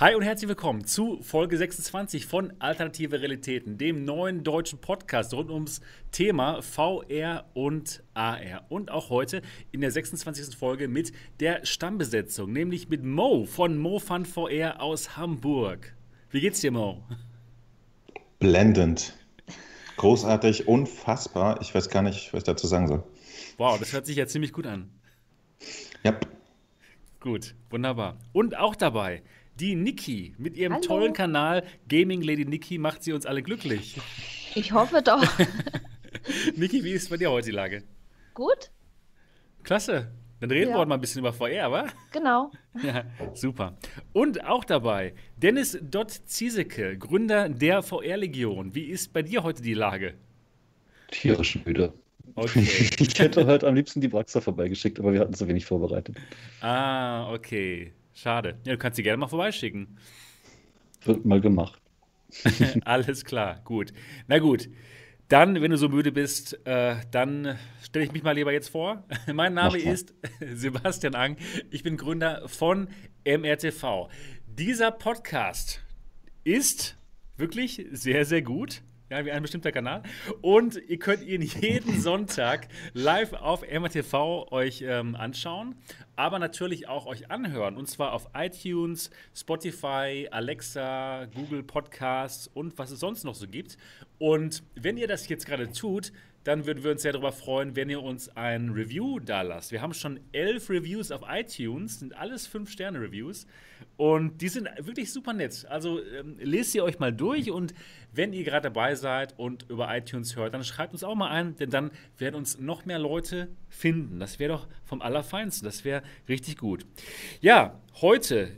Hi und herzlich willkommen zu Folge 26 von Alternative Realitäten, dem neuen deutschen Podcast rund ums Thema VR und AR. Und auch heute in der 26. Folge mit der Stammbesetzung, nämlich mit Mo von MoFun VR aus Hamburg. Wie geht's dir, Mo? Blendend. Großartig, unfassbar. Ich weiß gar nicht, was ich dazu sagen soll. Wow, das hört sich ja ziemlich gut an. Ja. Gut, wunderbar. Und auch dabei die Niki mit ihrem Hallo. tollen Kanal Gaming Lady Niki macht sie uns alle glücklich. Ich hoffe doch. Niki, wie ist bei dir heute die Lage? Gut? Klasse. Dann reden Ja. wir heute mal ein bisschen über VR, wa? Genau. Ja, super. Und auch dabei Dennis Dott Ziesecke, Gründer der VR-Legion. Wie ist bei dir heute die Lage? Tierisch müde. Okay. Ich hätte heute am liebsten die Braxa vorbeigeschickt, aber wir hatten zu wenig vorbereitet. ah, okay. Schade. Ja, du kannst sie gerne mal vorbeischicken. Wird mal gemacht. Alles klar, gut. Na gut. Dann, wenn du so müde bist, äh, dann stelle ich mich mal lieber jetzt vor. mein Name ist Sebastian Ang. Ich bin Gründer von MRTV. Dieser Podcast ist wirklich sehr, sehr gut. Ja, wie ein bestimmter Kanal. Und ihr könnt ihn jeden Sonntag live auf MRTV euch ähm, anschauen, aber natürlich auch euch anhören. Und zwar auf iTunes, Spotify, Alexa, Google Podcasts und was es sonst noch so gibt. Und wenn ihr das jetzt gerade tut, dann würden wir uns sehr darüber freuen, wenn ihr uns ein Review da lasst. Wir haben schon elf Reviews auf iTunes, sind alles 5-Sterne-Reviews. Und die sind wirklich super nett. Also ähm, lest sie euch mal durch und wenn ihr gerade dabei seid und über iTunes hört, dann schreibt uns auch mal ein, denn dann werden uns noch mehr Leute finden. Das wäre doch vom Allerfeinsten. Das wäre richtig gut. Ja, heute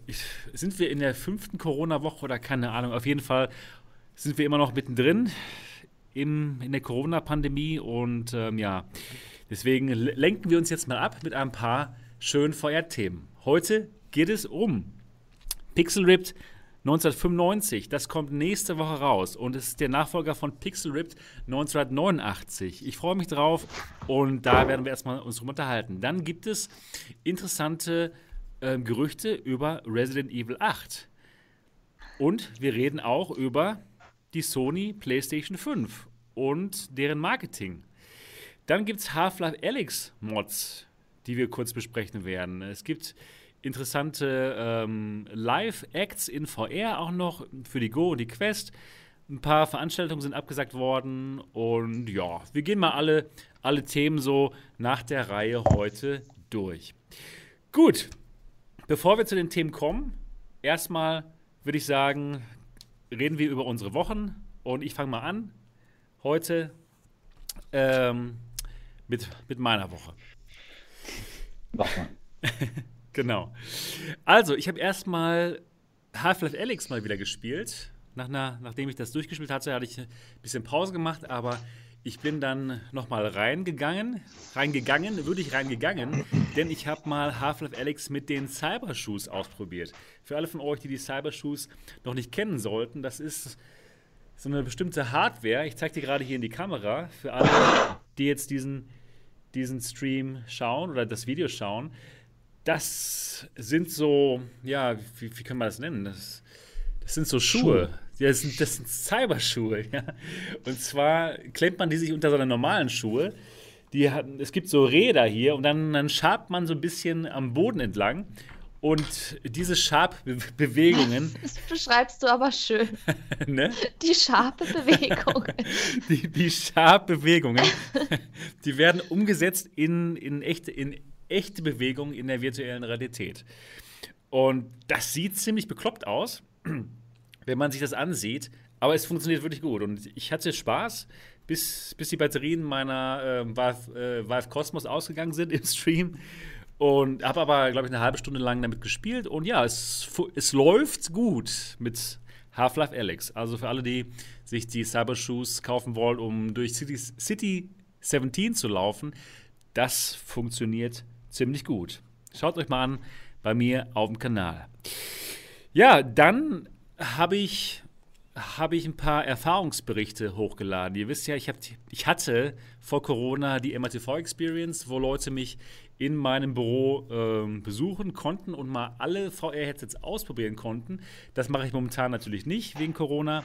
sind wir in der fünften Corona-Woche oder keine Ahnung. Auf jeden Fall sind wir immer noch mittendrin im, in der Corona-Pandemie und ähm, ja, deswegen le- lenken wir uns jetzt mal ab mit ein paar schönen VR-Themen. Heute geht es um Pixel Ripped 1995. Das kommt nächste Woche raus und es ist der Nachfolger von Pixel Ripped 1989. Ich freue mich drauf und da werden wir erstmal uns drüber unterhalten. Dann gibt es interessante ähm, Gerüchte über Resident Evil 8. Und wir reden auch über die Sony PlayStation 5 und deren Marketing. Dann gibt es Half-Life Alyx Mods, die wir kurz besprechen werden. Es gibt interessante ähm, Live-Acts in VR auch noch für die Go und die Quest. Ein paar Veranstaltungen sind abgesagt worden und ja, wir gehen mal alle, alle Themen so nach der Reihe heute durch. Gut, bevor wir zu den Themen kommen, erstmal würde ich sagen, reden wir über unsere Wochen und ich fange mal an. Heute ähm, mit, mit meiner Woche. Mach mal. Genau. Also, ich habe erstmal Half-Life Alyx mal wieder gespielt. Nach einer, nachdem ich das durchgespielt hatte, hatte ich ein bisschen Pause gemacht, aber ich bin dann nochmal reingegangen. Reingegangen, wirklich reingegangen, denn ich habe mal Half-Life Alyx mit den Cybershoes ausprobiert. Für alle von euch, die die Cybershoes noch nicht kennen sollten, das ist so eine bestimmte Hardware. Ich zeige dir gerade hier in die Kamera. Für alle, die jetzt diesen, diesen Stream schauen oder das Video schauen. Das sind so, ja, wie, wie kann man das nennen? Das, das sind so Schuhe. Ja, das, sind, das sind Cyberschuhe, ja. Und zwar klemmt man die sich unter seine normalen Schuhe. Die hatten, es gibt so Räder hier und dann, dann schabt man so ein bisschen am Boden entlang. Und diese Schabbewegungen, Das beschreibst du aber schön. ne? Die scharfe Bewegung. die, die Schabbewegungen, die werden umgesetzt in, in, echte, in echte Bewegungen in der virtuellen Realität. Und das sieht ziemlich bekloppt aus, wenn man sich das ansieht, aber es funktioniert wirklich gut. Und ich hatte Spaß, bis, bis die Batterien meiner äh, Valve, äh, Cosmos ausgegangen sind im Stream. Und habe aber, glaube ich, eine halbe Stunde lang damit gespielt. Und ja, es, es läuft gut mit Half-Life Alyx. Also für alle, die sich die Cybershoes kaufen wollen, um durch City, City 17 zu laufen, das funktioniert ziemlich gut. Schaut euch mal an bei mir auf dem Kanal. Ja, dann habe ich, habe ich ein paar Erfahrungsberichte hochgeladen. Ihr wisst ja, ich, hab, ich hatte vor Corona die MATV Experience, wo Leute mich in meinem Büro ähm, besuchen konnten und mal alle VR-Headsets ausprobieren konnten. Das mache ich momentan natürlich nicht wegen Corona.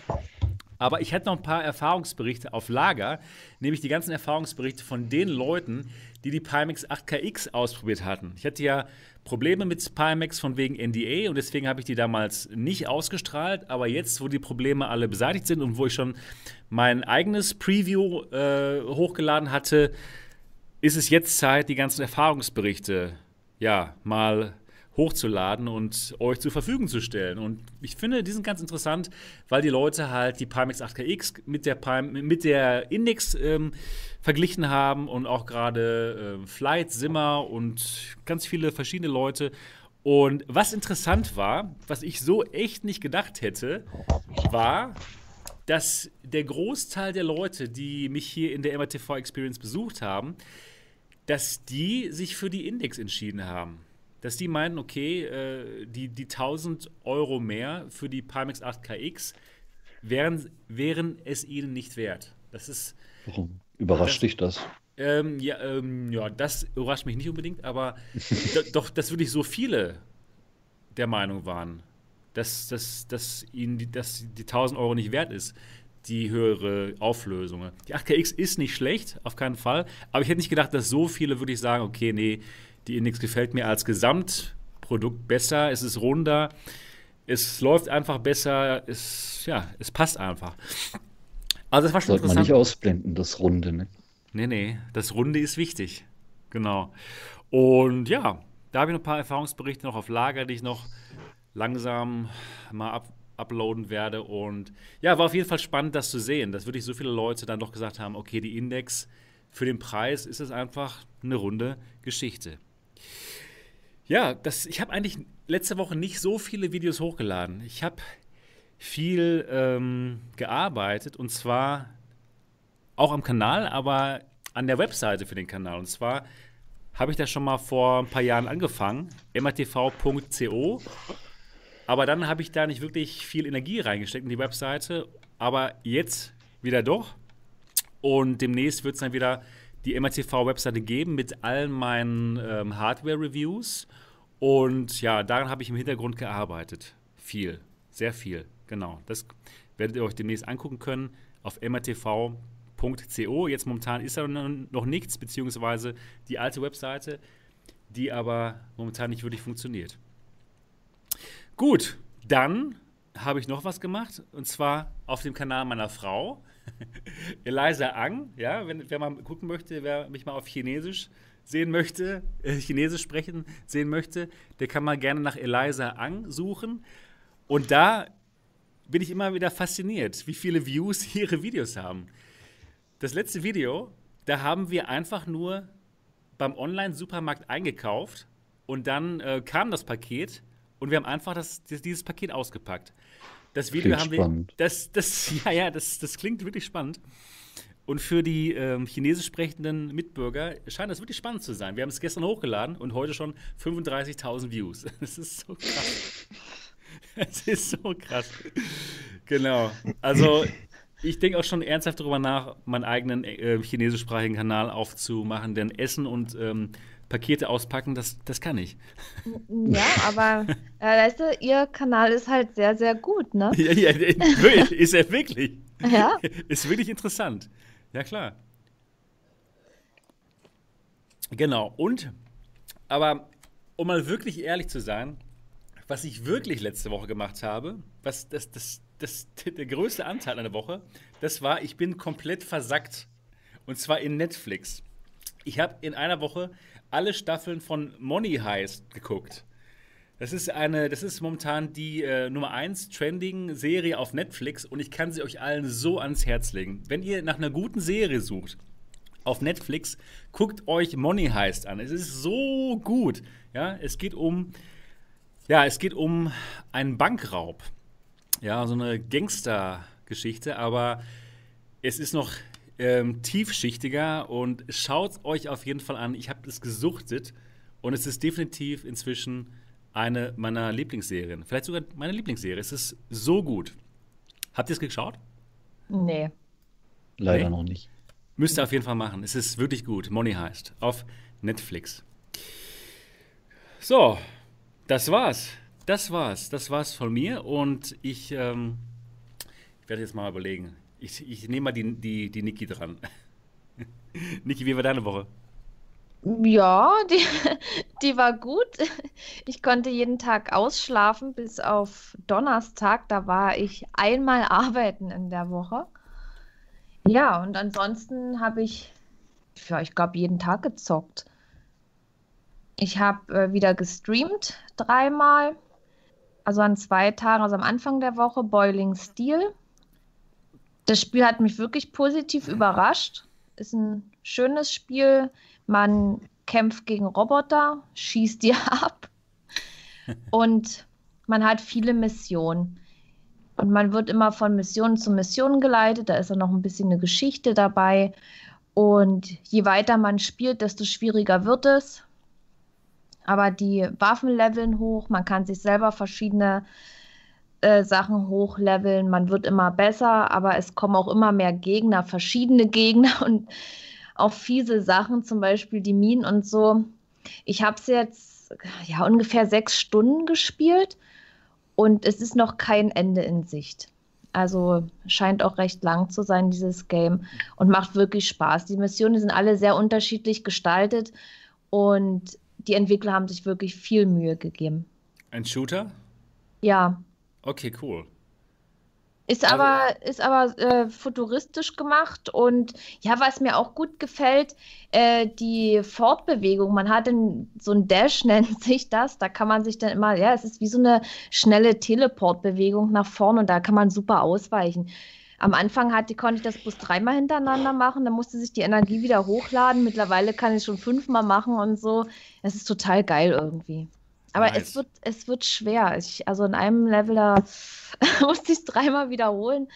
Aber ich hätte noch ein paar Erfahrungsberichte auf Lager, nämlich die ganzen Erfahrungsberichte von den Leuten, die die Pimax 8KX ausprobiert hatten. Ich hatte ja Probleme mit Pimax von wegen NDA und deswegen habe ich die damals nicht ausgestrahlt. Aber jetzt, wo die Probleme alle beseitigt sind und wo ich schon mein eigenes Preview äh, hochgeladen hatte, ist es jetzt Zeit, die ganzen Erfahrungsberichte ja mal hochzuladen und euch zur Verfügung zu stellen. Und ich finde, die sind ganz interessant, weil die Leute halt die Pimax 8KX mit der, Pim mit der Index ähm, verglichen haben und auch gerade äh, Flight, Simmer und ganz viele verschiedene Leute. Und was interessant war, was ich so echt nicht gedacht hätte, war, dass der Großteil der Leute, die mich hier in der MRTV Experience besucht haben, dass die sich für die Index entschieden haben dass die meinen, okay, äh, die, die 1000 Euro mehr für die Pimax 8KX wären, wären es ihnen nicht wert. Das ist. Überrascht das, dich das? Ähm, ja, ähm, ja, das überrascht mich nicht unbedingt, aber doch, dass wirklich so viele der Meinung waren, dass, dass, dass ihnen die, dass die 1000 Euro nicht wert ist, die höhere Auflösung. Die 8KX ist nicht schlecht, auf keinen Fall, aber ich hätte nicht gedacht, dass so viele wirklich sagen, okay, nee, die Index gefällt mir als Gesamtprodukt besser, es ist runder, es läuft einfach besser, es, ja, es passt einfach. Also das war schon Sollte interessant. man nicht ausblenden, das Runde, ne? Nee, nee, das Runde ist wichtig. Genau. Und ja, da habe ich noch ein paar Erfahrungsberichte noch auf Lager, die ich noch langsam mal ab, uploaden werde. Und ja, war auf jeden Fall spannend, das zu sehen, dass wirklich so viele Leute dann doch gesagt haben, okay, die Index für den Preis ist es einfach eine runde Geschichte. Ja, das, ich habe eigentlich letzte Woche nicht so viele Videos hochgeladen. Ich habe viel ähm, gearbeitet und zwar auch am Kanal, aber an der Webseite für den Kanal. Und zwar habe ich das schon mal vor ein paar Jahren angefangen, matv.co. Aber dann habe ich da nicht wirklich viel Energie reingesteckt in die Webseite. Aber jetzt wieder doch. Und demnächst wird es dann wieder die MRTV-Webseite geben mit all meinen ähm, Hardware-Reviews. Und ja, daran habe ich im Hintergrund gearbeitet. Viel, sehr viel, genau. Das werdet ihr euch demnächst angucken können auf mrtv.co. Jetzt momentan ist da noch nichts, beziehungsweise die alte Webseite, die aber momentan nicht wirklich funktioniert. Gut, dann habe ich noch was gemacht und zwar auf dem Kanal meiner Frau. Eliza Ang, ja, wenn, wer mal gucken möchte, wer mich mal auf Chinesisch sehen möchte, äh, Chinesisch sprechen sehen möchte, der kann mal gerne nach Eliza Ang suchen. Und da bin ich immer wieder fasziniert, wie viele Views ihre Videos haben. Das letzte Video, da haben wir einfach nur beim Online-Supermarkt eingekauft und dann äh, kam das Paket und wir haben einfach das, dieses Paket ausgepackt. Das Video klingt haben wir. Spannend. Das, das, ja, ja, das, das klingt wirklich spannend. Und für die ähm, chinesisch sprechenden Mitbürger scheint das wirklich spannend zu sein. Wir haben es gestern hochgeladen und heute schon 35.000 Views. Das ist so krass. Das ist so krass. Genau. Also, ich denke auch schon ernsthaft darüber nach, meinen eigenen äh, chinesischsprachigen Kanal aufzumachen, denn Essen und ähm, Pakete auspacken, das, das kann ich. Ja, aber äh, weißt du, ihr Kanal ist halt sehr, sehr gut, ne? ja, ja, ist er wirklich. Ja. Ist wirklich interessant. Ja, klar. Genau. Und, aber um mal wirklich ehrlich zu sein, was ich wirklich letzte Woche gemacht habe, was das, das, das, der größte Anteil einer Woche, das war, ich bin komplett versackt. Und zwar in Netflix. Ich habe in einer Woche alle Staffeln von Money Heist geguckt. Das ist eine, das ist momentan die äh, Nummer 1 Trending Serie auf Netflix und ich kann sie euch allen so ans Herz legen. Wenn ihr nach einer guten Serie sucht auf Netflix, guckt euch Money Heist an. Es ist so gut. Ja, es geht um ja, es geht um einen Bankraub. Ja, so eine Gangster-Geschichte, aber es ist noch ähm, tiefschichtiger und schaut euch auf jeden Fall an. Ich habe es gesuchtet und es ist definitiv inzwischen eine meiner Lieblingsserien. Vielleicht sogar meine Lieblingsserie. Es ist so gut. Habt ihr es geschaut? Nee. Leider nee? noch nicht. Müsst ihr auf jeden Fall machen. Es ist wirklich gut. Money heißt. Auf Netflix. So, das war's. Das war's. Das war's von mir. Und ich, ähm, werde jetzt mal überlegen. Ich, ich nehme mal die, die, die Niki dran. Niki, wie war deine Woche? Ja, die, die war gut. Ich konnte jeden Tag ausschlafen, bis auf Donnerstag. Da war ich einmal arbeiten in der Woche. Ja, und ansonsten habe ich, ja, ich glaube, jeden Tag gezockt. Ich habe äh, wieder gestreamt, dreimal. Also an zwei Tagen, also am Anfang der Woche, Boiling Steel. Das Spiel hat mich wirklich positiv überrascht. Ist ein schönes Spiel. Man kämpft gegen Roboter, schießt die ab und man hat viele Missionen. Und man wird immer von Mission zu Mission geleitet. Da ist dann noch ein bisschen eine Geschichte dabei. Und je weiter man spielt, desto schwieriger wird es. Aber die Waffen leveln hoch. Man kann sich selber verschiedene äh, Sachen hochleveln. Man wird immer besser, aber es kommen auch immer mehr Gegner, verschiedene Gegner und auch fiese Sachen, zum Beispiel die Minen und so. Ich habe es jetzt ja ungefähr sechs Stunden gespielt und es ist noch kein Ende in Sicht. Also scheint auch recht lang zu sein, dieses Game. Und macht wirklich Spaß. Die Missionen sind alle sehr unterschiedlich gestaltet und die Entwickler haben sich wirklich viel Mühe gegeben. Ein Shooter? Ja. Okay, cool. Ist also, aber, ist aber äh, futuristisch gemacht und ja, was mir auch gut gefällt, äh, die Fortbewegung. Man hat in, so ein Dash, nennt sich das. Da kann man sich dann immer, ja, es ist wie so eine schnelle Teleportbewegung nach vorne und da kann man super ausweichen. Am Anfang hatte, konnte ich das bloß dreimal hintereinander machen, dann musste sich die Energie wieder hochladen. Mittlerweile kann ich schon fünfmal machen und so. Es ist total geil irgendwie. Aber nice. es, wird, es wird schwer. Ich, also in einem Level, da musste ich es dreimal wiederholen.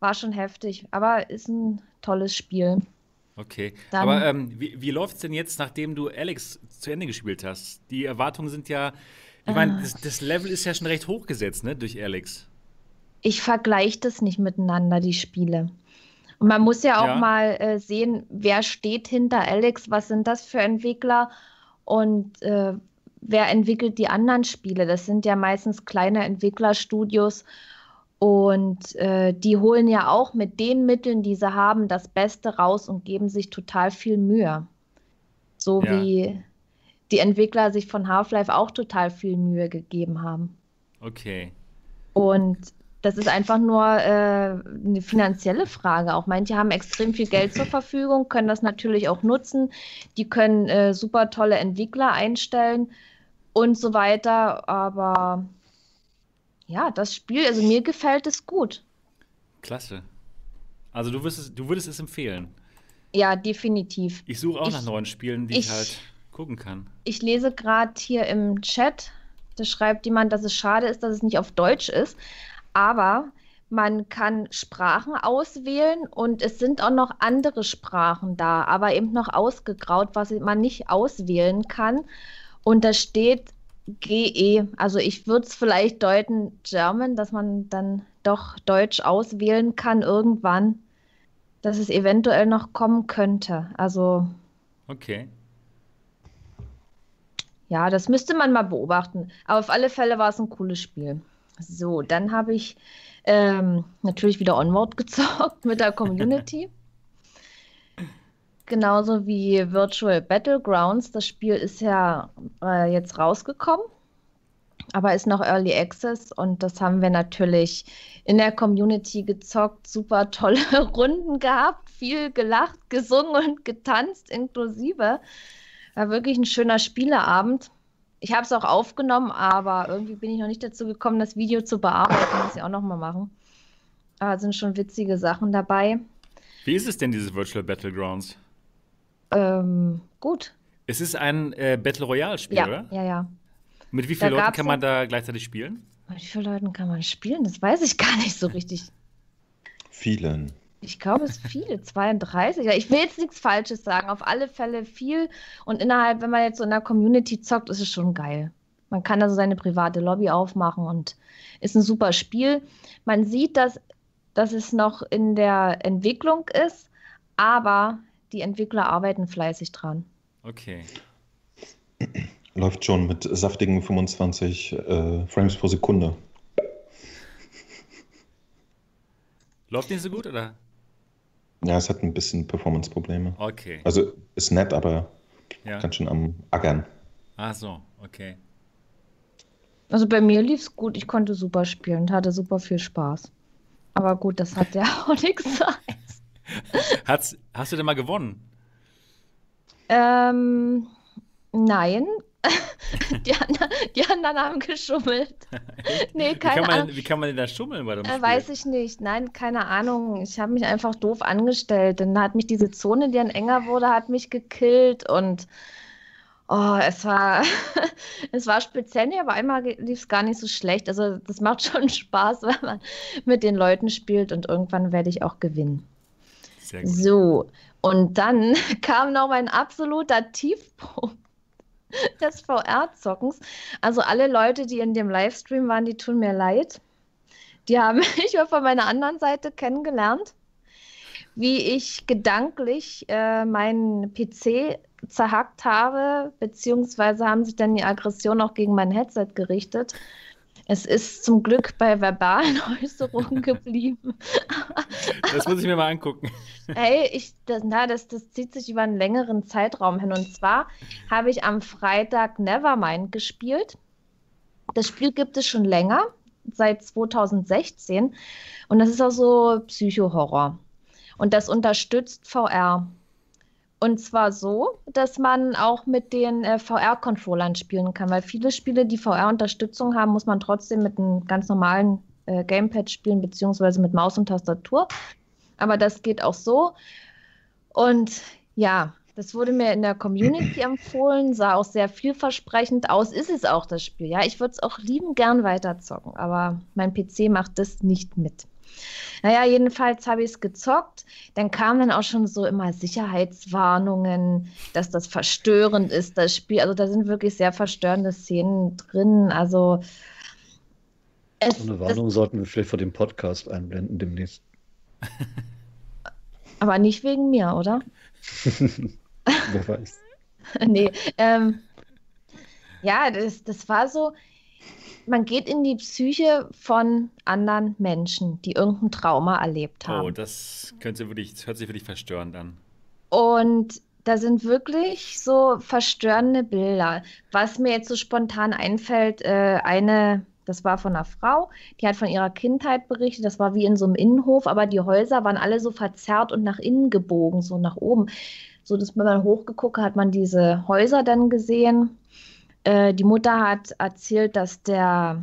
War schon heftig. Aber ist ein tolles Spiel. Okay. Dann, Aber ähm, wie, wie läuft es denn jetzt, nachdem du Alex zu Ende gespielt hast? Die Erwartungen sind ja. Ich meine, äh, das, das, Level ist ja schon recht hochgesetzt, ne, durch Alex. Ich vergleiche das nicht miteinander, die Spiele. Und man muss ja auch ja. mal äh, sehen, wer steht hinter Alex, was sind das für Entwickler und äh, wer entwickelt die anderen Spiele? Das sind ja meistens kleine Entwicklerstudios und äh, die holen ja auch mit den Mitteln, die sie haben, das Beste raus und geben sich total viel Mühe. So ja. wie die Entwickler sich von Half-Life auch total viel Mühe gegeben haben. Okay. Und das ist einfach nur äh, eine finanzielle Frage. Auch manche haben extrem viel Geld zur Verfügung, können das natürlich auch nutzen. Die können äh, super tolle Entwickler einstellen und so weiter. Aber ja, das Spiel, also mir gefällt es gut. Klasse. Also du, wirst du würdest es empfehlen. Ja, definitiv. Ich suche auch ich, nach neuen Spielen, die ich, ich halt gucken kann. Ich lese gerade hier im Chat, da schreibt jemand, dass es schade ist, dass es nicht auf Deutsch ist. Aber man kann Sprachen auswählen und es sind auch noch andere Sprachen da, aber eben noch ausgegraut, was man nicht auswählen kann. Und da steht GE. Also ich würde es vielleicht deuten German, dass man dann doch Deutsch auswählen kann irgendwann, dass es eventuell noch kommen könnte. Also. Okay. Ja, das müsste man mal beobachten. Aber auf alle Fälle war es ein cooles Spiel. So, dann habe ich ähm, natürlich wieder Onward gezockt mit der Community. Genauso wie Virtual Battlegrounds. Das Spiel ist ja äh, jetzt rausgekommen, aber ist noch Early Access und das haben wir natürlich in der Community gezockt. Super tolle Runden gehabt, viel gelacht, gesungen und getanzt inklusive. War wirklich ein schöner Spieleabend. Ich habe es auch aufgenommen, aber irgendwie bin ich noch nicht dazu gekommen, das Video zu bearbeiten. Muss ich auch noch mal machen. Aber sind schon witzige Sachen dabei. Wie ist es denn, dieses Virtual Battlegrounds? Ähm, gut. Es ist ein äh, Battle Royale-Spiel, ja, oder? Ja, ja. Mit wie vielen da Leuten kann man da gleichzeitig spielen? Mit wie vielen Leuten kann man spielen? Das weiß ich gar nicht so richtig. Vielen. Ich glaube, es sind viele, 32. Ich will jetzt nichts Falsches sagen. Auf alle Fälle viel. Und innerhalb, wenn man jetzt so in der Community zockt, ist es schon geil. Man kann da so seine private Lobby aufmachen und ist ein super Spiel. Man sieht, dass, dass es noch in der Entwicklung ist, aber die Entwickler arbeiten fleißig dran. Okay. Läuft schon mit saftigen 25 äh, Frames pro Sekunde. Läuft nicht so gut, oder? Ja, es hat ein bisschen Performance-Probleme. Okay. Also ist nett, aber Ja. ganz schön am Ackern. Ach so, okay. Also bei mir lief es gut, ich konnte super spielen und hatte super viel Spaß. Aber gut, das hat ja auch nichts zu heißen. Hat's, hast du denn mal gewonnen? Ähm, nein. Die, anderen, die anderen haben geschummelt. Nee, Wie keine kann, Ahnung. man, wie kann man denn da schummeln bei dem Äh, weiß ich nicht. Nein, keine Ahnung. Ich habe mich einfach doof angestellt. Dann hat mich diese Zone, die dann enger wurde, hat mich gekillt und oh, es war, es war speziell, nee, aber einmal lief es gar nicht so schlecht. Also das macht schon Spaß, wenn man mit den Leuten spielt und irgendwann werde ich auch gewinnen. Sehr gut. So, und dann kam noch mein absoluter Tiefpunkt des VR-Zockens. Also alle Leute, die in dem Livestream waren, die tun mir leid. Die haben mich von meiner anderen Seite kennengelernt, wie ich gedanklich äh, meinen PC zerhackt habe, beziehungsweise haben sich dann die Aggression auch gegen mein Headset gerichtet. Es ist zum Glück bei verbalen Äußerungen geblieben. Das muss ich mir mal angucken. Ey, ich, das, na, das, das zieht sich über einen längeren Zeitraum hin. Und zwar habe ich am Freitag Nevermind gespielt. Das Spiel gibt es schon länger, seit 2016. Und das ist auch so Psycho-Horror. Und das unterstützt VR. Und zwar so, dass man auch mit den äh, VR-Controllern spielen kann, weil viele Spiele, die VR-Unterstützung haben, muss man trotzdem mit einem ganz normalen äh, Gamepad spielen, beziehungsweise mit Maus und Tastatur. Aber das geht auch so. Und ja, das wurde mir in der Community empfohlen, sah auch sehr vielversprechend aus. Ist es auch das Spiel, ja. Ich würde es auch lieben gern weiterzocken, aber mein PC macht das nicht mit. Naja, jedenfalls habe ich es gezockt. Dann kamen dann auch schon so immer Sicherheitswarnungen, dass das verstörend ist, das Spiel. Also da sind wirklich sehr verstörende Szenen drin. Also es, So eine Warnung sollten wir vielleicht vor dem Podcast einblenden demnächst. aber nicht wegen mir, oder? Wer weiß. nee, ähm, ja, das, das war so, man geht in die Psyche von anderen Menschen, die irgendein Trauma erlebt haben. Oh, das könnte wirklich, das hört sich wirklich verstörend an. Und da sind wirklich so verstörende Bilder. Was mir jetzt so spontan einfällt, äh, eine, das war von einer Frau, die hat von ihrer Kindheit berichtet. Das war wie in so einem Innenhof, aber die Häuser waren alle so verzerrt und nach innen gebogen, so nach oben. So dass wenn man hochgeguckt hat, hat man diese Häuser dann gesehen. Äh, die Mutter hat erzählt, dass der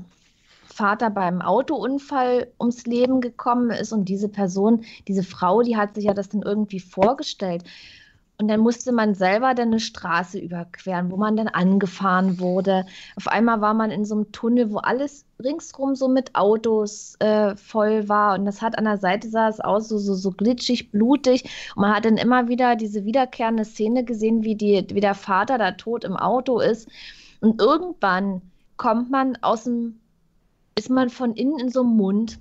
Vater beim Autounfall ums Leben gekommen ist und diese Person, diese Frau, die hat sich ja das dann irgendwie vorgestellt. Und dann musste man selber dann eine Straße überqueren, wo man dann angefahren wurde. Auf einmal war man in so einem Tunnel, wo alles ringsrum so mit Autos äh, voll war. Und das hat an der Seite sah es aus, so, so, so glitschig, blutig. Und man hat dann immer wieder diese wiederkehrende Szene gesehen, wie, die, wie der Vater da tot im Auto ist. Und irgendwann kommt man aus dem, ist man von innen in so einem Mund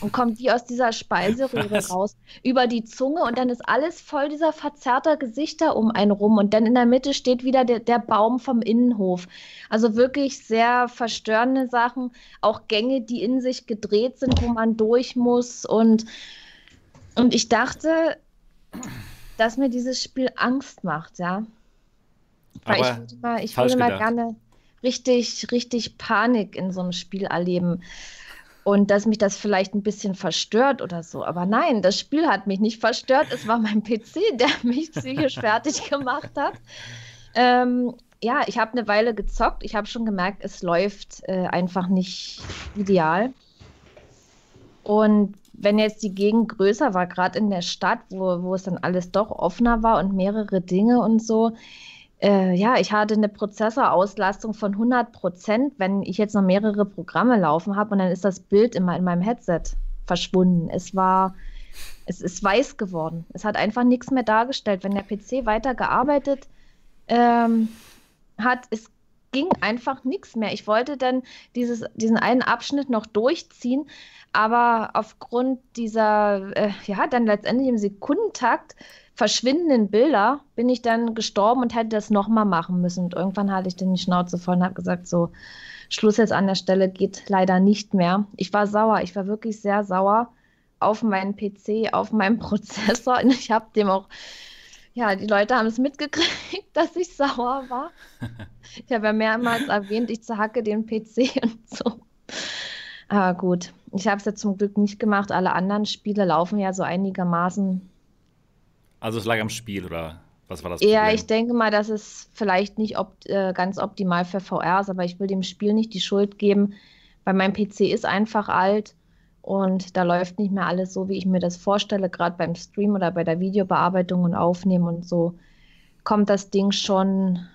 und kommt wie aus dieser Speiseröhre Was? raus, über die Zunge und dann ist alles voll dieser verzerrter Gesichter um einen rum und dann in der Mitte steht wieder der, der Baum vom Innenhof. Also wirklich sehr verstörende Sachen, auch Gänge, die in sich gedreht sind, wo man durch muss und, und ich dachte, dass mir dieses Spiel Angst macht, ja. Weil ich Aber würde mal, ich würde mal gedacht. gerne richtig, richtig Panik in so einem Spiel erleben. Und dass mich das vielleicht ein bisschen verstört oder so. Aber nein, das Spiel hat mich nicht verstört. Es war mein PC, der mich psychisch fertig gemacht hat. Ähm, ja, ich habe eine Weile gezockt. Ich habe schon gemerkt, es läuft äh, einfach nicht ideal. Und wenn jetzt die Gegend größer war, gerade in der Stadt, wo, wo es dann alles doch offener war und mehrere Dinge und so, äh, ja, ich hatte eine Prozessorauslastung von 100 Prozent, wenn ich jetzt noch mehrere Programme laufen habe und dann ist das Bild immer in meinem Headset verschwunden. Es war, es ist weiß geworden. Es hat einfach nichts mehr dargestellt. Wenn der PC weiter gearbeitet ähm, hat, ist ging einfach nichts mehr. Ich wollte dann dieses, diesen einen Abschnitt noch durchziehen, aber aufgrund dieser, äh, ja, dann letztendlich im Sekundentakt verschwindenden Bilder bin ich dann gestorben und hätte das nochmal machen müssen. Und irgendwann hatte ich dann die Schnauze voll und habe gesagt, so, Schluss jetzt an der Stelle geht leider nicht mehr. Ich war sauer, ich war wirklich sehr sauer auf meinen PC, auf meinen Prozessor. Und ich habe dem auch, ja, die Leute haben es mitgekriegt, dass ich sauer war. Ich habe ja mehrmals erwähnt, ich zerhacke den PC und so. Aber gut, ich habe es ja zum Glück nicht gemacht. Alle anderen Spiele laufen ja so einigermaßen. Also es lag am Spiel, oder was war das? Ja, ich denke mal, dass es vielleicht nicht opt äh, ganz optimal für VR ist, aber ich will dem Spiel nicht die Schuld geben, weil mein PC ist einfach alt und da läuft nicht mehr alles so, wie ich mir das vorstelle, gerade beim Stream oder bei der Videobearbeitung und Aufnehmen und so kommt das Ding schon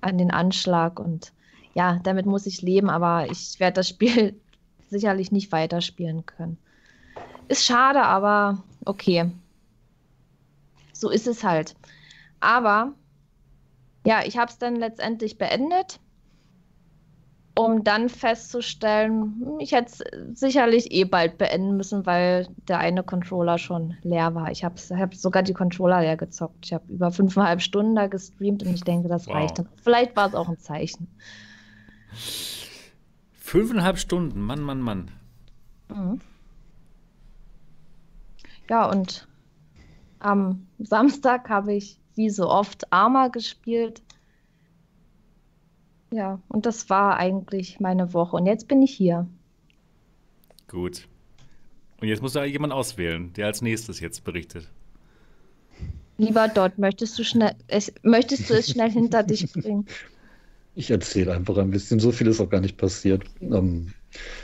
an den Anschlag und ja, damit muss ich leben, aber ich werde das Spiel sicherlich nicht weiterspielen können. Ist schade, aber okay. So ist es halt. Aber ja, ich habe es dann letztendlich beendet, um dann festzustellen, hm, ich hätte es sicherlich eh bald beenden müssen, weil der eine Controller schon leer war. Ich habe hab sogar die Controller leer gezockt. Ich habe über fünfeinhalb Stunden da gestreamt und ich denke, das Wow. reicht dann. Vielleicht war es auch ein Zeichen. Fünfeinhalb Stunden, Mann, Mann, Mann. Mhm. Ja, und am Samstag habe ich wie so oft Arma gespielt. Ja, und das war eigentlich meine Woche. Und jetzt bin ich hier. Gut. Und jetzt muss da jemand auswählen, der als nächstes jetzt berichtet. Lieber Dot, möchtest du schnell, es, möchtest du es schnell hinter dich bringen? Ich erzähle einfach ein bisschen. So viel ist auch gar nicht passiert. Ähm,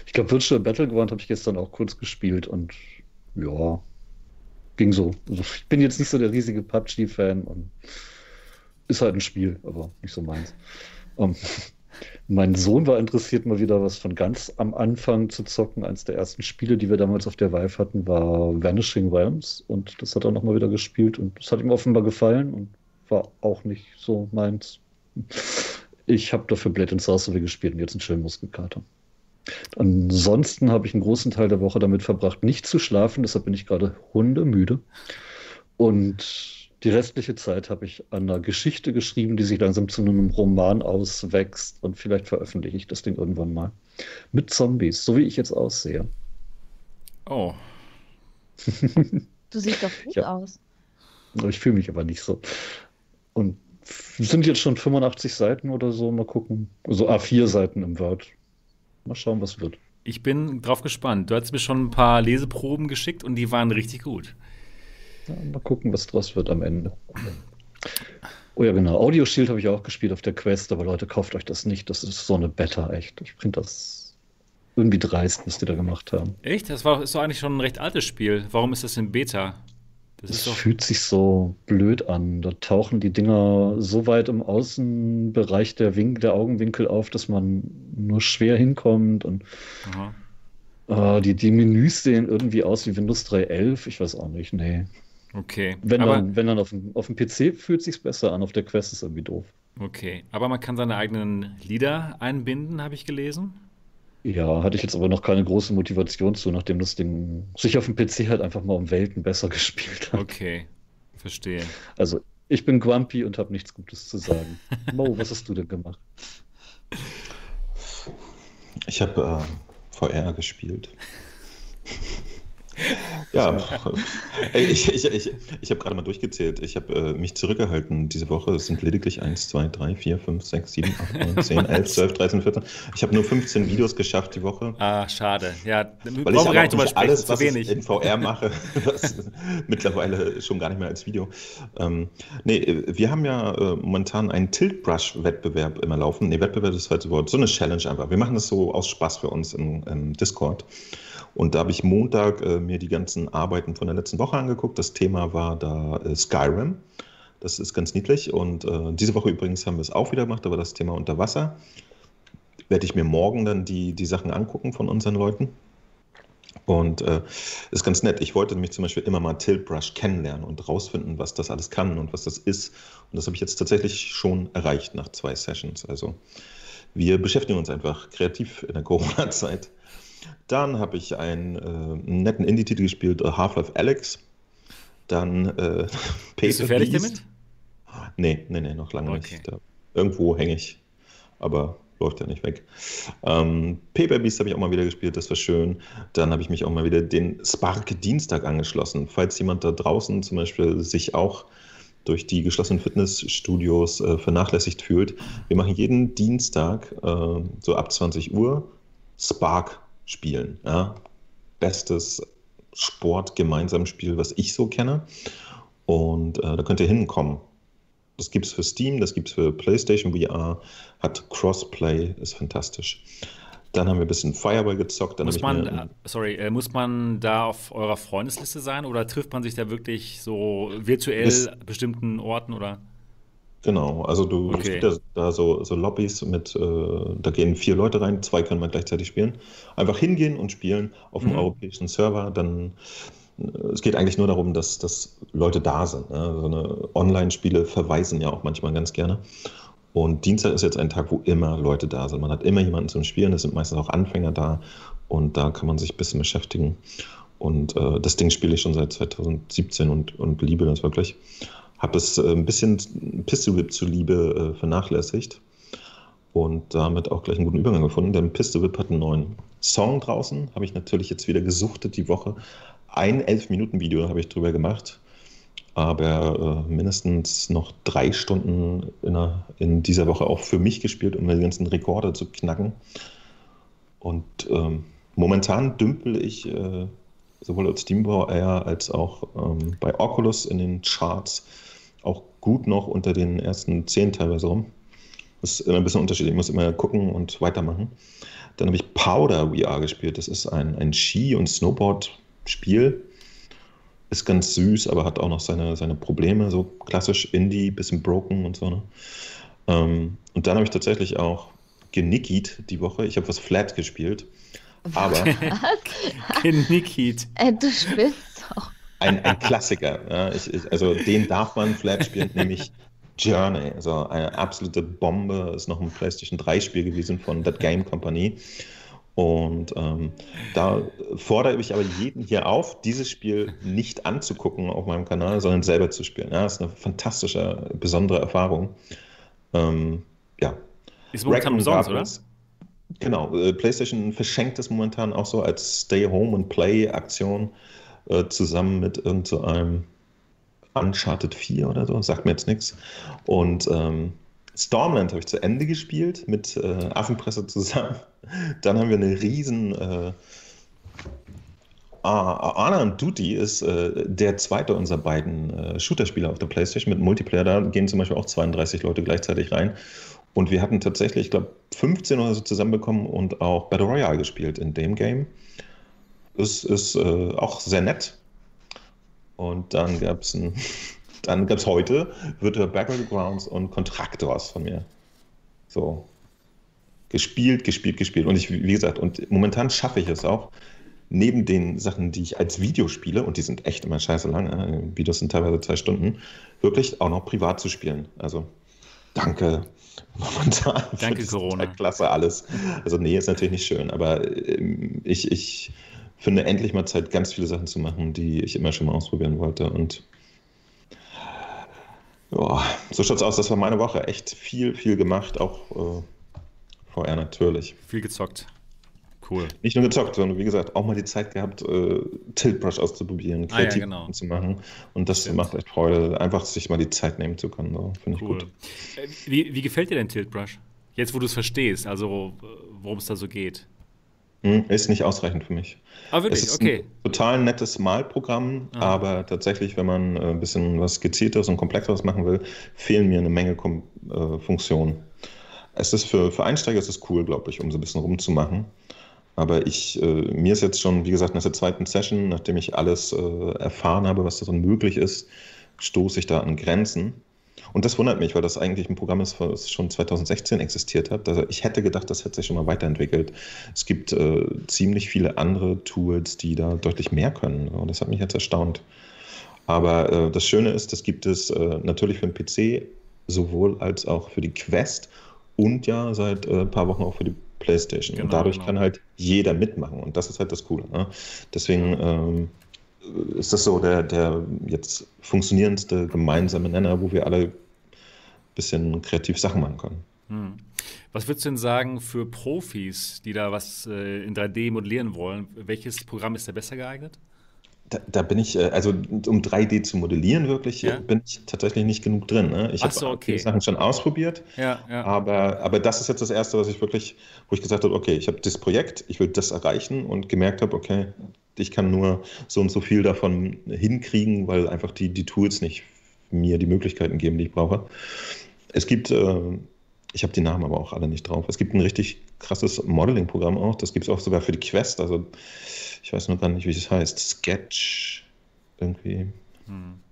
ich glaube, Virtual Battleground habe ich gestern auch kurz gespielt und ja, ging so. Also ich bin jetzt nicht so der riesige PUBG-Fan und ist halt ein Spiel, aber nicht so meins. Ähm, mein Sohn war interessiert, mal wieder was von ganz am Anfang zu zocken. Eins der ersten Spiele, die wir damals auf der Vive hatten, war Vanishing Realms und das hat er nochmal wieder gespielt und das hat ihm offenbar gefallen und war auch nicht so meins. Ich habe dafür Blade and Sorcery gespielt und jetzt einen schönen Muskelkater. Ansonsten habe ich einen großen Teil der Woche damit verbracht, nicht zu schlafen. Deshalb bin ich gerade hundemüde. Und die restliche Zeit habe ich an einer Geschichte geschrieben, die sich langsam zu einem Roman auswächst. Und vielleicht veröffentliche ich das Ding irgendwann mal. Mit Zombies, so wie ich jetzt aussehe. Oh, Du siehst doch gut Ja. aus. Ich fühle mich aber nicht so. Und es sind jetzt schon 85 Seiten oder so. Mal gucken. So A4 Seiten im Word. Mal schauen, was wird. ich bin drauf gespannt. Du hast mir schon ein paar Leseproben geschickt und die waren richtig gut. Ja, mal gucken, was draus wird am Ende. Oh ja, genau. Audio Shield habe ich auch gespielt auf der Quest, aber Leute, kauft euch das nicht. Das ist so eine Beta, echt. Ich finde das irgendwie dreist, was die da gemacht haben. Echt? Das war, ist doch eigentlich schon ein recht altes Spiel. Warum ist das in Beta? Das Es ist doch. fühlt sich so blöd an. Da tauchen die Dinger so weit im Außenbereich der, Wink der Augenwinkel auf, dass man nur schwer hinkommt. Und äh, die, die Menüs sehen irgendwie aus wie Windows 3.11. Ich weiß auch nicht. Nee. Okay. Wenn Aber, dann, wenn dann auf dem, auf dem PC fühlt sich's besser an. Auf der Quest ist irgendwie doof. okay. Aber man kann seine eigenen Lieder einbinden, habe ich gelesen. Ja, hatte ich jetzt aber noch keine große Motivation zu, nachdem das Ding sich auf dem PC halt einfach mal um Welten besser gespielt hat. Okay. Verstehe. Also, ich bin grumpy und habe nichts Gutes zu sagen. Mo, was hast du denn gemacht? Ich habe äh, VR gespielt. Ja, ich, ich, ich, ich habe gerade mal durchgezählt. Ich habe äh, mich zurückgehalten diese Woche. Es sind lediglich 1, 2, 3, 4, 5, 6, 7, 8, 9, 10, 11, 12, 13, 14. Ich habe nur 15 Videos geschafft die Woche. Ah, schade. Ja, Weil ich gar nicht drüber sprechen. alles, was ich wenig. in VR mache, mittlerweile schon gar nicht mehr als Video. Ähm, nee, wir haben ja äh, momentan einen Tilt-Brush-Wettbewerb immer laufen. Nee, Wettbewerb ist das falsche Wort. So eine Challenge einfach. Wir machen das so aus Spaß für uns im, im Discord. Und da habe ich Montag äh, mir die ganzen Arbeiten von der letzten Woche angeguckt. Das Thema war da äh, Skyrim. Das ist ganz niedlich. Und äh, diese Woche übrigens haben wir es auch wieder gemacht, aber das Thema unter Wasser. Werde ich mir morgen dann die, die Sachen angucken von unseren Leuten. Und äh, ist ganz nett. Ich wollte nämlich zum Beispiel immer mal Tilt Brush kennenlernen und rausfinden, was das alles kann und was das ist. Und das habe ich jetzt tatsächlich schon erreicht nach zwei Sessions. Also wir beschäftigen uns einfach kreativ in der Corona-Zeit. Dann habe ich einen, äh, netten Indie-Titel gespielt, äh, Half-Life Alex. Dann äh, Bist du fertig damit? Nee, nee, nee, noch lange Okay. nicht. Da, irgendwo hänge ich, aber läuft ja nicht weg. Ähm, Paper Beast habe ich auch mal wieder gespielt, das war schön. Dann habe ich mich auch mal wieder den Spark Dienstag angeschlossen. Falls jemand da draußen zum Beispiel sich auch durch die geschlossenen Fitnessstudios äh, vernachlässigt fühlt. Wir machen jeden Dienstag äh, so ab 20 Uhr Spark spielen. Ja? Bestes Sport-Gemeinsamspiel, was ich so kenne. Und äh, da könnt ihr hinkommen. Das gibt es für Steam, das gibt es für PlayStation VR, hat Crossplay, ist fantastisch. Dann haben wir ein bisschen Fireball gezockt. Dann Muss man, äh, sorry, äh, muss man da auf eurer Freundesliste sein oder trifft man sich da wirklich so virtuell Ist- bestimmten Orten oder? Genau, also du Okay. ja da so, so Lobbys mit, äh, da gehen vier Leute rein, zwei können mal gleichzeitig spielen. Einfach hingehen und spielen auf dem Mhm. europäischen Server. Dann, äh, es geht eigentlich nur darum, dass, dass Leute da sind. Ne? So eine Online-Spiele verweisen ja auch manchmal ganz gerne. Und Dienstag ist jetzt ein Tag, wo immer Leute da sind. Man hat immer jemanden zum Spielen, es sind meistens auch Anfänger da und da kann man sich ein bisschen beschäftigen. Und äh, das Ding spiele ich schon seit 2017 und, und liebe das wirklich. Habe es äh, ein bisschen Pistol Whip zuliebe äh, vernachlässigt und damit auch gleich einen guten Übergang gefunden, denn Pistol Whip hat einen neuen Song draußen. Habe ich natürlich jetzt wieder gesuchtet die Woche. Ein 11-Minuten-Video habe ich drüber gemacht, aber äh, mindestens noch drei Stunden in, der, in dieser Woche auch für mich gespielt, um die ganzen Rekorde zu knacken. Und ähm, momentan dümpel ich äh, sowohl als SteamVR als auch ähm, bei Oculus in den Charts auch gut noch unter den ersten zehn teilweise rum. Das ist immer ein bisschen unterschiedlich. Ich muss immer gucken und weitermachen. Dann habe ich Powder VR gespielt. Das ist ein, ein Ski- und Snowboard-Spiel. Ist ganz süß, aber hat auch noch seine, seine Probleme. So klassisch Indie, bisschen broken und so. Ne? Ähm, und dann habe ich tatsächlich auch genickied die Woche. Ich habe was Flat gespielt. Aber Genickied. Äh, du spielst. Ein, ein Klassiker. Ja, ich, ich, also den darf man Flat spielen, nämlich Journey. Also eine absolute Bombe. Ist noch ein PlayStation 3 Spiel gewesen von That Game Company. Und ähm, da fordere ich aber jeden hier auf, dieses Spiel nicht anzugucken auf meinem Kanal, sondern selber zu spielen. Ja, das ist eine fantastische, besondere Erfahrung. Ähm, ja, Ist momentan umsonst, oder? Genau, äh, PlayStation verschenkt es momentan auch so als Stay Home and Play Aktion äh, zusammen mit irgend so einem Uncharted 4 oder so, sagt mir jetzt nichts. Und ähm, Stormland habe ich zu Ende gespielt mit äh, Affenpresse zusammen. Dann haben wir eine riesen äh, Ah, and Duty ist äh, der zweite unserer beiden äh, Shooter-Spieler auf der PlayStation mit Multiplayer. Da gehen zum Beispiel auch 32 Leute gleichzeitig rein. Und wir hatten tatsächlich, ich glaube, 15 oder so zusammenbekommen und auch Battle Royale gespielt in dem Game. Das ist äh, auch sehr nett. Und dann gab es dann gab's heute Virtual Battlegrounds und Contractors von mir. So. Gespielt, gespielt, gespielt. Und ich, wie gesagt, und momentan schaffe ich es auch, neben den Sachen, die ich als Video spiele, und die sind echt immer scheiße lang, äh, Videos sind teilweise zwei Stunden, wirklich auch noch privat zu spielen. Also danke momentan. Danke, Corona. Klasse alles. Also nee, ist natürlich nicht schön, aber ähm, ich, ich finde endlich mal Zeit, ganz viele Sachen zu machen, die ich immer schon mal ausprobieren wollte. Und ja, so schaut's aus. Das war meine Woche. Echt viel, viel gemacht, auch äh, VR natürlich. Viel gezockt. Cool. Nicht nur gezockt, sondern wie gesagt, auch mal die Zeit gehabt, äh, Tilt Brush auszuprobieren, Ah ja, kreativ genau. zu machen. Und das Stimmt. macht echt Freude, einfach sich mal die Zeit nehmen zu können. So. Finde ich Cool. gut. Äh, Wie, wie gefällt dir denn Tilt Brush? Jetzt, wo du es verstehst, also worum es da so geht. Hm, ist nicht ausreichend für mich. Ah, Es wirklich? ist Okay. ein total nettes Malprogramm, Ah. aber tatsächlich, wenn man äh, ein bisschen was gezielteres und komplexeres machen will, fehlen mir eine Menge Kom äh, Funktionen. Es ist für, für Einsteiger ist es cool, glaube ich, um so ein bisschen rumzumachen. Aber ich, äh, mir ist jetzt schon, wie gesagt, nach der zweiten Session, nachdem ich alles äh, erfahren habe, was darin möglich ist, stoße ich da an Grenzen. Und das wundert mich, weil das eigentlich ein Programm ist, was schon 2016 existiert hat. Also ich hätte gedacht, das hätte sich schon mal weiterentwickelt. Es gibt äh, ziemlich viele andere Tools, die da deutlich mehr können. Und das hat mich jetzt erstaunt. Aber äh, das Schöne ist, das gibt es äh, natürlich für den PC sowohl als auch für die Quest und ja seit ein äh, paar Wochen auch für die PlayStation. Genau, und dadurch genau. kann halt jeder mitmachen. Und das ist halt das Coole. Ne? Deswegen ähm, ist das so der, der jetzt funktionierendste gemeinsame Nenner, wo wir alle ein bisschen kreativ Sachen machen können. Hm. Was würdest du denn sagen für Profis, die da was äh, in 3D modellieren wollen? Welches Programm ist da besser geeignet? Da, da, bin ich, äh, also um 3D zu modellieren wirklich, ja? bin ich tatsächlich nicht genug drin. Ne? Ich habe so, okay. Sachen schon ausprobiert, ja, ja. Aber, aber das ist jetzt das Erste, was ich wirklich, wo ich gesagt habe, okay, ich habe das Projekt, ich will das erreichen und gemerkt habe, okay, ich kann nur so und so viel davon hinkriegen, weil einfach die, die Tools nicht mir die Möglichkeiten geben, die ich brauche. Es gibt, äh, ich habe die Namen aber auch alle nicht drauf. Es gibt ein richtig krasses Modeling-Programm auch, das gibt es auch sogar für die Quest, also ich weiß nur gar nicht, wie es heißt. Sketch irgendwie. Hm.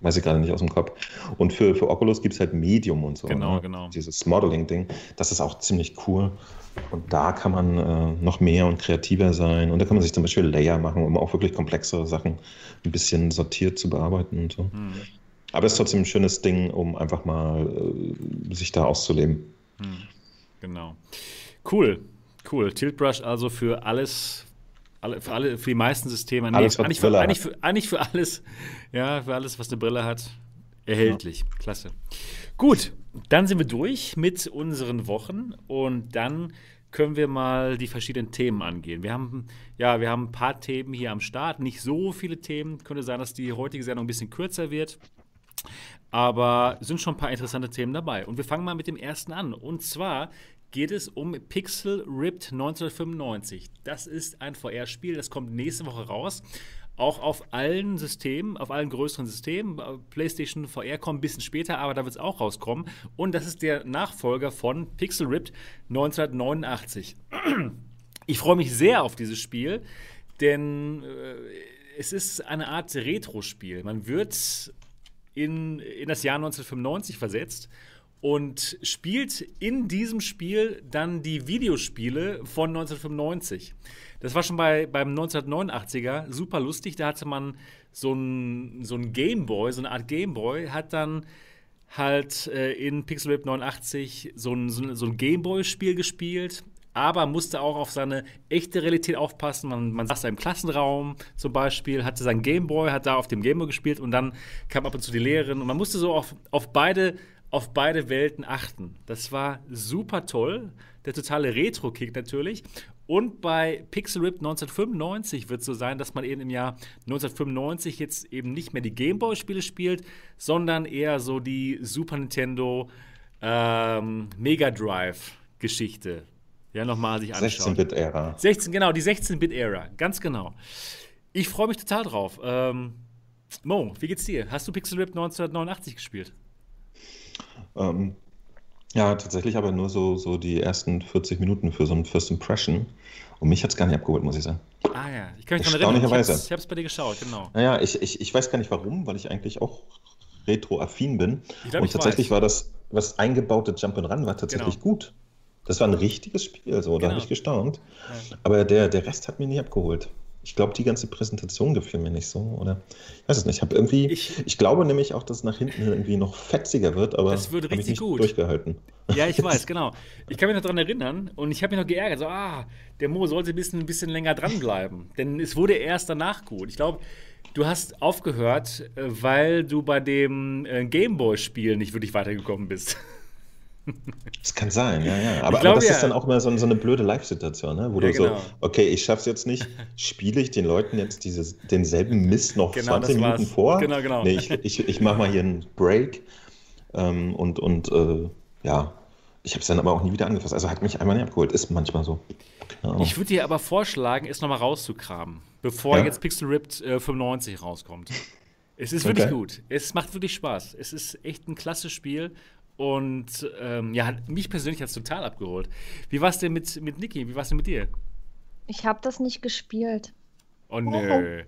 Weiß ich gerade nicht aus dem Kopf. Und für, für Oculus gibt es halt Medium und so. Genau, ne? genau. Dieses Modeling-Ding. Das ist auch ziemlich cool. Und da kann man äh, noch mehr und kreativer sein. Und da kann man sich zum Beispiel Layer machen, um auch wirklich komplexere Sachen ein bisschen sortiert zu bearbeiten und so. Hm. Aber es ist trotzdem ein schönes Ding, um einfach mal äh, sich da auszuleben. Hm. Genau. Cool, cool. Tiltbrush also für alles, alle, für, alle, für die meisten Systeme. Nee, alles, eigentlich, für, eigentlich, für, eigentlich für alles, ja, für alles, was eine Brille hat. Erhältlich. Ja. Klasse. Gut, dann sind wir durch mit unseren Wochen und dann können wir mal die verschiedenen Themen angehen. Wir haben, ja, wir haben ein paar Themen hier am Start, nicht so viele Themen. Könnte sein, dass die heutige Sendung ein bisschen kürzer wird. Aber sind schon ein paar interessante Themen dabei. Und wir fangen mal mit dem ersten an. Und zwar geht es um Pixel Ripped 1995. Das ist ein VR-Spiel, das kommt nächste Woche raus. Auch auf allen Systemen, auf allen größeren Systemen. PlayStation VR kommt ein bisschen später, aber da wird es auch rauskommen. Und das ist der Nachfolger von Pixel Ripped 1989. Ich freue mich sehr auf dieses Spiel, denn äh, es ist eine Art Retro-Spiel. Man wird in, in das Jahr 1995 versetzt und spielt in diesem Spiel dann die Videospiele von 1995. Das war schon bei, beim 1989er super lustig. Da hatte man so ein, so ein Gameboy, so eine Art Gameboy, hat dann halt äh, in Pixel Whip 89 so ein, so ein, so ein Gameboy-Spiel gespielt, aber musste auch auf seine echte Realität aufpassen. Man, man saß da im Klassenraum zum Beispiel, hatte seinen Gameboy, hat da auf dem Gameboy gespielt und dann kam ab und zu die Lehrerin und man musste so auf, auf beide auf beide Welten achten. Das war super toll. Der totale Retro-Kick natürlich. Und bei Pixel Rip 1995 wird es so sein, dass man eben im Jahr 1995 jetzt eben nicht mehr die Gameboy-Spiele spielt, sondern eher so die Super Nintendo ähm, Mega Drive-Geschichte. Ja, nochmal sich anschauen. 16-Bit-Ära. 16, genau, die 16-Bit-Ära, ganz genau. Ich freue mich total drauf. Ähm, Mo, wie geht's dir? Hast du Pixel Rip 1989 gespielt? Ähm, ja, tatsächlich aber nur so, so die ersten 40 Minuten für so ein First Impression. Und mich hat es gar nicht abgeholt, muss ich sagen. Ah ja, ich kann mich daran erinnern. Ich habe es bei dir geschaut, genau. Naja, ich, ich, ich weiß gar nicht warum, weil ich eigentlich auch retro-affin bin. Glaub, und tatsächlich weiß. war das, was eingebaute Jump Run war tatsächlich genau. gut. Das war ein richtiges Spiel, so, da genau. habe ich gestaunt. Ja. Aber der, der Rest hat mir nicht abgeholt ich glaube, die ganze Präsentation gefiel mir nicht so, oder? Ich weiß es nicht. Ich habe irgendwie, ich, ich, glaube nämlich auch, dass es nach hinten irgendwie noch fetziger wird, aber das wird richtig gut durchgehalten. Ja, ich weiß, genau. Ich kann mich noch daran erinnern und ich habe mich noch geärgert, so, ah, der Mo sollte ein bisschen, ein bisschen länger dranbleiben, denn es wurde erst danach gut. Ich glaube, du hast aufgehört, äh, weil du bei dem äh, Gameboy-Spiel nicht wirklich weitergekommen bist. Das kann sein, ja, ja. Aber, glaub, aber das ja. ist dann auch immer so, so eine blöde Live-Situation, ne? wo ja, du genau. so, okay, ich schaff's jetzt nicht, spiele ich den Leuten jetzt dieses, denselben Mist noch genau, 20 Minuten war's. vor? Genau, genau. Nee, ich, ich, ich mache mal hier einen Break ähm, und, und äh, ja, ich habe es dann aber auch nie wieder angefasst. Also hat mich einmal nicht abgeholt. Ist manchmal so. Genau. Ich würde dir aber vorschlagen, es nochmal rauszukramen, bevor ja? jetzt Pixel Ripped äh, 95 rauskommt. Es ist wirklich okay. gut. Es macht wirklich Spaß. Es ist echt ein klasse Spiel und ähm, ja, mich persönlich hat es total abgeholt. Wie war es denn mit, mit Niki? Wie war es denn mit dir? Ich habe das nicht gespielt. Oh nö.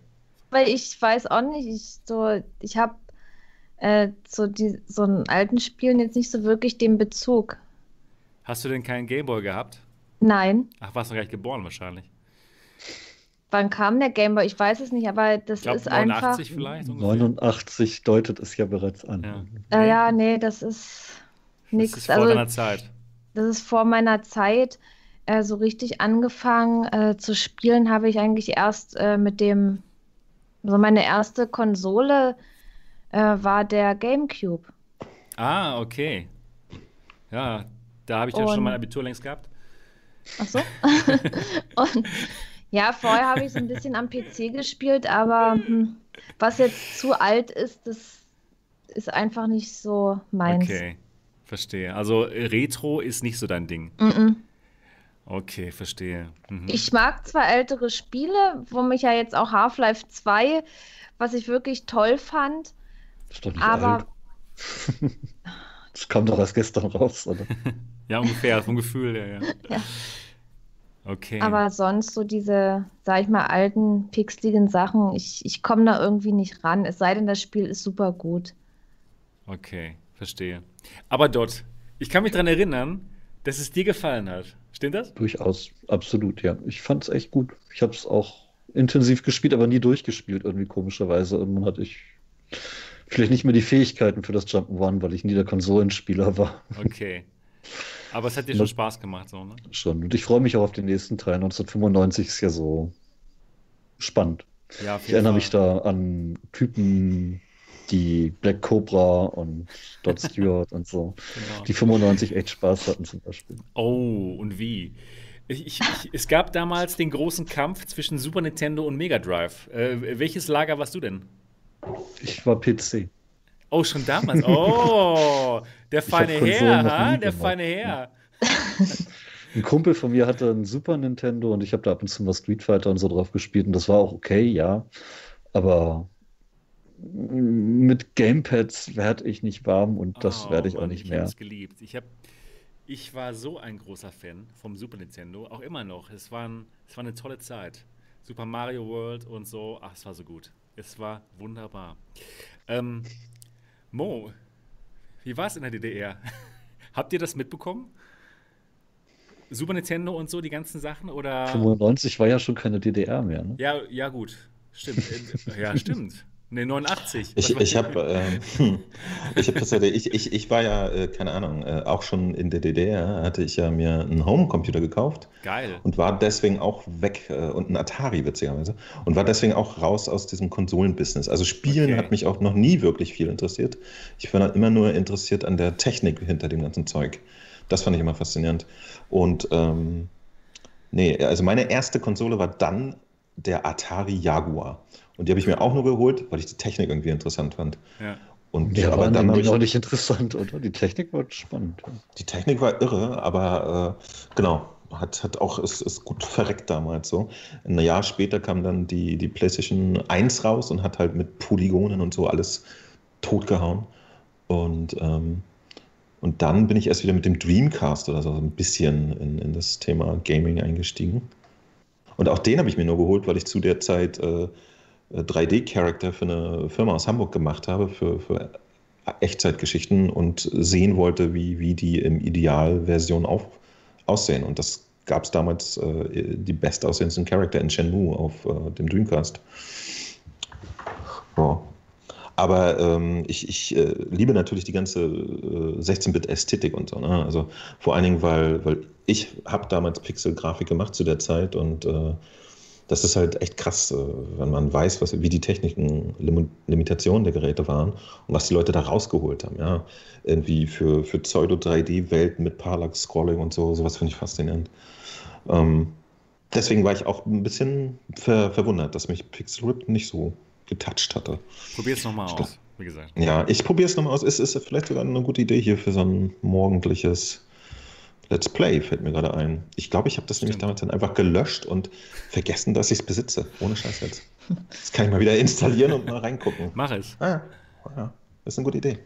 Weil ich weiß auch nicht, ich so, ich habe äh, so, die, so einen alten Spielen jetzt nicht so wirklich den Bezug. Hast du denn keinen Gameboy gehabt? Nein. Ach, warst du gar nicht geboren wahrscheinlich. Wann kam der Gameboy? Ich weiß es nicht, aber das glaub, ist 89 einfach. vielleicht? Ungefähr. 89 deutet es ja bereits an. Ja, äh, ja nee, das ist nichts. Das ist vor also, deiner Zeit. das ist vor meiner Zeit. Äh, so richtig angefangen äh, zu spielen habe ich eigentlich erst äh, mit dem, also meine erste Konsole äh, war der GameCube. Ah, okay. Ja, da habe ich ja Und- schon mein Abitur längst gehabt. Ach so. Und ja, vorher habe ich so ein bisschen am PC gespielt, aber hm, was jetzt zu alt ist, das ist einfach nicht so meins. Okay, verstehe. Also Retro ist nicht so dein Ding. Mm-mm. Okay, verstehe. Mhm. Ich mag zwar ältere Spiele, wo mich ja jetzt auch Half-Life 2, was ich wirklich toll fand, Ist doch nicht aber alt. Das kam doch erst gestern raus, oder? Ja, ungefähr, vom Gefühl her, ja. Ja. Okay. Aber sonst so diese, sag ich mal, alten, pixeligen Sachen, ich, ich komme da irgendwie nicht ran. Es sei denn, das Spiel ist super gut. Okay, verstehe. Aber dort, ich kann mich daran erinnern, dass es dir gefallen hat. Stimmt das? Durchaus, absolut, ja. Ich fand es echt gut. Ich habe es auch intensiv gespielt, aber nie durchgespielt, irgendwie komischerweise. Irgendwann hatte ich vielleicht nicht mehr die Fähigkeiten für das Jump'n'Run, weil ich nie der Konsolenspieler war. Okay. Aber es hat dir schon Spaß gemacht, so, ne? Schon. Und ich freue mich auch auf den nächsten Teil. 1995 ist ja so spannend. Ja, Ich erinnere Fall. mich da an Typen, die Black Cobra und Dot Stewart und so, Genau. die 95 echt Spaß hatten zum Beispiel. Oh, und wie? Ich, ich, es gab damals den großen Kampf zwischen Super Nintendo und Mega Drive. Äh, welches Lager warst du denn? Ich war PC. Oh, schon damals. Oh, der feine Herr, ha? Der gemacht. feine Herr. Ein Kumpel von mir hatte einen Super Nintendo und ich habe da ab und zu mal Street Fighter und so drauf gespielt und das war auch okay, ja. Aber mit Gamepads werde ich nicht warm und das Oh, werde ich auch nicht ich mehr. hab's geliebt. Ich, hab, ich war so ein großer Fan vom Super Nintendo, auch immer noch. Es, waren, es war eine tolle Zeit. Super Mario World und so. Ach, es war so gut. Es war wunderbar. Ähm, Mo, wie war es in der DDR? Habt ihr das mitbekommen? Super Nintendo und so, die ganzen Sachen? Oder? 95 war ja schon keine DDR mehr, ne? Ja, ja, gut. Stimmt. Ja, stimmt. Ne, 89. Ich, ich habe ich hab tatsächlich, ich, ich, ich war ja, äh, keine Ahnung, äh, auch schon in der DDR, hatte ich ja mir einen Homecomputer gekauft Geil. und war deswegen auch weg äh, und ein Atari witzigerweise und war deswegen auch raus aus diesem Konsolenbusiness. Also Spielen Okay. hat mich auch noch nie wirklich viel interessiert. Ich war dann immer nur interessiert an der Technik hinter dem ganzen Zeug. Das fand ich immer faszinierend. Und ähm, nee, also meine erste Konsole war dann der Atari Jaguar. Und die habe ich mir auch nur geholt, weil ich die Technik irgendwie interessant fand. Ja. Und Mehr aber waren dann habe die ich auch nicht interessant, oder? Die Technik war spannend. ja. die Technik war irre, aber äh, genau, hat, hat auch, ist, ist gut verreckt damals so. Ein Jahr später kam dann die, die PlayStation 1 raus und hat halt mit Polygonen und so alles totgehauen. Und, ähm, und dann bin ich erst wieder mit dem Dreamcast oder so ein bisschen in, in das Thema Gaming eingestiegen. Und auch den habe ich mir nur geholt, weil ich zu der Zeit äh, 3D-Charakter für eine Firma aus Hamburg gemacht habe, für, für Echtzeitgeschichten und sehen wollte, wie, wie die im Idealversion auf, aussehen. Und das gab es damals äh, die bestaussehendsten Charakter in Shenmue auf äh, dem Dreamcast. Ja. Aber ähm, ich, ich äh, liebe natürlich die ganze äh, 16-Bit-Ästhetik und so. Ne? Also vor allen Dingen, weil, weil ich habe damals Pixel-Grafik gemacht zu der Zeit und äh, das ist halt echt krass, äh, wenn man weiß, was, wie die Techniken, Lim Limitationen der Geräte waren und was die Leute da rausgeholt haben. Ja? Irgendwie für, für Pseudo-3D-Welten mit Parallax-Scrolling und so, sowas finde ich faszinierend. Ähm, deswegen war ich auch ein bisschen ver verwundert, dass mich Pixel Rip nicht so getoucht hatte. Probier es nochmal aus, wie gesagt. Ja, ich probiere es nochmal aus. Es ist vielleicht sogar eine gute Idee hier für so ein morgendliches Let's Play, fällt mir gerade ein. Ich glaube, ich habe das nämlich Stimmt. damals dann einfach gelöscht und vergessen, dass ich es besitze. Ohne Scheiß jetzt. Das kann ich mal wieder installieren und mal reingucken. Mach es. Ah, ja, das ist eine gute Idee.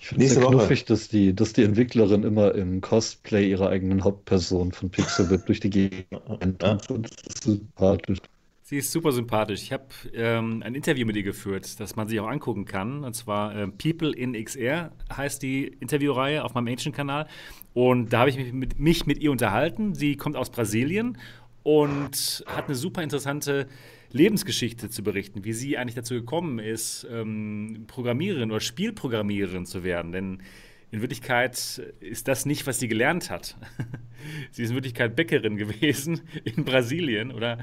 Ich finde es Nächste sehr Woche. knuffig, dass die, dass die Entwicklerin immer im Cosplay ihrer eigenen Hauptperson von Pixelbit durch die Gegend rennt. Ja. Das ist sympathisch. Sie ist super sympathisch. Ich habe ähm, ein Interview mit ihr geführt, das man sich auch angucken kann. Und zwar ähm, People in XR heißt die Interviewreihe auf meinem Ancient-Kanal. Und da habe ich mich mit, mich mit ihr unterhalten. Sie kommt aus Brasilien und hat eine super interessante Lebensgeschichte zu berichten, wie sie eigentlich dazu gekommen ist, ähm, Programmiererin oder Spielprogrammiererin zu werden. Denn in Wirklichkeit ist das nicht, was sie gelernt hat. sie ist in Wirklichkeit Bäckerin gewesen in Brasilien oder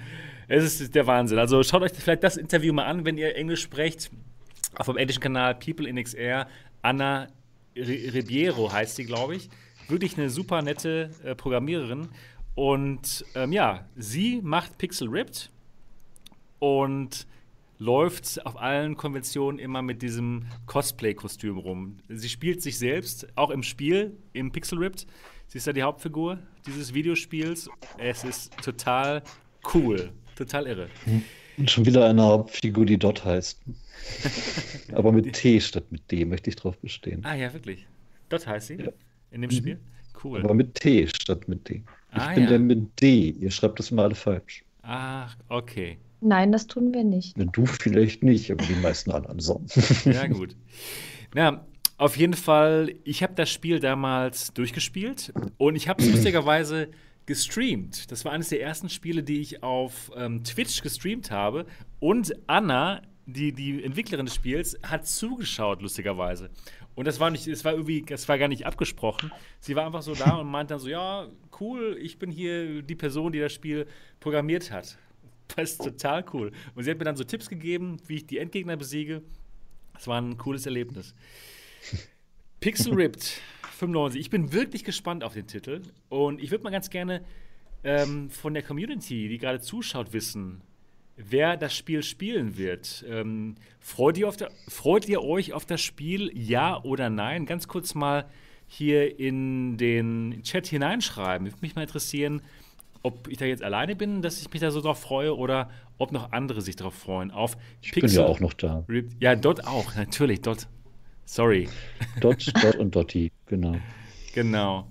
es ist der Wahnsinn. Also schaut euch vielleicht das Interview mal an, wenn ihr Englisch sprecht. Auf dem englischen Kanal People in XR. Anna Ribeiro heißt sie, glaube ich. Wirklich eine super nette äh, Programmiererin. Und ähm, ja, sie macht Pixel Ripped und läuft auf allen Konventionen immer mit diesem Cosplay-Kostüm rum. Sie spielt sich selbst, auch im Spiel, im Pixel Ripped. Sie ist ja die Hauptfigur dieses Videospiels. Es ist total cool, total irre. Und schon wieder eine Hauptfigur, die Dot heißt. Aber mit T statt mit D möchte ich drauf bestehen. Ah ja, wirklich. Dot heißt sie ja. in dem mhm. Spiel? Cool. Aber mit T statt mit D. Ich ah, bin ja. der mit D. Ihr schreibt das mal alle falsch. Ach, okay. Nein, das tun wir nicht. Du vielleicht nicht, aber die meisten anderen so. Ja, gut. Na, auf jeden Fall, ich habe das Spiel damals durchgespielt und ich habe es lustigerweise gestreamt. Das war eines der ersten Spiele, die ich auf ähm, Twitch gestreamt habe. Und Anna, die, die Entwicklerin des Spiels, hat zugeschaut, lustigerweise. Und das war nicht, es war irgendwie, das war gar nicht abgesprochen. Sie war einfach so da und meinte dann so, ja, cool, ich bin hier die Person, die das Spiel programmiert hat. Das ist total cool. Und sie hat mir dann so Tipps gegeben, wie ich die Endgegner besiege. Das war ein cooles Erlebnis. Pixel Ripped 95. Ich bin wirklich gespannt auf den Titel. Und ich würde mal ganz gerne ähm, von der Community, die gerade zuschaut, wissen, wer das Spiel spielen wird. Ähm, freut, ihr der, freut ihr euch auf das Spiel, ja oder nein? Ganz kurz mal hier in den Chat hineinschreiben. Würde mich mal interessieren, ob ich da jetzt alleine bin, dass ich mich da so drauf freue oder ob noch andere sich darauf freuen. Auf ich Pixel bin ja auch noch da. Ja, dort auch, natürlich, dort. Sorry. Dot, Dot und Dotti, genau. Genau.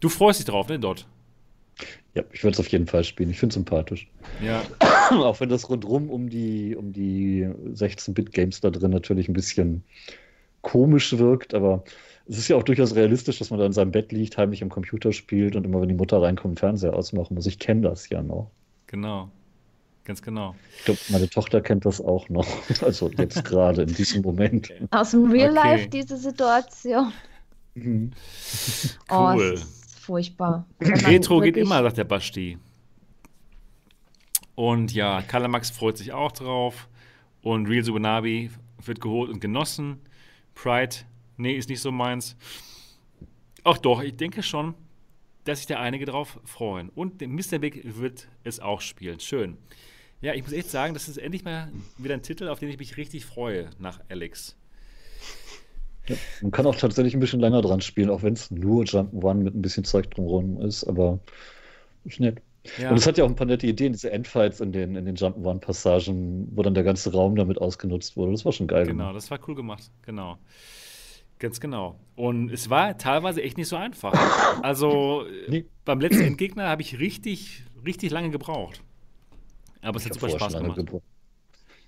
Du freust dich drauf, ne, Dot? Ja, ich würde es auf jeden Fall spielen. Ich finde es sympathisch. Ja. Auch wenn das rundrum um die, um die 16-Bit-Games da drin natürlich ein bisschen komisch wirkt, aber es ist ja auch durchaus realistisch, dass man da in seinem Bett liegt, heimlich am Computer spielt und immer, wenn die Mutter reinkommt, Fernseher ausmachen muss. Ich kenne das ja noch. Genau. Ganz genau. Ich glaube, meine Tochter kennt das auch noch. Also jetzt gerade in diesem Moment. Aus dem Real okay. Life diese Situation. Mhm. Oh, cool. Oh, furchtbar. Retro geht immer, sagt der Basti. Und ja, Kalamax freut sich auch drauf. Und Real Subunabi wird geholt und genossen. Pride nee, ist nicht so meins. Ach doch, ich denke schon, dass sich da einige drauf freuen. Und Mr. Big wird es auch spielen. Schön. Ja, ich muss echt sagen, das ist endlich mal wieder ein Titel, auf den ich mich richtig freue nach Alex. Ja, man kann auch tatsächlich ein bisschen länger dran spielen, auch wenn es nur Jump'n'Run mit ein bisschen Zeug drumherum ist, aber ist nett. Ja. Und es hat ja auch ein paar nette Ideen, diese Endfights in den, in den Jump'n'Run-Passagen, wo dann der ganze Raum damit ausgenutzt wurde. Das war schon geil. Genau, gemacht. das war cool gemacht, genau. Ganz genau. Und es war teilweise echt nicht so einfach. Also nee. beim letzten Endgegner habe ich richtig, richtig lange gebraucht. Aber es ich hat super Spaß gemacht. Gebraucht.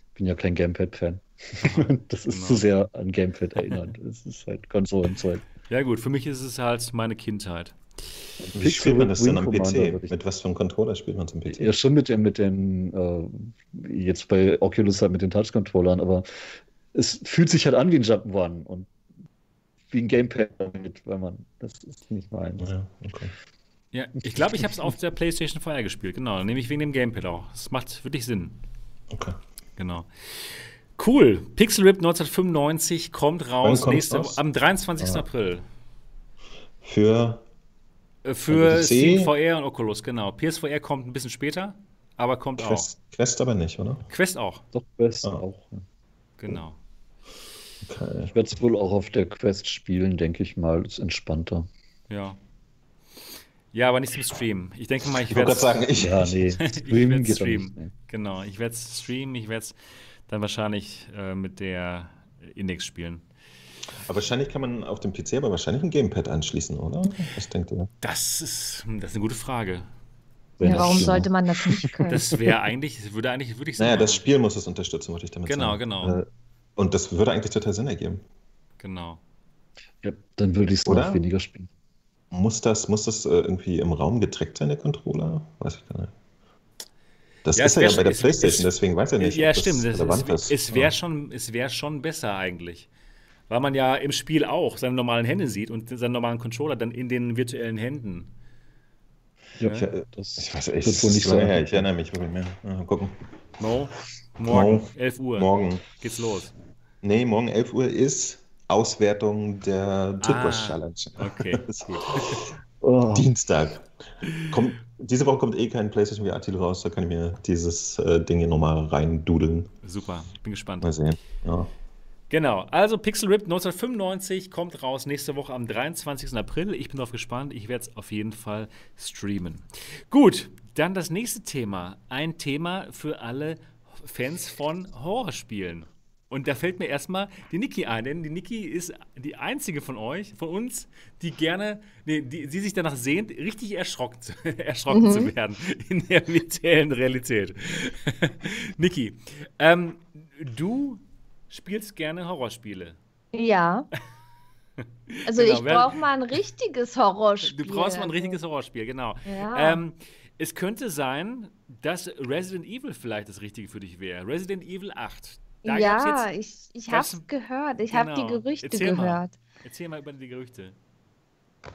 Ich bin ja kein Gamepad-Fan. das ist genau. zu sehr an Gamepad erinnert. Es ist halt Konsolenzeug. Ja gut, für mich ist es halt meine Kindheit. Wie spielt man das denn am PC? Mit was für einem Controller spielt man es am PC? Ja, schon mit, mit den, äh, jetzt bei Oculus halt mit den Touch-Controllern, aber es fühlt sich halt an wie ein Jump'n'Run und wie ein Gamepad damit, weil man, das ist nicht meins. Ja, okay. Ja, ich glaube, ich habe es auf der PlayStation VR gespielt, genau. Nämlich wegen dem Gamepad auch. Das macht wirklich Sinn. Okay. Genau. Cool. Pixel Rip 1995 kommt raus nächste, raus? am 23. Ah. April. Für? Äh, für Steam VR und Oculus, genau. PSVR kommt ein bisschen später, aber kommt Quest, auch. Quest aber nicht, oder? Quest auch. Doch, Quest ah. auch. Genau. Okay. Ich werde es wohl auch auf der Quest spielen, denke ich mal. Das ist entspannter. Ja. Ja, aber nicht zum Stream. Ich denke mal, ich werde es sagen, ich, ja, nee. Streamen ich streamen. Nicht, nee. Genau, ich werde es streamen. Ich werde es dann wahrscheinlich äh, mit der Index spielen. Aber wahrscheinlich kann man auf dem PC aber wahrscheinlich ein Gamepad anschließen, oder? Was denkt ihr? Das ist, das ist eine gute Frage. Ja, warum sollte man das nicht können? Das wäre eigentlich, würde eigentlich, würde ich sagen. Naja, das Spiel muss es unterstützen, wollte ich damit genau, sagen. Genau, genau. Und das würde eigentlich total Sinn ergeben. Genau. Ja, dann würde ich es noch weniger spielen. Muss das, muss das äh, irgendwie im Raum getrackt sein, der Controller? Weiß ich gar nicht. Das ja, ist ja bei der Playstation, deswegen weiß er nicht. Ja, stimmt. Das relevant ist, es wäre ja. schon, wär schon besser eigentlich. weil man ja im Spiel auch seine normalen Hände sieht und seinen normalen Controller dann in den virtuellen Händen. Ja, Ich, äh, das ich weiß echt, wird wohl nicht so so her, ich erinnere mich wirklich mehr. Mal gucken. Mo, morgen, Mo. 11 Uhr, Morgen. geht's los. Nee, morgen 11 Uhr ist Auswertung der Toothbrush Ah. Challenge. Okay, gut. Oh, Dienstag. Kommt, diese Woche kommt eh kein PlayStation VR-Titel raus, da kann ich mir dieses äh, Ding hier nochmal reindudeln. Super, bin gespannt. Mal sehen. Ja. Genau, also Pixel Rip 1995 kommt raus nächste Woche am 23. April. Ich bin drauf gespannt. Ich werde es auf jeden Fall streamen. Gut, dann das nächste Thema. Ein Thema für alle Fans von Horrorspielen. Und da fällt mir erstmal die Niki ein, denn die Niki ist die einzige von euch, von uns, die gerne, nee, die, die sich danach sehnt, richtig erschrocken, zu- erschrocken zu werden in der virtuellen Realität. Niki, ähm, du spielst gerne Horrorspiele. Ja. Also Genau, ich brauche mal ein richtiges Horrorspiel. Du brauchst mal ein richtiges Horrorspiel, genau. Ja. Ähm, es könnte sein, dass Resident Evil vielleicht das Richtige für dich wäre. Resident Evil 8. Da ja, ich, ich habe gehört. Ich habe die Genau. Gerüchte Erzähl mal. gehört, erzähl mal über die Gerüchte.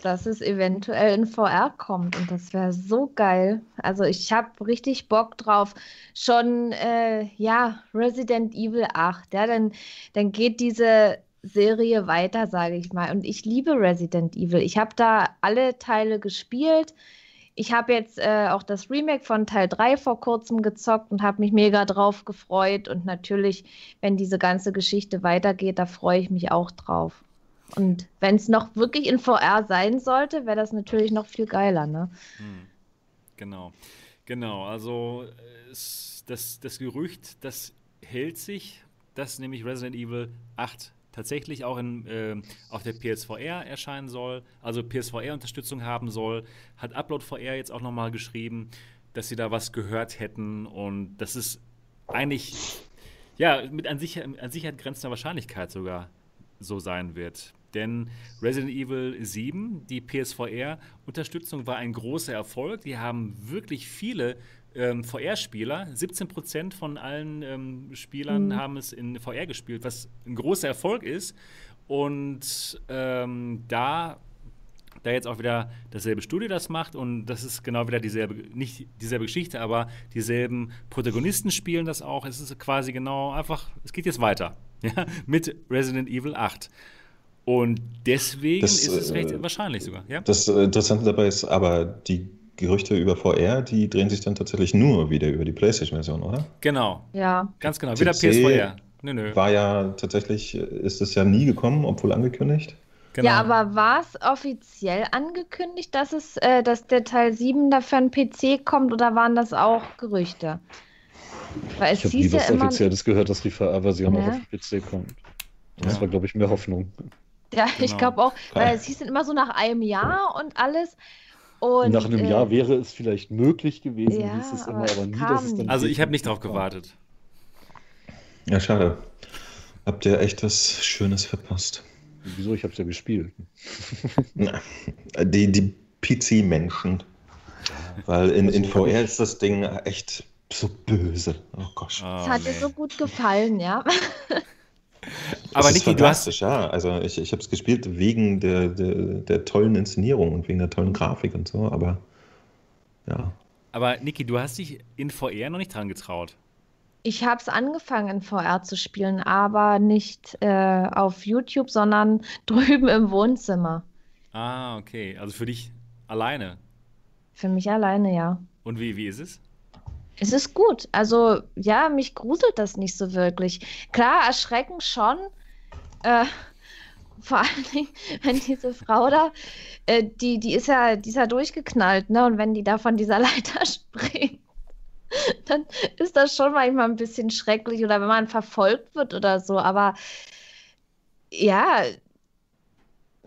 dass es eventuell in VR kommt. Und das wäre so geil. Also ich habe richtig Bock drauf. Schon, äh, ja, Resident Evil 8. Ja, dann, dann geht diese Serie weiter, sage ich mal. Und ich liebe Resident Evil. Ich habe da alle Teile gespielt. Ich habe jetzt äh, auch das Remake von Teil 3 vor kurzem gezockt und habe mich mega drauf gefreut. Und natürlich, wenn diese ganze Geschichte weitergeht, da freue ich mich auch drauf. Und wenn es noch wirklich in VR sein sollte, wäre das natürlich noch viel geiler, ne? Hm. Genau. Genau, also äh, das, das Gerücht, das hält sich, dass nämlich Resident Evil 8 tatsächlich auch in, ähm, auf der PSVR erscheinen soll, also PSVR-Unterstützung haben soll, hat UploadVR jetzt auch nochmal geschrieben, dass sie da was gehört hätten und das ist eigentlich, ja, mit an, Sicher an Sicherheit grenzender Wahrscheinlichkeit sogar so sein wird. Denn Resident Evil 7, die PSVR-Unterstützung war ein großer Erfolg. Die haben wirklich viele ähm, VR-Spieler, 17% von allen ähm, Spielern Mhm. haben es in VR gespielt, was ein großer Erfolg ist. Und ähm, da da jetzt auch wieder dasselbe Studio das macht und das ist genau wieder dieselbe, nicht dieselbe Geschichte, aber dieselben Protagonisten spielen das auch. Es ist quasi genau einfach, es geht jetzt weiter ja, mit Resident Evil 8. Und deswegen Das, ist es recht äh, wahrscheinlich sogar. Ja? Das äh, Interessante dabei ist aber, die Gerüchte über VR, die drehen sich dann tatsächlich nur wieder über die PlayStation-Version, oder? Genau, Ja. ganz genau. Wieder PC PSVR. Nö, nö. War ja tatsächlich, ist es ja nie gekommen, obwohl angekündigt. Genau. Ja, aber war es offiziell angekündigt, dass es, äh, dass der Teil 7 dafür ein PC kommt oder waren das auch Gerüchte? Weil es ich habe nie ja was immer, Offizielles gehört, dass die VR-Version Ja. auch auf den PC kommt. Das Ja. war, glaube ich, mehr Hoffnung. ja, ich Genau. glaube auch, weil es hieß dann immer so nach einem Jahr und alles. Und, Nach einem äh, Jahr wäre es vielleicht möglich gewesen, ja, hieß es immer, aber aber nie, dass es dann also ich habe nicht drauf gewartet. Ja, schade. Habt ihr echt was Schönes verpasst? Wieso? Ich habe es ja gespielt. Na, die die PC-Menschen. Weil in, in VR ist das Ding echt so böse. Oh Gott. Oh, es hat dir nee. so gut gefallen, ja. aber das ist Niki, du hast, fantastisch, ja. Also ich, ich habe es gespielt wegen der, der, der tollen Inszenierung und wegen der tollen Grafik und so, aber ja. aber Niki, du hast dich in VR noch nicht dran getraut. Ich habe es angefangen in VR zu spielen, aber nicht äh, auf YouTube, sondern drüben im Wohnzimmer. Ah, okay. Also für dich alleine. Für mich alleine, ja. Und wie, wie ist es? Es ist gut. Also, ja, mich gruselt das nicht so wirklich. Klar, erschrecken schon. Äh, vor allen Dingen, wenn diese Frau da, äh, die, die ist ja, die ist ja durchgeknallt, ne? Und wenn die da von dieser Leiter springt, dann ist das schon manchmal ein bisschen schrecklich. Oder wenn man verfolgt wird oder so. Aber ja,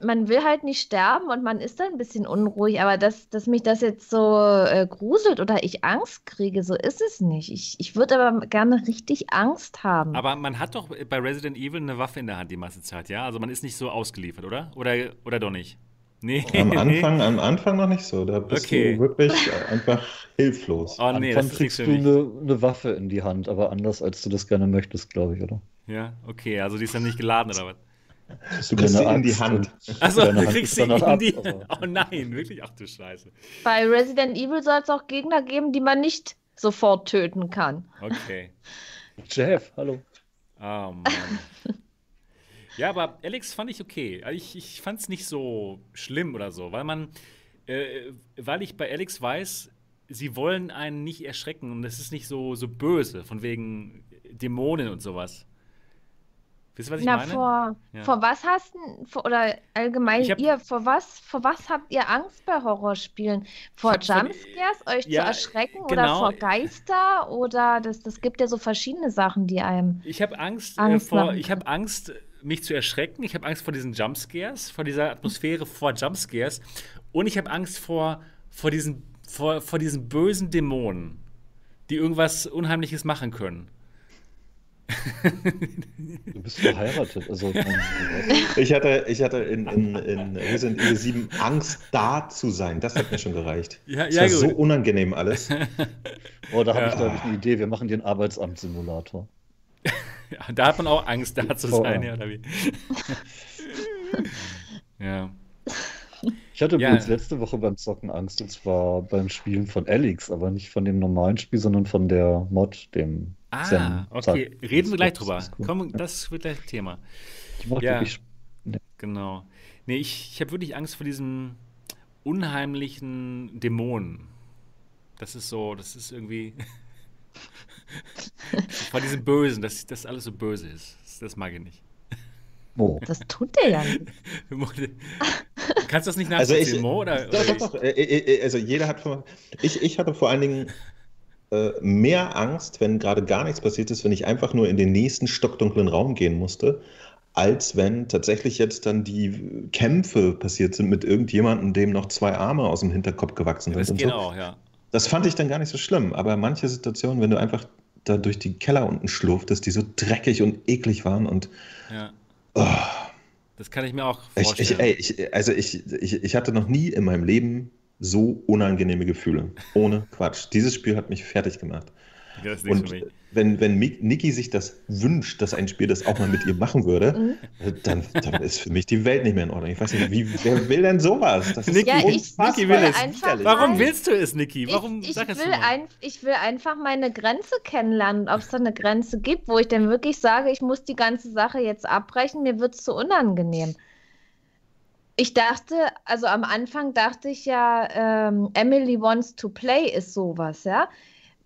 man will halt nicht sterben und man ist dann ein bisschen unruhig, aber dass, dass mich das jetzt so äh, gruselt oder ich Angst kriege, so ist es nicht. Ich, ich würde aber gerne richtig Angst haben. Aber man hat doch bei Resident Evil eine Waffe in der Hand die meiste Zeit, ja? Also man ist nicht so ausgeliefert, oder? Oder, oder doch nicht? Nee. Am Anfang, am Anfang noch nicht so. Da bist Okay. du wirklich einfach hilflos. Oh nee, Anfang kriegst du eine, eine Waffe in die Hand, aber anders, als du das gerne möchtest, glaube ich, oder? Ja, okay, also die ist dann nicht geladen oder was? Du kriegst sie in die Hand. Achso, du Hand kriegst sie in die. aber- Oh nein, wirklich? Ach du Scheiße. Bei Resident Evil soll es auch Gegner geben, die man nicht sofort töten kann. Okay. Jeff, hallo. Oh Mann. Ja, aber Alex fand ich okay. Also ich, ich fand es nicht so schlimm oder so, weil man, äh, weil ich bei Alex weiß, sie wollen einen nicht erschrecken und es ist nicht so, so böse, von wegen Dämonen und sowas. Wisst ihr, was ich Na, meine? vor, Ja. vor was hast du, oder allgemein hab- ihr, vor was, vor was habt ihr Angst bei Horrorspielen? Vor Jumpscares, euch Ja, zu erschrecken oder genau. vor Geister oder das, das gibt ja so verschiedene Sachen, die einem. Ich habe Angst, Angst äh, vor, ich habe Angst, mich zu erschrecken. Ich habe Angst vor diesen Jumpscares, vor dieser Atmosphäre vor Jumpscares. Und ich habe Angst vor, vor, diesen, vor, vor diesen bösen Dämonen, die irgendwas Unheimliches machen können. Du bist verheiratet. Also, Ich hatte, ich hatte in, in, in Resident Evil 7 Angst, da zu sein. Das hat mir schon gereicht. Ja, Es ja, war gut. so unangenehm alles. oh, da habe ich, Ja. glaube ich, eine Idee. Wir machen den Arbeitsamtssimulator. Ja, da hat man auch Angst, da zu Oh, sein, ja. ja, oder wie? ja. Ich hatte Ja. übrigens letzte Woche beim Zocken Angst, und zwar beim Spielen von Alex, aber nicht von dem normalen Spiel, sondern von der Mod, dem Ah, Zen- okay. Reden wir gleich Das drüber. ist cool. Komm, das wird gleich Thema. Die macht Ja. wirklich Genau. Nee, ich, ich habe wirklich Angst vor diesem unheimlichen Dämonen. Das ist so, das ist irgendwie. vor diesem Bösen, dass das alles so böse ist. Das, das mag ich nicht. Oh. Das tut der ja nicht. Kannst du das nicht Also nachvollziehen, ich, Mo? Oder, doch, oder doch, doch. Äh, äh, äh, Also jeder hat vor, ich, ich hatte vor allen Dingen äh, mehr Angst, wenn gerade gar nichts passiert ist, wenn ich einfach nur in den nächsten stockdunklen Raum gehen musste, als wenn tatsächlich jetzt dann die Kämpfe passiert sind mit irgendjemandem, dem noch zwei Arme aus dem Hinterkopf gewachsen sind. Das und geht so. auch, ja. Das fand ich dann gar nicht so schlimm, aber manche Situationen, wenn du einfach da durch die Keller unten schlurftest, die so dreckig und eklig waren und ja. oh, Das kann ich mir auch ich, vorstellen. ich, ey, ich, also ich, ich, ich hatte noch nie in meinem Leben so unangenehme Gefühle. Ohne Quatsch. Dieses Spiel hat mich fertig gemacht. das ist nichts Und wenn, wenn Niki sich das wünscht, dass ein Spiel das auch mal mit ihr machen würde, Mhm. dann, dann ist für mich die Welt nicht mehr in Ordnung. Ich weiß nicht, wie, wer will denn sowas? Das ist Niki, Ja, ich- Niki will es. Warum willst du es, Niki? Warum ich, ich, sag es will ein, ich will einfach meine Grenze kennenlernen, ob es da eine Grenze gibt, wo ich dann wirklich sage, ich muss die ganze Sache jetzt abbrechen, mir wird es zu unangenehm. Ich dachte, also am Anfang dachte ich ja, ähm, Emily Wants to Play ist sowas, ja,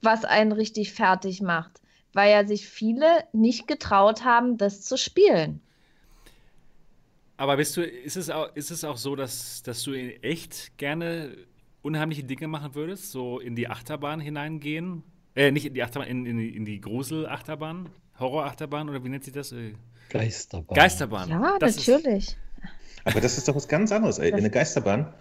was einen richtig fertig macht, weil ja sich viele nicht getraut haben, das zu spielen. Aber bist du, ist es auch, ist es auch so, dass, dass du in echt gerne unheimliche Dinge machen würdest? So in die Achterbahn hineingehen? Äh, nicht in die Achterbahn, in, in, die- in die Grusel-Achterbahn? Horror-Achterbahn oder wie nennt sich das? Äh, Geisterbahn. Geisterbahn. Ja, Das ist- natürlich. Aber das ist doch was ganz anderes, ey. In der Geisterbahn.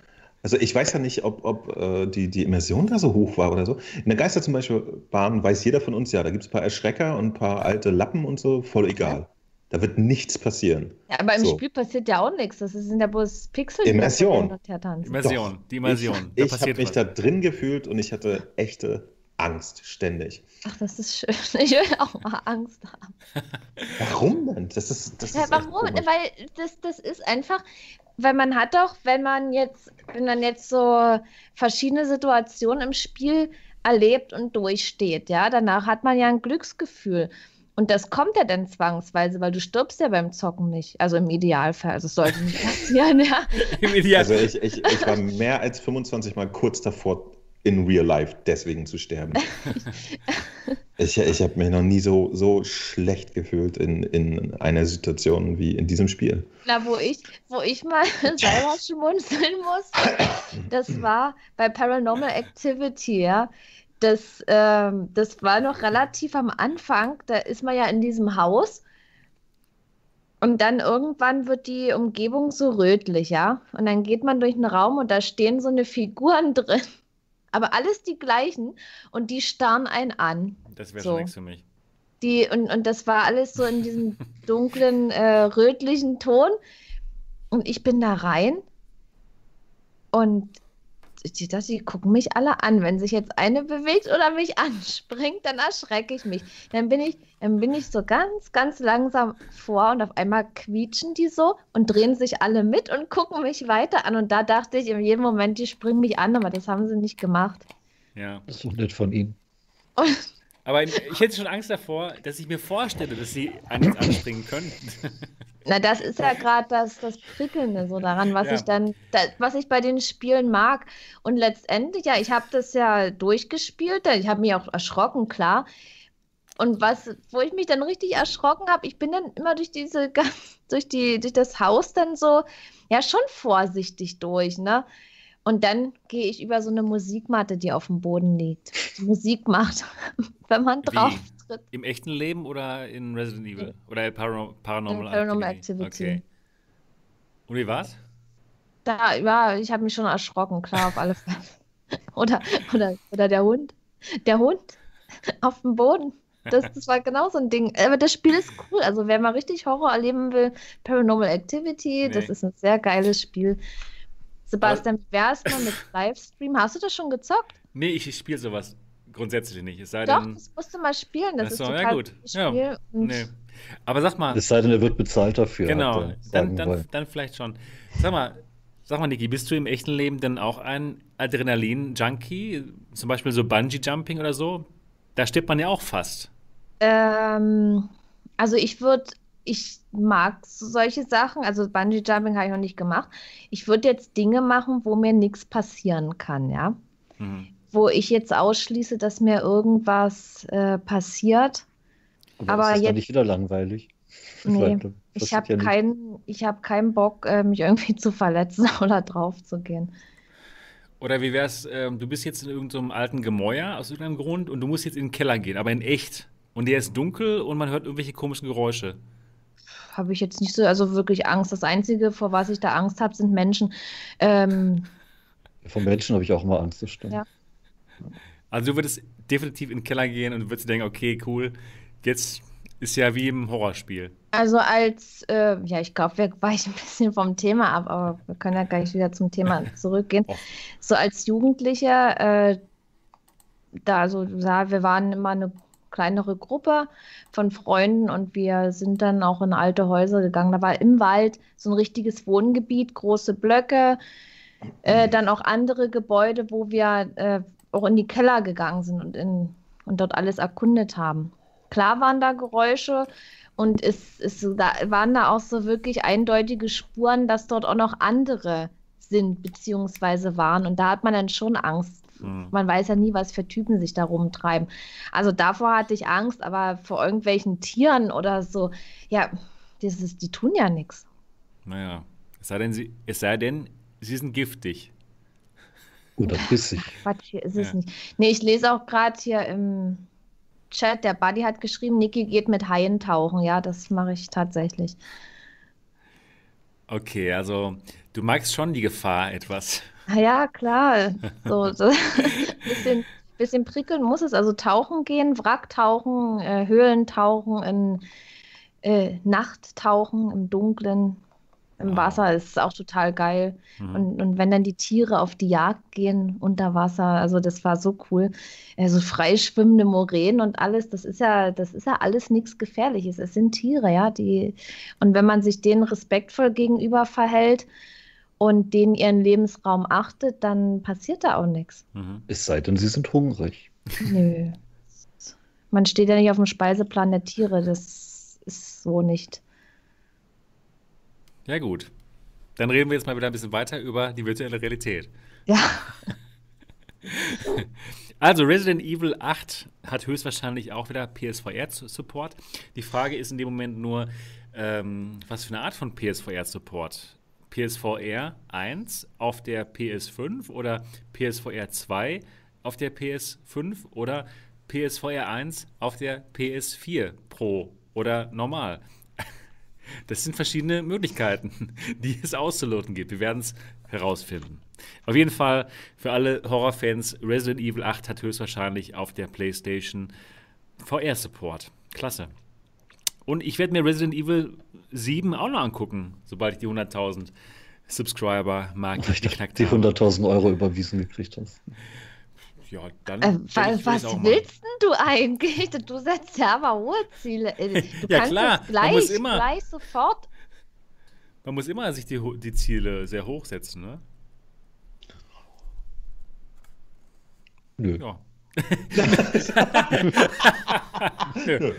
Also ich weiß ja nicht, ob, ob äh, die, die Immersion da so hoch war oder so. In der Geister zum Beispiel Bahn weiß jeder von uns ja, da gibt es ein paar Erschrecker und ein paar alte Lappen und so, voll egal. Da wird nichts passieren. Ja, aber im So. Spiel passiert ja auch nichts. Das sind ja bloß Pixel, die Immersion. tanzen. Immersion, die Immersion. Ich, ich habe mich da drin gefühlt und ich hatte echte Angst ständig. Ach, das ist schön. Ich will auch mal Angst haben. Warum denn? Das ist, das Ja, ist warum? Weil das, das ist einfach, weil man hat doch, wenn man jetzt, wenn man jetzt so verschiedene Situationen im Spiel erlebt und durchsteht, ja, danach hat man ja ein Glücksgefühl. Und das kommt ja dann zwangsweise, weil du stirbst ja beim Zocken nicht. Also im Idealfall. Also es sollte nicht passieren, ja. Im Ideal- Also ich, ich, ich war mehr als 25 Mal kurz davor, in real life deswegen zu sterben. Ich, ich habe mich noch nie so, so schlecht gefühlt in, in einer Situation wie in diesem Spiel. Na, wo ich, wo ich mal selber schmunzeln muss, das war bei Paranormal Activity, ja. Das, ähm, das war noch relativ am Anfang. Da ist man ja in diesem Haus. Und dann irgendwann wird die Umgebung so rötlich, ja. Und dann geht man durch einen Raum und da stehen so eine Figuren drin. Aber alles die gleichen. Und die starren einen an. Das wäre So. schon nichts für mich. Die, und, und das war alles so in diesem dunklen, äh, rötlichen Ton. Und ich bin da rein und die, das, die gucken mich alle an. Wenn sich jetzt eine bewegt oder mich anspringt, dann erschrecke ich mich. Dann bin ich, dann bin ich so ganz, ganz langsam vor und auf einmal quietschen die so und drehen sich alle mit und gucken mich weiter an. Und da dachte ich in jedem Moment, die springen mich an, aber das haben sie nicht gemacht. Ja. Das ist doch nett von Ihnen. Und Aber ich hätte schon Angst davor, dass ich mir vorstelle, dass sie jetzt anspringen können. Na, das ist ja gerade das, das Prickelnde so daran, was Ja. ich dann, da, was ich bei den Spielen mag. Und letztendlich, ja, ich habe das ja durchgespielt, ich habe mich auch erschrocken, klar. Und was, wo ich mich dann richtig erschrocken habe, ich bin dann immer durch diese, durch die, durch das Haus dann so, ja, schon vorsichtig durch, ne? Und dann gehe ich über so eine Musikmatte, die auf dem Boden liegt. Die Musik macht, wenn man Wie? drauf tritt. Im echten Leben oder in Resident Evil? Oder Paranor Paranormal, Paranormal Activity. Okay. Und wie war's? Da, ja, ich habe mich schon erschrocken, klar, auf alle Fälle. Oder, oder, oder der Hund. Der Hund auf dem Boden. Das, das war genau so ein Ding. Aber das Spiel ist cool. Also, wer mal richtig Horror erleben will, Paranormal Activity, das Nee. ist ein sehr geiles Spiel. Sebastian, wie wär's mal mit Livestream? Hast du das schon gezockt? Nee, ich spiele sowas grundsätzlich nicht. Es sei Doch, denn. das musst du mal spielen. Das ist so, ja, total gut. gutes Ja, Spiel. Und Nee. Aber sag mal, Es sei denn, er wird bezahlt dafür. genau, er dann, dann, dann vielleicht schon. Sag mal, sag mal, Niki, bist du im echten Leben denn auch ein Adrenalin-Junkie? Zum Beispiel so Bungee-Jumping oder so? Da stirbt man ja auch fast. Ähm, also ich würde, ich mag so- solche Sachen, also Bungee Jumping habe ich noch nicht gemacht. Ich würde jetzt Dinge machen, wo mir nichts passieren kann, ja. Mhm. Wo ich jetzt ausschließe, dass mir irgendwas äh, passiert. aber ist das jetzt- dann nicht wieder langweilig? Nee, Ich habe ja keinen, ich habe keinen Bock, äh, mich irgendwie zu verletzen oder drauf zu gehen. Oder wie wär's, ähm, du bist jetzt in irgendeinem alten Gemäuer aus irgendeinem Grund und du musst jetzt in den Keller gehen, aber in echt. Und der ist dunkel und man hört irgendwelche komischen Geräusche. Habe ich jetzt nicht so, also wirklich Angst. Das Einzige, vor was ich da Angst habe, sind Menschen. Ähm, Von Menschen habe ich auch immer Angst, das stimmt. Ja. Also du würdest definitiv in den Keller gehen und würdest denken, okay, cool, jetzt ist ja wie im Horrorspiel. Also als, äh, ja, ich glaube, wir weichen ein bisschen vom Thema ab, aber wir können ja gleich wieder zum Thema zurückgehen. Och. So als Jugendlicher, äh, da, also, ja, wir waren immer eine kleinere Gruppe von Freunden und wir sind dann auch in alte Häuser gegangen. Da war im Wald so ein richtiges Wohngebiet, große Blöcke, äh, dann auch andere Gebäude, wo wir äh, auch in die Keller gegangen sind und, in, und dort alles erkundet haben. Klar waren da Geräusche und es, es da waren da auch so wirklich eindeutige Spuren, dass dort auch noch andere sind beziehungsweise waren. Und da hat man dann schon Angst. Hm. Man weiß ja nie, was für Typen sich da rumtreiben. Also davor hatte ich Angst, aber vor irgendwelchen Tieren oder so, ja, das ist, die tun ja nichts. Naja, es sei denn, sie, es sei denn, sie sind giftig. Oder bissig. Quatsch, hier ist es Ja. nicht. Nee, ich lese auch gerade hier im Chat, der Buddy hat geschrieben, Niki geht mit Haien tauchen. Ja, das mache ich tatsächlich. Okay, also du magst schon die Gefahr etwas. Ah Ja, klar. So, so. bisschen, bisschen prickeln muss es. Also tauchen gehen, Wracktauchen, äh, Höhlentauchen, in äh, Nachttauchen im Dunklen, im Wow. Wasser ist auch total geil. Mhm. Und, und wenn dann die Tiere auf die Jagd gehen unter Wasser, also das war so cool. Also freischwimmende Moränen und alles, das ist ja, das ist ja alles nichts Gefährliches. Es sind Tiere, ja, die, und wenn man sich denen respektvoll gegenüber verhält und denen ihren Lebensraum achtet, dann passiert da auch nichts. Mhm. Es sei denn, sie sind hungrig. Nö. Man steht ja nicht auf dem Speiseplan der Tiere, das ist so nicht. Ja gut, dann reden wir jetzt mal wieder ein bisschen weiter über die virtuelle Realität. Ja, Also Resident Evil 8 hat höchstwahrscheinlich auch wieder PSVR-Support. Die Frage ist in dem Moment nur, ähm, was für eine Art von PSVR-Support? PSVR 1 auf der PS5 oder PSVR 2 auf der PS5 oder PSVR 1 auf der PS4 Pro oder normal? Das sind verschiedene Möglichkeiten, die es auszuloten gibt. Wir werden es herausfinden. Auf jeden Fall für alle Horrorfans, Resident Evil 8 hat höchstwahrscheinlich auf der PlayStation VR-Support. Klasse. Und ich werde mir Resident Evil 7 auch noch angucken, sobald ich die 100.000 Subscriber Marke ich dachte, die 100.000 Euro überwiesen gekriegt hast. Ja, dann. Äh, was was willst denn du eigentlich? Du setzt ja aber hohe Ziele. Du ja, klar. Das gleich, man muss immer, gleich sofort. Man muss immer sich die, die Ziele sehr hoch setzen, ne? Nö. Ja. Nö.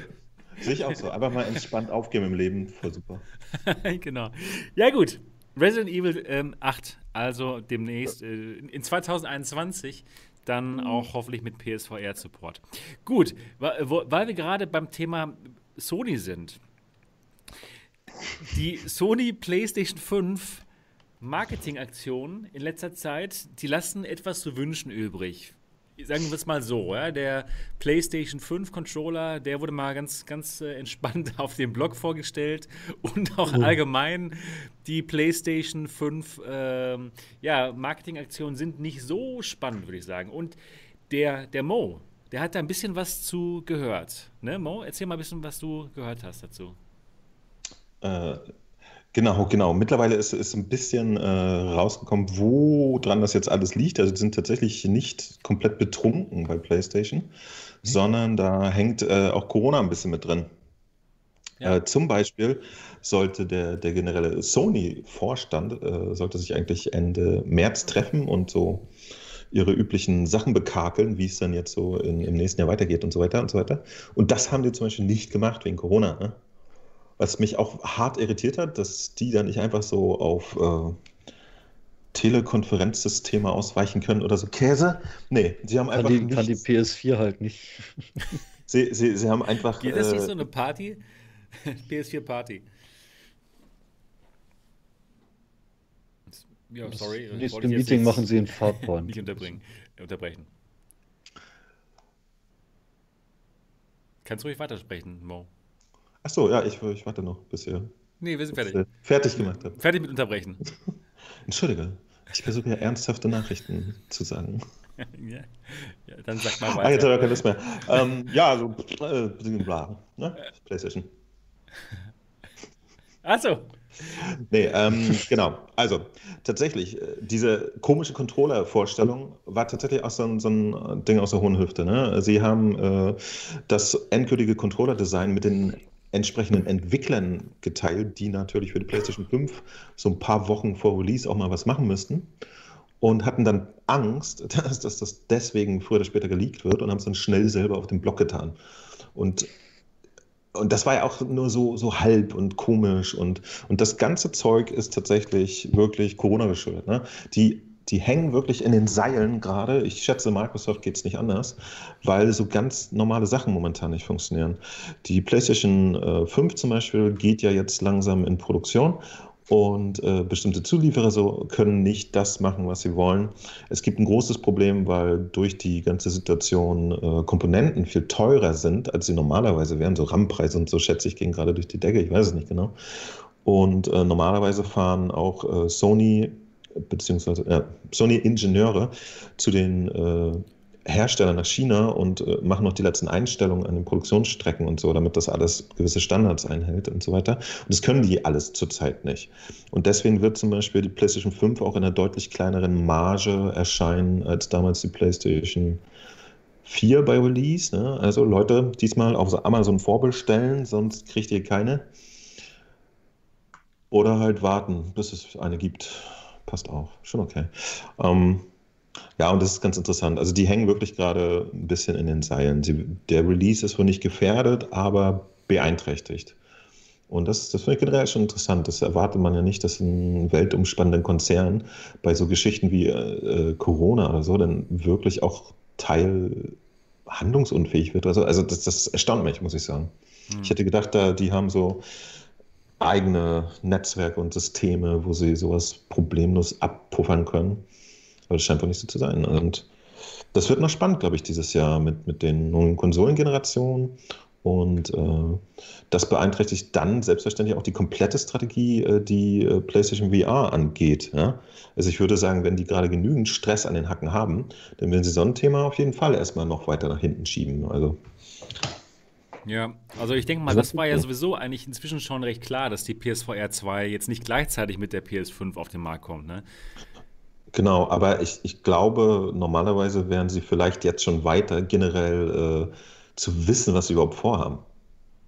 Sehe ich auch so. Einfach mal entspannt aufgeben im Leben. Voll super. genau. Ja, gut. Resident Evil ähm, 8, also demnächst äh, in 2021 dann auch hoffentlich mit PSVR-Support. Gut, weil wir gerade beim Thema Sony sind. Die Sony PlayStation 5 Marketingaktionen in letzter Zeit, die lassen etwas zu wünschen übrig sagen wir es mal so, ja, der PlayStation 5 Controller, der wurde mal ganz, ganz äh, entspannt auf dem Blog vorgestellt und auch oh. allgemein die PlayStation 5 äh, ja, Marketingaktionen sind nicht so spannend, würde ich sagen. Und der, der Mo, der hat da ein bisschen was zu gehört. Ne, Mo, erzähl mal ein bisschen, was du gehört hast dazu. Äh, Genau, genau. Mittlerweile ist, ist ein bisschen äh, rausgekommen, wo dran das jetzt alles liegt. Also die sind tatsächlich nicht komplett betrunken bei PlayStation, mhm. sondern da hängt äh, auch Corona ein bisschen mit drin. Ja. Äh, zum Beispiel sollte der, der generelle Sony-Vorstand äh, sollte sich eigentlich Ende März treffen und so ihre üblichen Sachen bekakeln, wie es dann jetzt so in, im nächsten Jahr weitergeht und so weiter und so weiter. Und das haben die zum Beispiel nicht gemacht wegen Corona. Ne? Was mich auch hart irritiert hat, dass die dann nicht einfach so auf äh, Telekonferenzsysteme ausweichen können oder so Käse. Nee, sie haben einfach. Kann die, kann die PS4 halt nicht. sie, sie, sie haben einfach. Geht das nicht äh, so eine Party? PS4 Party. Ja, sorry. Das nächste Meeting machen sie in Fahrplan. nicht unterbringen, unterbrechen. Kannst du ruhig weitersprechen, Mo. Ach so, ja, ich, ich warte noch, bis ihr nee, wir sind fertig. Äh, fertig gemacht habt. Fertig mit Unterbrechen. Entschuldige, ich versuche ja ernsthafte Nachrichten zu sagen. ja, ja, dann sag mal weiter. Ah, jetzt habe ich keine Lust mehr. ähm, ja, also, äh, bla, ne? PlayStation. Achso. Nee, ähm, genau. Also, tatsächlich, äh, diese komische Controller-Vorstellung war tatsächlich auch so ein, so ein, Ding aus der hohen Hüfte. Ne? Sie haben äh, das endgültige Controller-Design mit den entsprechenden Entwicklern geteilt, die natürlich für die PlayStation 5 so ein paar Wochen vor Release auch mal was machen müssten und hatten dann Angst, dass, dass das deswegen früher oder später geleakt wird und haben es dann schnell selber auf den Blog getan. Und, und das war ja auch nur so, so halb und komisch und, und das ganze Zeug ist tatsächlich wirklich Corona geschuldet. Ne? Die die hängen wirklich in den Seilen gerade. Ich schätze, Microsoft geht es nicht anders, weil so ganz normale Sachen momentan nicht funktionieren. Die PlayStation äh, 5 zum Beispiel geht ja jetzt langsam in Produktion und äh, bestimmte Zulieferer so können nicht das machen, was sie wollen. Es gibt ein großes Problem, weil durch die ganze Situation äh, Komponenten viel teurer sind, als sie normalerweise wären. So RAM-Preise und so schätze ich gehen gerade durch die Decke, ich weiß es nicht genau. Und äh, normalerweise fahren auch äh, Sony beziehungsweise äh, Sony-Ingenieure zu den äh, Herstellern nach China und äh, machen noch die letzten Einstellungen an den Produktionsstrecken und so, damit das alles gewisse Standards einhält und so weiter. Und das können die alles zurzeit nicht. Und deswegen wird zum Beispiel die PlayStation 5 auch in einer deutlich kleineren Marge erscheinen als damals die PlayStation 4 bei Release. Ne? Also Leute, diesmal auf Amazon vorbestellen, sonst kriegt ihr keine. Oder halt warten, bis es eine gibt passt auch. Schon okay. Ähm, ja, und das ist ganz interessant. Also die hängen wirklich gerade ein bisschen in den Seilen. Sie, der Release ist wohl nicht gefährdet, aber beeinträchtigt. Und das, das finde ich generell schon interessant. Das erwartet man ja nicht, dass ein weltumspannender Konzern bei so Geschichten wie äh, Corona oder so dann wirklich auch Teil handlungsunfähig wird. Also, also das, das erstaunt mich, muss ich sagen. Hm. Ich hätte gedacht, da, die haben so eigene Netzwerke und Systeme, wo sie sowas problemlos abpuffern können. Aber das scheint wohl nicht so zu sein. Und das wird noch spannend, glaube ich, dieses Jahr mit, mit den neuen Konsolengenerationen. Und äh, das beeinträchtigt dann selbstverständlich auch die komplette Strategie, äh, die äh, PlayStation VR angeht. Ja? Also ich würde sagen, wenn die gerade genügend Stress an den Hacken haben, dann werden sie so ein Thema auf jeden Fall erstmal noch weiter nach hinten schieben. Also Ja, also ich denke mal, das war ja sowieso eigentlich inzwischen schon recht klar, dass die PSVR 2 jetzt nicht gleichzeitig mit der PS5 auf den Markt kommt, ne? Genau, aber ich, ich glaube, normalerweise wären sie vielleicht jetzt schon weiter, generell äh, zu wissen, was sie überhaupt vorhaben.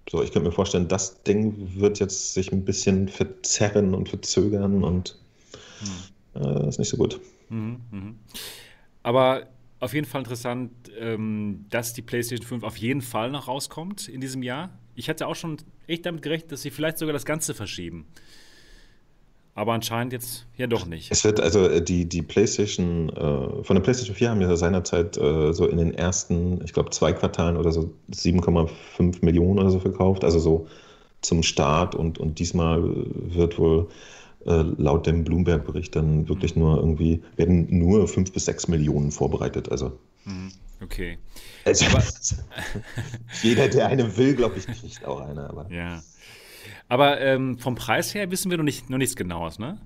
So, ich könnte mir vorstellen, das Ding wird jetzt sich ein bisschen verzerren und verzögern und hm. äh, ist nicht so gut. Mhm, mh. Aber auf jeden Fall interessant, ähm, dass die PlayStation 5 auf jeden Fall noch rauskommt in diesem Jahr. Ich hatte auch schon echt damit gerechnet, dass sie vielleicht sogar das Ganze verschieben. Aber anscheinend jetzt ja doch nicht. Es wird also äh, die, die PlayStation, äh, von der PlayStation 4 haben wir seinerzeit äh, so in den ersten, ich glaube, zwei Quartalen oder so 7,5 Millionen oder so verkauft. Also so zum Start und, und diesmal wird wohl äh, laut dem Bloomberg-Bericht dann wirklich nur irgendwie, werden nur 5 bis 6 Millionen vorbereitet. Also. Mhm. Okay. Also, jeder, der eine will, glaube ich, kriegt auch eine. Aber. Ja. Aber ähm, vom Preis her wissen wir noch, nicht, noch nichts Genaues, ne?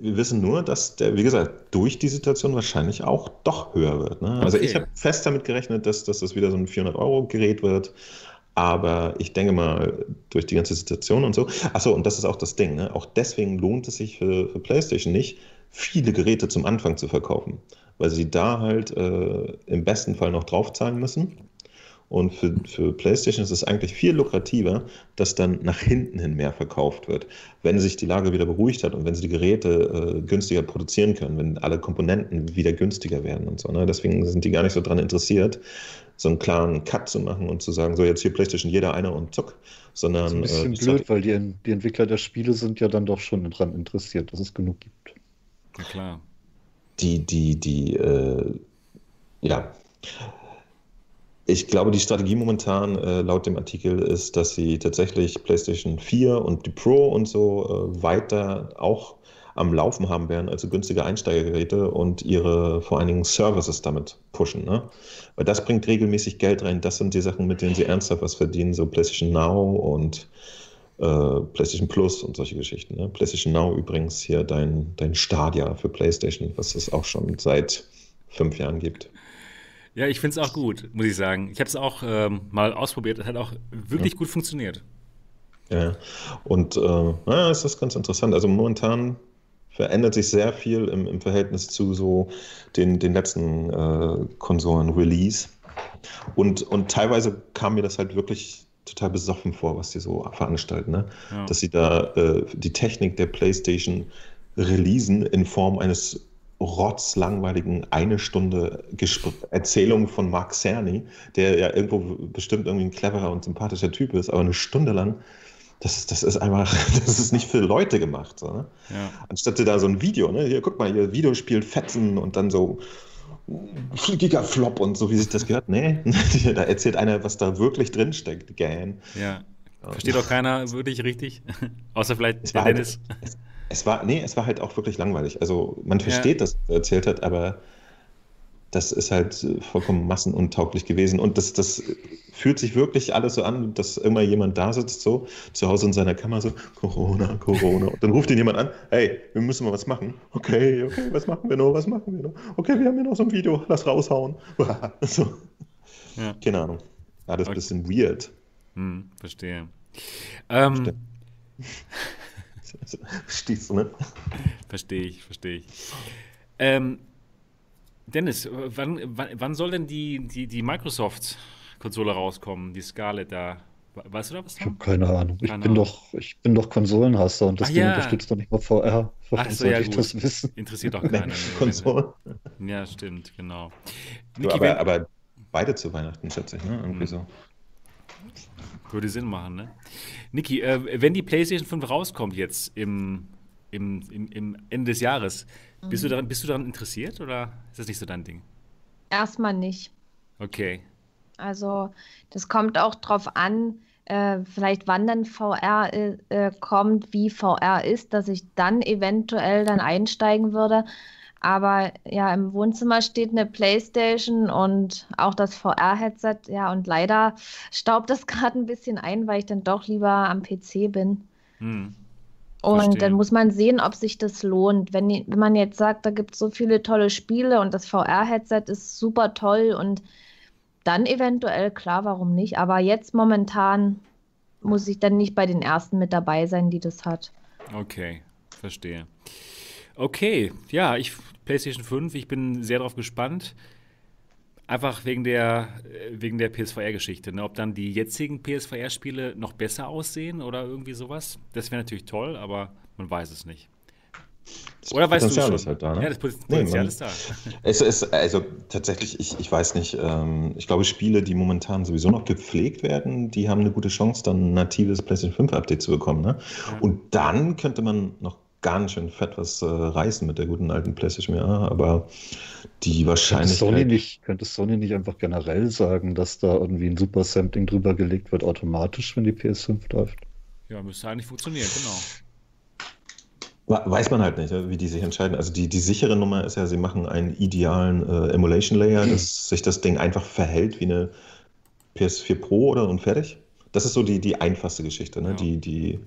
Wir wissen nur, dass der, wie gesagt, durch die Situation wahrscheinlich auch doch höher wird. Ne? Also okay. ich habe fest damit gerechnet, dass, dass das wieder so ein 400-Euro-Gerät wird. Aber ich denke mal, durch die ganze Situation und so. Achso, und das ist auch das Ding. Ne? Auch deswegen lohnt es sich für, für PlayStation nicht, viele Geräte zum Anfang zu verkaufen. Weil sie da halt äh, im besten Fall noch draufzahlen müssen und für, für PlayStation ist es eigentlich viel lukrativer, dass dann nach hinten hin mehr verkauft wird. Wenn sich die Lage wieder beruhigt hat und wenn sie die Geräte äh, günstiger produzieren können, wenn alle Komponenten wieder günstiger werden und so. Ne? Deswegen sind die gar nicht so daran interessiert, so einen klaren Cut zu machen und zu sagen, so jetzt hier PlayStation jeder einer und zuck. Sondern, das ist ein bisschen äh, blöd, weil die, die Entwickler der Spiele sind ja dann doch schon daran interessiert, dass es genug gibt. Na klar. Die, die, die, äh, ja ich glaube, die Strategie momentan äh, laut dem Artikel ist, dass sie tatsächlich PlayStation 4 und die Pro und so äh, weiter auch am Laufen haben werden, also günstige Einsteigergeräte und ihre vor allen Dingen Services damit pushen. Ne? Weil das bringt regelmäßig Geld rein. Das sind die Sachen, mit denen sie ernsthaft was verdienen, so PlayStation Now und äh, PlayStation Plus und solche Geschichten. Ne? PlayStation Now übrigens hier dein, dein Stadia für PlayStation, was es auch schon seit fünf Jahren gibt. Ja, ich finde es auch gut, muss ich sagen. Ich habe es auch ähm, mal ausprobiert. Es hat auch wirklich ja. gut funktioniert. Ja, und äh, ja, es ist ganz interessant. Also momentan verändert sich sehr viel im, im Verhältnis zu so den, den letzten äh, Konsolen-Release. Und, und teilweise kam mir das halt wirklich total besoffen vor, was die so veranstalten. Ne? Ja. Dass sie da äh, die Technik der PlayStation releasen in Form eines rotzlangweiligen eine Stunde Gespr Erzählung von Mark Cerny, der ja irgendwo bestimmt irgendwie ein cleverer und sympathischer Typ ist, aber eine Stunde lang, das, das ist einfach, das ist nicht für Leute gemacht. So, ne? ja. Anstatt da so ein Video, ne? hier, guck mal, hier Video spielt Fetzen und dann so Gigaflop und so, wie sich das gehört. Nee, da erzählt einer, was da wirklich drinsteckt, Gan. Ja. Versteht auch keiner wirklich richtig, außer vielleicht der Dennis. Halt, es war, nee, es war halt auch wirklich langweilig. Also man versteht, ja. dass er erzählt hat, aber das ist halt vollkommen massenuntauglich gewesen. Und das, das fühlt sich wirklich alles so an, dass immer jemand da sitzt, so zu Hause in seiner Kammer, so Corona, Corona. Und dann ruft ihn jemand an, hey, wir müssen mal was machen. Okay, okay, was machen wir noch? Was machen wir noch? Okay, wir haben hier noch so ein Video, lass raushauen. so. Ja. Keine Ahnung. Alles ein bisschen weird. Hm, verstehe. Ähm, Verstehst du, ne? Verstehe ich, verstehe ich. Ähm, Dennis, wann, wann, wann, soll denn die, die, die Microsoft-Konsole rauskommen, die Scarlett da? Weißt du da was? Ich habe keine Ahnung. Ich, bin Doch, ich bin doch Konsolenhasser und das Ach, Ding ja. unterstützt doch nicht mal VR. Warum Ach so, ja, ich gut. das wissen? Interessiert doch keiner. Konsolen. Ja, stimmt, genau. Du, aber, aber, beide zu Weihnachten, schätze ich, ne? Irgendwie mhm. so. Würde Sinn machen, ne? Niki, äh, wenn die PlayStation 5 rauskommt jetzt im, im, im, im Ende des Jahres, mhm. bist, du daran, bist du daran interessiert oder ist das nicht so dein Ding? Erstmal nicht. Okay. Also, das kommt auch drauf an, äh, vielleicht wann dann VR äh, äh kommt, wie VR ist, dass ich dann eventuell dann einsteigen würde. Aber ja, im Wohnzimmer steht eine Playstation und auch das VR-Headset. Ja, und leider staubt das gerade ein bisschen ein, weil ich dann doch lieber am PC bin. Hm. Und dann muss man sehen, ob sich das lohnt. Wenn, wenn man jetzt sagt, da gibt es so viele tolle Spiele und das VR-Headset ist super toll und dann eventuell, klar, warum nicht. Aber jetzt momentan muss ich dann nicht bei den ersten mit dabei sein, die das hat. Okay, verstehe. Okay, ja, ich PlayStation 5, ich bin sehr darauf gespannt. Einfach wegen der, äh, wegen der PSVR-Geschichte. Ne? Ob dann die jetzigen PSVR-Spiele noch besser aussehen oder irgendwie sowas. Das wäre natürlich toll, aber man weiß es nicht. Das Oder weißt Potenzial du schon? ist halt da, ne? Ja, das Pot- Nee, Potenzial man- ist da. Es ist, also tatsächlich, ich, ich weiß nicht, ähm, ich glaube, Spiele, die momentan sowieso noch gepflegt werden, die haben eine gute Chance, dann ein natives PlayStation 5 Update zu bekommen. Ne? Ja. Und dann könnte man noch ganz schön fett was äh, reißen mit der guten alten PlayStation VR, aber die Könnte Wahrscheinlichkeit. Sony, nicht, könnte Sony nicht einfach generell sagen, dass da irgendwie ein Super Sampling drüber gelegt wird, automatisch, wenn die PS5 läuft? Ja, müsste eigentlich funktionieren, genau. We- Weiß man halt nicht, wie die sich entscheiden. Also die, die sichere Nummer ist ja, sie machen einen idealen äh, Emulation Layer, dass sich das Ding einfach verhält wie eine PS4 Pro oder und fertig. Das ist so die, die einfachste Geschichte. Ne? Ja. Die, die,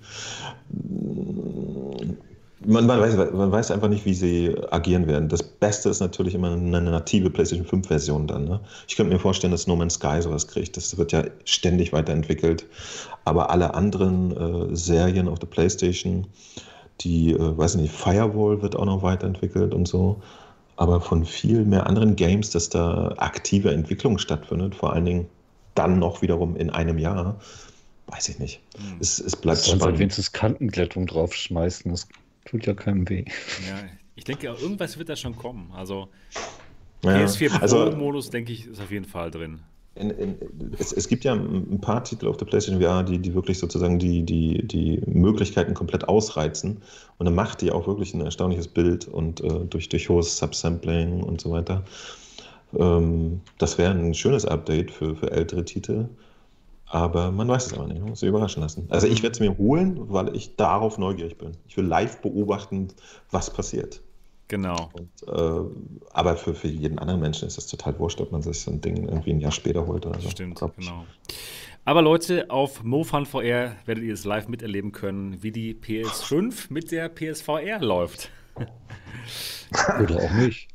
man, man, weiß, man weiß einfach nicht, wie sie agieren werden. Das Beste ist natürlich immer eine native PlayStation 5 Version dann. Ne? Ich könnte mir vorstellen, dass No Man's Sky sowas kriegt. Das wird ja ständig weiterentwickelt. Aber alle anderen äh, Serien auf der PlayStation, die, äh, weiß nicht, Firewall wird auch noch weiterentwickelt und so. Aber von viel mehr anderen Games, dass da aktive Entwicklung stattfindet, vor allen Dingen dann noch wiederum in einem Jahr, weiß ich nicht. Hm. Es, es bleibt Sonst halt spannend. wenigstens Kantenglättung draufschmeißen, das tut ja keinem weh. Ja, ich denke, irgendwas wird da schon kommen. Also Ja, PS4 also Pro-Modus, denke ich, ist auf jeden Fall drin. in, in, es, es gibt ja ein paar Titel auf der PlayStation VR, die, die wirklich sozusagen die, die, die Möglichkeiten komplett ausreizen. Und dann macht die auch wirklich ein erstaunliches Bild und äh, durch, durch hohes Subsampling und so weiter. Ähm, das wäre ein schönes Update für, für ältere Titel. Aber man weiß es aber nicht, man muss sich überraschen lassen. Also ich werde es mir holen, weil ich darauf neugierig bin. Ich will live beobachten, was passiert. Genau. Und, äh, aber für, für jeden anderen Menschen ist es total wurscht, ob man sich so ein Ding irgendwie ein Jahr später holt oder so. Stimmt, genau. Aber Leute, auf MoFun VR werdet ihr es live miterleben können, wie die PS5 mit der PSVR läuft. Oder auch nicht.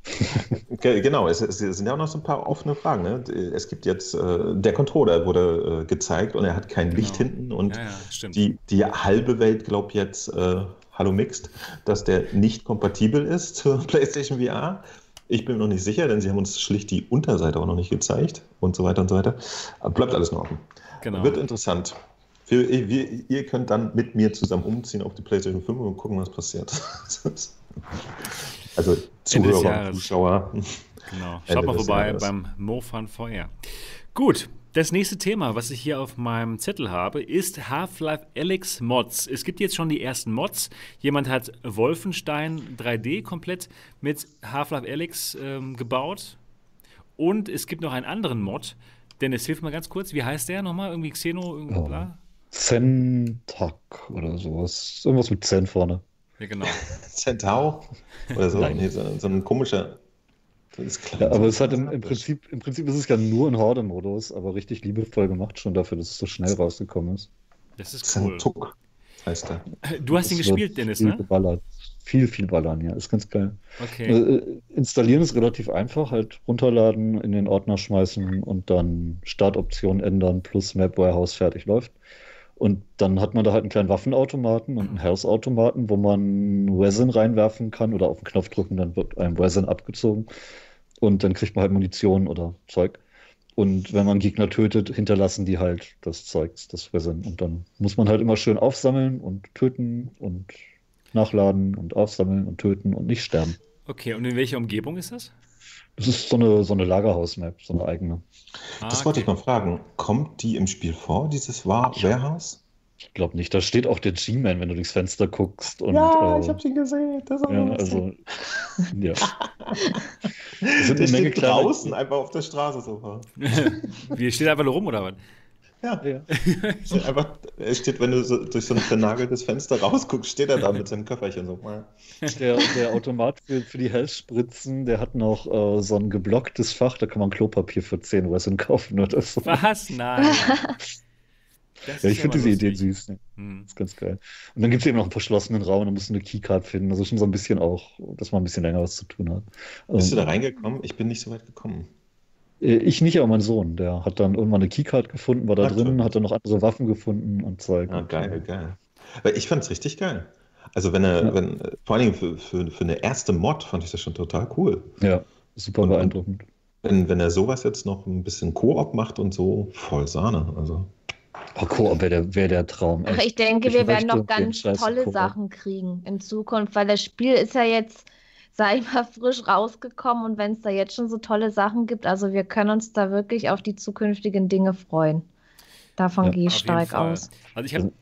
Ge- Genau, es, es sind ja auch noch so ein paar offene Fragen. Ne? Es gibt jetzt, äh, der Controller wurde äh, gezeigt und er hat kein Licht Genau. hinten und Ja, ja, die, die halbe Welt glaubt jetzt, äh, hallo Mixed, dass der nicht kompatibel ist zur PlayStation VR. Ich bin mir noch nicht sicher, denn sie haben uns schlicht die Unterseite auch noch nicht gezeigt und so weiter und so weiter. Aber bleibt alles noch offen. Genau. Wird interessant. Wir, wir, ihr könnt dann mit mir zusammen umziehen auf die PlayStation 5 und gucken, was passiert. also Zuhörer. Zuschauer. Genau. Ende Schaut mal vorbei Jahres. beim MoFun VR. Gut, das nächste Thema, was ich hier auf meinem Zettel habe, ist Half-Life Alyx Mods. Es gibt jetzt schon die ersten Mods. Jemand hat Wolfenstein 3D komplett mit Half-Life Alyx ähm, gebaut. Und es gibt noch einen anderen Mod. Dennis, hilf mal ganz kurz. Wie heißt der nochmal? Irgendwie Xeno? Irgendwie Oh. bla? Zentak oder sowas. Irgendwas mit Zen vorne. Ja, genau. Centaur oder so. Nein. Nee, so, so ein komischer. Das ist klar. Ja, aber es hat im, im Prinzip, im Prinzip ist es ja nur ein Horde-Modus, aber richtig liebevoll gemacht schon dafür, dass es so schnell rausgekommen ist. Das ist cool. Zentuk heißt er. Du hast ihn gespielt, Dennis, viel ne? Geballert. Viel, viel ballern, ja. Ist ganz geil. Okay. Äh, installieren ist relativ einfach, halt runterladen, in den Ordner schmeißen und dann Startoption ändern plus Map Warehouse fertig läuft. Und dann hat man da halt einen kleinen Waffenautomaten und einen Health-Automaten, wo man Resin reinwerfen kann oder auf den Knopf drücken, dann wird einem Resin abgezogen. Und dann kriegt man halt Munition oder Zeug. Und wenn man Gegner tötet, hinterlassen die halt das Zeug, das Resin. Und dann muss man halt immer schön aufsammeln und töten und nachladen und aufsammeln und töten und nicht sterben. Okay, und in welcher Umgebung ist das? Das ist so eine, so eine Lagerhaus-Map, so eine eigene. Ah, Das wollte ich okay. mal fragen. Kommt die im Spiel vor, dieses Wa- Warehouse? Ich glaube nicht. Da steht auch der G-Man, wenn du durchs Fenster guckst. Und, äh, ihn gesehen. Das ist ja, also, ja. Es sind Der eine Menge steht draußen, einfach auf der Straße so. Wie steht einfach nur rum oder was? Ja, Ja. einfach, er steht, wenn du so durch so ein vernageltes Fenster rausguckst, steht er da mit seinem Köfferchen so. Der, der Automat für, für die Health-Spritzen, der hat noch äh, so ein geblocktes Fach, da kann man Klopapier für 10 Resin kaufen oder so. Was? Nein. Ja, ich finde diese Idee süß. Ne? Hm. ist ganz geil. Und dann gibt es eben noch einen verschlossenen Raum, da musst du eine Keycard finden. Also schon so ein bisschen auch, dass man ein bisschen länger was zu tun hat. Bist du Ähm, da reingekommen? Ich bin nicht so weit gekommen. Äh, Ich nicht, aber mein Sohn. Der hat dann irgendwann eine Keycard gefunden, war da Ach, drin, so. hat dann noch andere Waffen gefunden und Zeug. Und, geil, geil. Weil ich fand es richtig geil. Also wenn er, Ja. wenn, äh, vor allen Dingen für, für, für eine erste Mod fand ich das schon total cool. Ja, super Und- beeindruckend. Wenn, wenn er sowas jetzt noch ein bisschen Koop macht und so, voll Sahne. Also Oh, Koop wäre der, wär der Traum. Ach, ich denke, Ich wir werden noch ganz tolle. Sachen kriegen in Zukunft, weil das Spiel ist ja jetzt, sag ich mal, frisch rausgekommen und wenn es da jetzt schon so tolle Sachen gibt, also wir können uns da wirklich auf die zukünftigen Dinge freuen. Davon Ja, gehe ich stark aus. Also ich habe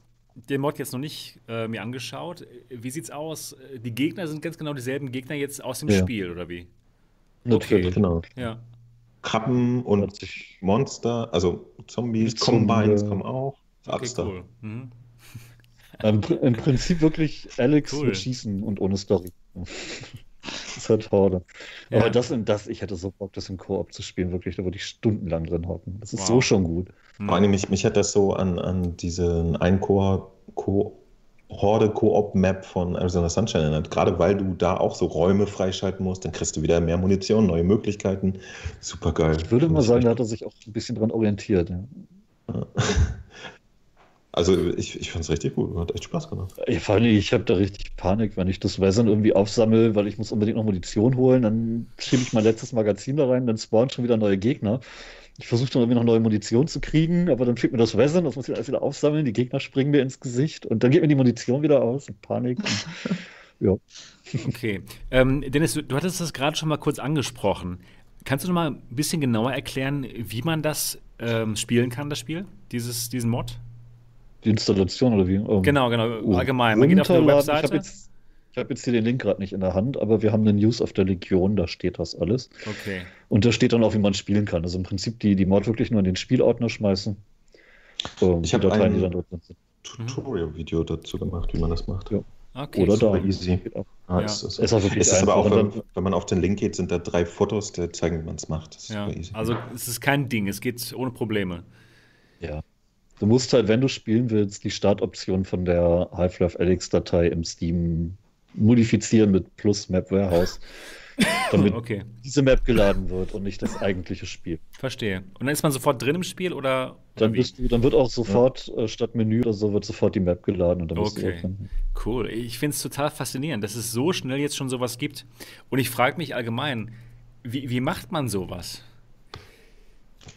den Mod jetzt noch nicht äh, mir angeschaut. Wie sieht's aus? Die Gegner sind ganz genau dieselben Gegner jetzt aus dem Ja. Spiel, oder wie? Natürlich. genau. Ja. Krabben und Monster, also Zombies, Zum, Combines äh, kommen auch. Okay, Alles da. cool. Mhm. Im, Pr- Im Prinzip wirklich Alex Cool. mit Schießen und ohne Story. Das ist halt Horde. Ja. Aber das und das, ich hätte so Bock, das im Koop zu spielen, wirklich, da würde ich stundenlang drin hocken. Das ist Wow. so schon gut. Vor allem, mich, mich hat das so an, an diesen Eincore Co Horde Koop-Map von Arizona Sunshine erinnert. Gerade weil du da auch so Räume freischalten musst, dann kriegst du wieder mehr Munition, neue Möglichkeiten. Super geil. Ich würde mal sagen, da hat er sich auch ein bisschen dran orientiert. Ja. Also ich, ich fand es richtig gut, hat echt Spaß gemacht. Ja, vor allem, ich habe da richtig Panik, wenn ich das Resin irgendwie aufsammle, weil ich muss unbedingt noch Munition holen, dann schiebe ich mein letztes Magazin da rein, dann spawnen schon wieder neue Gegner. Ich versuche dann irgendwie noch neue Munition zu kriegen, aber dann fehlt mir das Resin, das muss ich alles wieder aufsammeln, die Gegner springen mir ins Gesicht und dann geht mir die Munition wieder aus und Panik. Und, ja. Okay. Ähm, Dennis, du, du hattest das gerade schon mal kurz angesprochen. Kannst du noch mal ein bisschen genauer erklären, wie man das ähm, spielen kann, das Spiel? Dieses, diesen Mod? Die Installation oder wie? Ähm, Genau, genau. oh, Allgemein. Man geht auf eine runterladen. Ich Webseite. habe jetzt, ich hab jetzt hier den Link gerade nicht in der Hand, aber wir haben eine News auf der Legion, da steht das alles. Okay. Und da steht dann auch, wie man spielen kann. Also im Prinzip die, die Mod wirklich nur in den Spielordner schmeißen. Ähm, Ich die hab Dateien, einen- die dann drin sind. Tutorial-Video dazu gemacht, wie man das macht. Ja. Okay. Oder da. super easy. Ah, Ja. es ist, Ist auch wirklich es ist aber auch, wenn, wenn man auf den Link geht, sind da drei Fotos, die zeigen, wie man es macht. Das ist Ja. super easy. Also es ist kein Ding, es geht ohne Probleme. Ja. Du musst halt, wenn du spielen willst, die Startoption von der Half-Life Alyx-Datei im Steam modifizieren mit plus Map Warehouse, damit Okay, diese Map geladen wird und nicht das eigentliche Spiel. verstehe. Und dann ist man sofort drin im Spiel oder, Dann, bist du, dann wird auch sofort äh, statt Menü oder so wird sofort die Map geladen und dann bist du Okay. drin. Cool. Ich finde es total faszinierend, dass es so schnell jetzt schon sowas gibt. Und ich frage mich allgemein, wie, wie macht man sowas?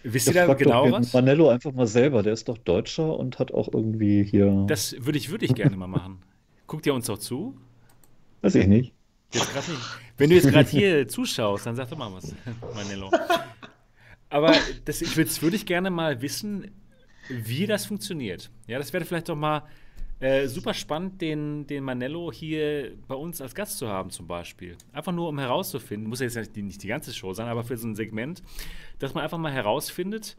Wisst ihr da genau was? Manello einfach mal selber, der ist doch Deutscher und hat auch irgendwie hier. Das würde ich, würde ich gerne mal machen. Guckt ihr uns doch zu? weiß ich nicht. Nicht. Wenn du jetzt gerade hier zuschaust, dann sag doch mal was, Manello. Aber das, ich würde würd ich gerne mal wissen, wie das funktioniert. Ja, das wäre vielleicht doch mal äh, super spannend, den, den Manello hier bei uns als Gast zu haben, zum Beispiel. Einfach nur, um herauszufinden, muss ja jetzt nicht die, nicht die ganze Show sein, aber für so ein Segment, dass man einfach mal herausfindet,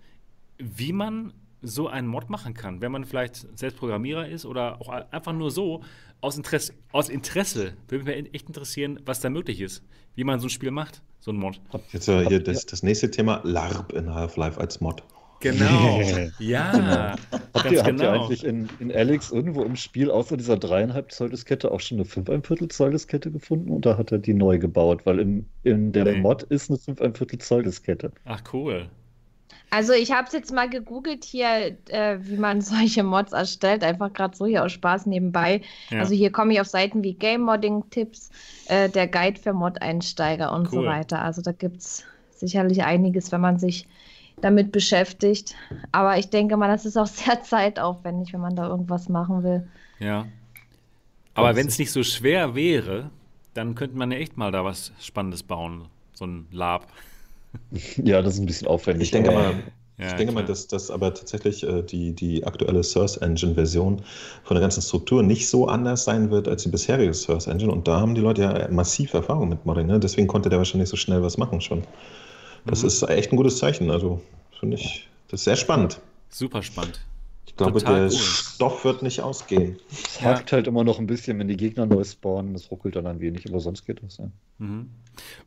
wie man so einen Mod machen kann, wenn man vielleicht selbst Programmierer ist oder auch einfach nur so aus Interesse, aus Interesse würde mich echt interessieren, was da möglich ist, wie man so ein Spiel macht, so ein Mod. Jetzt äh, hier das, das nächste Thema, LARP in Half-Life als Mod. Genau. ja, Habt ihr, habt ihr genau. eigentlich in, in Alex irgendwo im Spiel außer dieser dreieinhalb Zoll Diskette auch schon eine 5,1 Zoll Diskette gefunden oder hat er die neu gebaut? Weil in, in der Nee. Mod ist eine 5,1 Zoll Diskette. Ach cool. Also ich habe es jetzt mal gegoogelt hier, äh, wie man solche Mods erstellt, einfach gerade so hier aus Spaß nebenbei. Ja. Also hier komme ich auf Seiten wie Game Modding Tipps, äh, der Guide für Mod-Einsteiger und so Cool. weiter. Also da gibt es sicherlich einiges, wenn man sich damit beschäftigt. Aber ich denke mal, das ist auch sehr zeitaufwendig, wenn man da irgendwas machen will. ja. Aber wenn es nicht so schwer wäre, dann könnte man ja echt mal da was Spannendes bauen. So ein Lab. Ja, das ist ein bisschen aufwendig. Ich denke mal, Ja, ich denke mal, dass das aber tatsächlich äh, die, die aktuelle Source Engine Version von der ganzen Struktur nicht so anders sein wird als die bisherige Source Engine. Und da haben die Leute ja massiv Erfahrung mit Modding. Ne? Deswegen konnte der wahrscheinlich so schnell was machen schon. Das Mhm. ist echt ein gutes Zeichen. Also finde ich, das ist sehr spannend. Super spannend. Ich glaube, Total der cool. Stoff wird nicht ausgehen. Es hakt halt immer noch ein bisschen, wenn die Gegner neu spawnen. Das ruckelt dann ein wenig, aber sonst geht das. Ja. Mhm.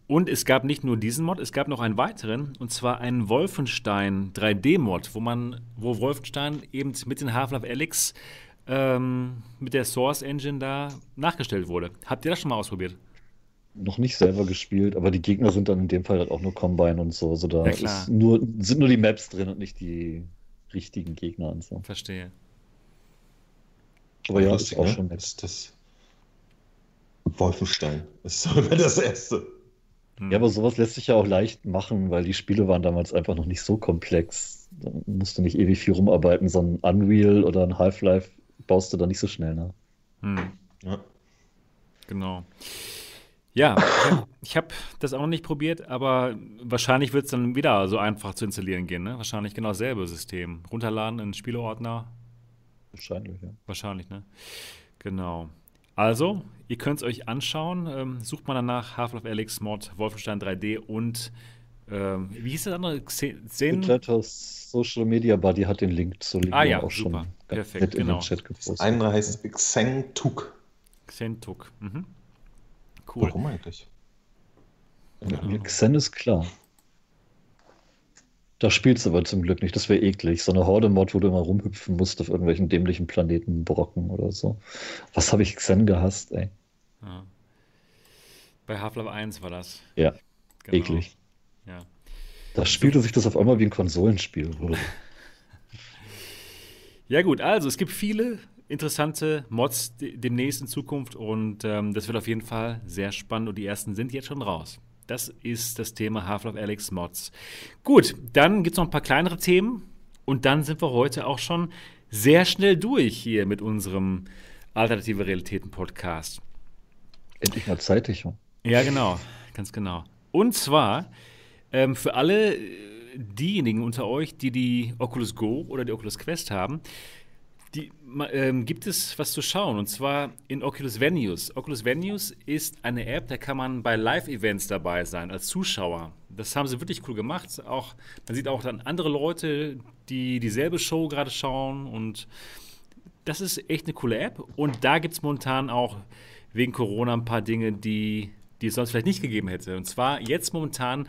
Und es gab nicht nur diesen Mod, es gab noch einen weiteren, und zwar einen Wolfenstein 3D-Mod, wo man, wo Wolfenstein eben mit den Half-Life Alyx ähm, mit der Source Engine da nachgestellt wurde. Habt ihr das schon mal ausprobiert? Noch nicht selber gespielt, aber die Gegner sind dann in dem Fall halt auch nur Combine und so. Also da Ja, ist nur, sind nur die Maps drin und nicht die richtigen Gegner und so. Verstehe. Aber ja, Lustig, ist auch ne? schon nett. Das, das Wolfenstein ist so immer das Erste. Hm. Ja, aber sowas lässt sich ja auch leicht machen, weil die Spiele waren damals einfach noch nicht so komplex. Da musst du nicht ewig viel rumarbeiten, so ein Unreal oder ein Half-Life baust du da nicht so schnell nach. Hm. Ja. Genau. Ja, ich habe hab das auch noch nicht probiert, aber wahrscheinlich wird es dann wieder so einfach zu installieren gehen. Ne? Wahrscheinlich genau dasselbe System. Runterladen in den Spieleordner. Wahrscheinlich, ja. Wahrscheinlich, ne? Genau. Also, ihr könnt es euch anschauen. Ähm, sucht mal danach Half-Life Alyx Mod, Wolfenstein 3D und ähm, wie hieß das andere? Xe- Zen? Begleiters Social Media Buddy hat den Link zur Link Ah ja, auch super. schon Perfekt, nett in genau. den Chat gepostet. Das andere heißt Xeng Tuk. Xentuk. Mhm. Cool. Warum eigentlich? Ja, Xen ist klar. Da spielst du aber zum Glück nicht. Das wäre eklig. So eine Horde-Mod, wo du immer rumhüpfen musst auf irgendwelchen dämlichen Planeten, Brocken oder so. Was habe ich Xen gehasst, ey? Ja. Bei Half-Life 1 war das. Ja, Genau. eklig. Ja. Da spielte sich das auf einmal wie ein Konsolenspiel. Ja, gut, also es gibt viele interessante Mods de- demnächst in Zukunft und ähm, das wird auf jeden Fall sehr spannend und die ersten sind jetzt schon raus. Das ist das Thema Half-Life Alyx Mods. Gut, dann gibt es noch ein paar kleinere Themen und dann sind wir heute auch schon sehr schnell durch hier mit unserem Alternative Realitäten Podcast. Endlich mal zeitig. ja. Ja, genau, ganz genau. Und zwar ähm, für alle äh, diejenigen unter euch, die die Oculus Go oder die Oculus Quest haben, die, ähm, gibt es was zu schauen und zwar in Oculus Venues. Oculus Venues ist eine App, da kann man bei Live-Events dabei sein als Zuschauer. Das haben sie wirklich cool gemacht. Auch, man sieht auch dann andere Leute, die dieselbe Show gerade schauen und das ist echt eine coole App. Und da gibt es momentan auch wegen Corona ein paar Dinge, die, die es sonst vielleicht nicht gegeben hätte. Und zwar jetzt momentan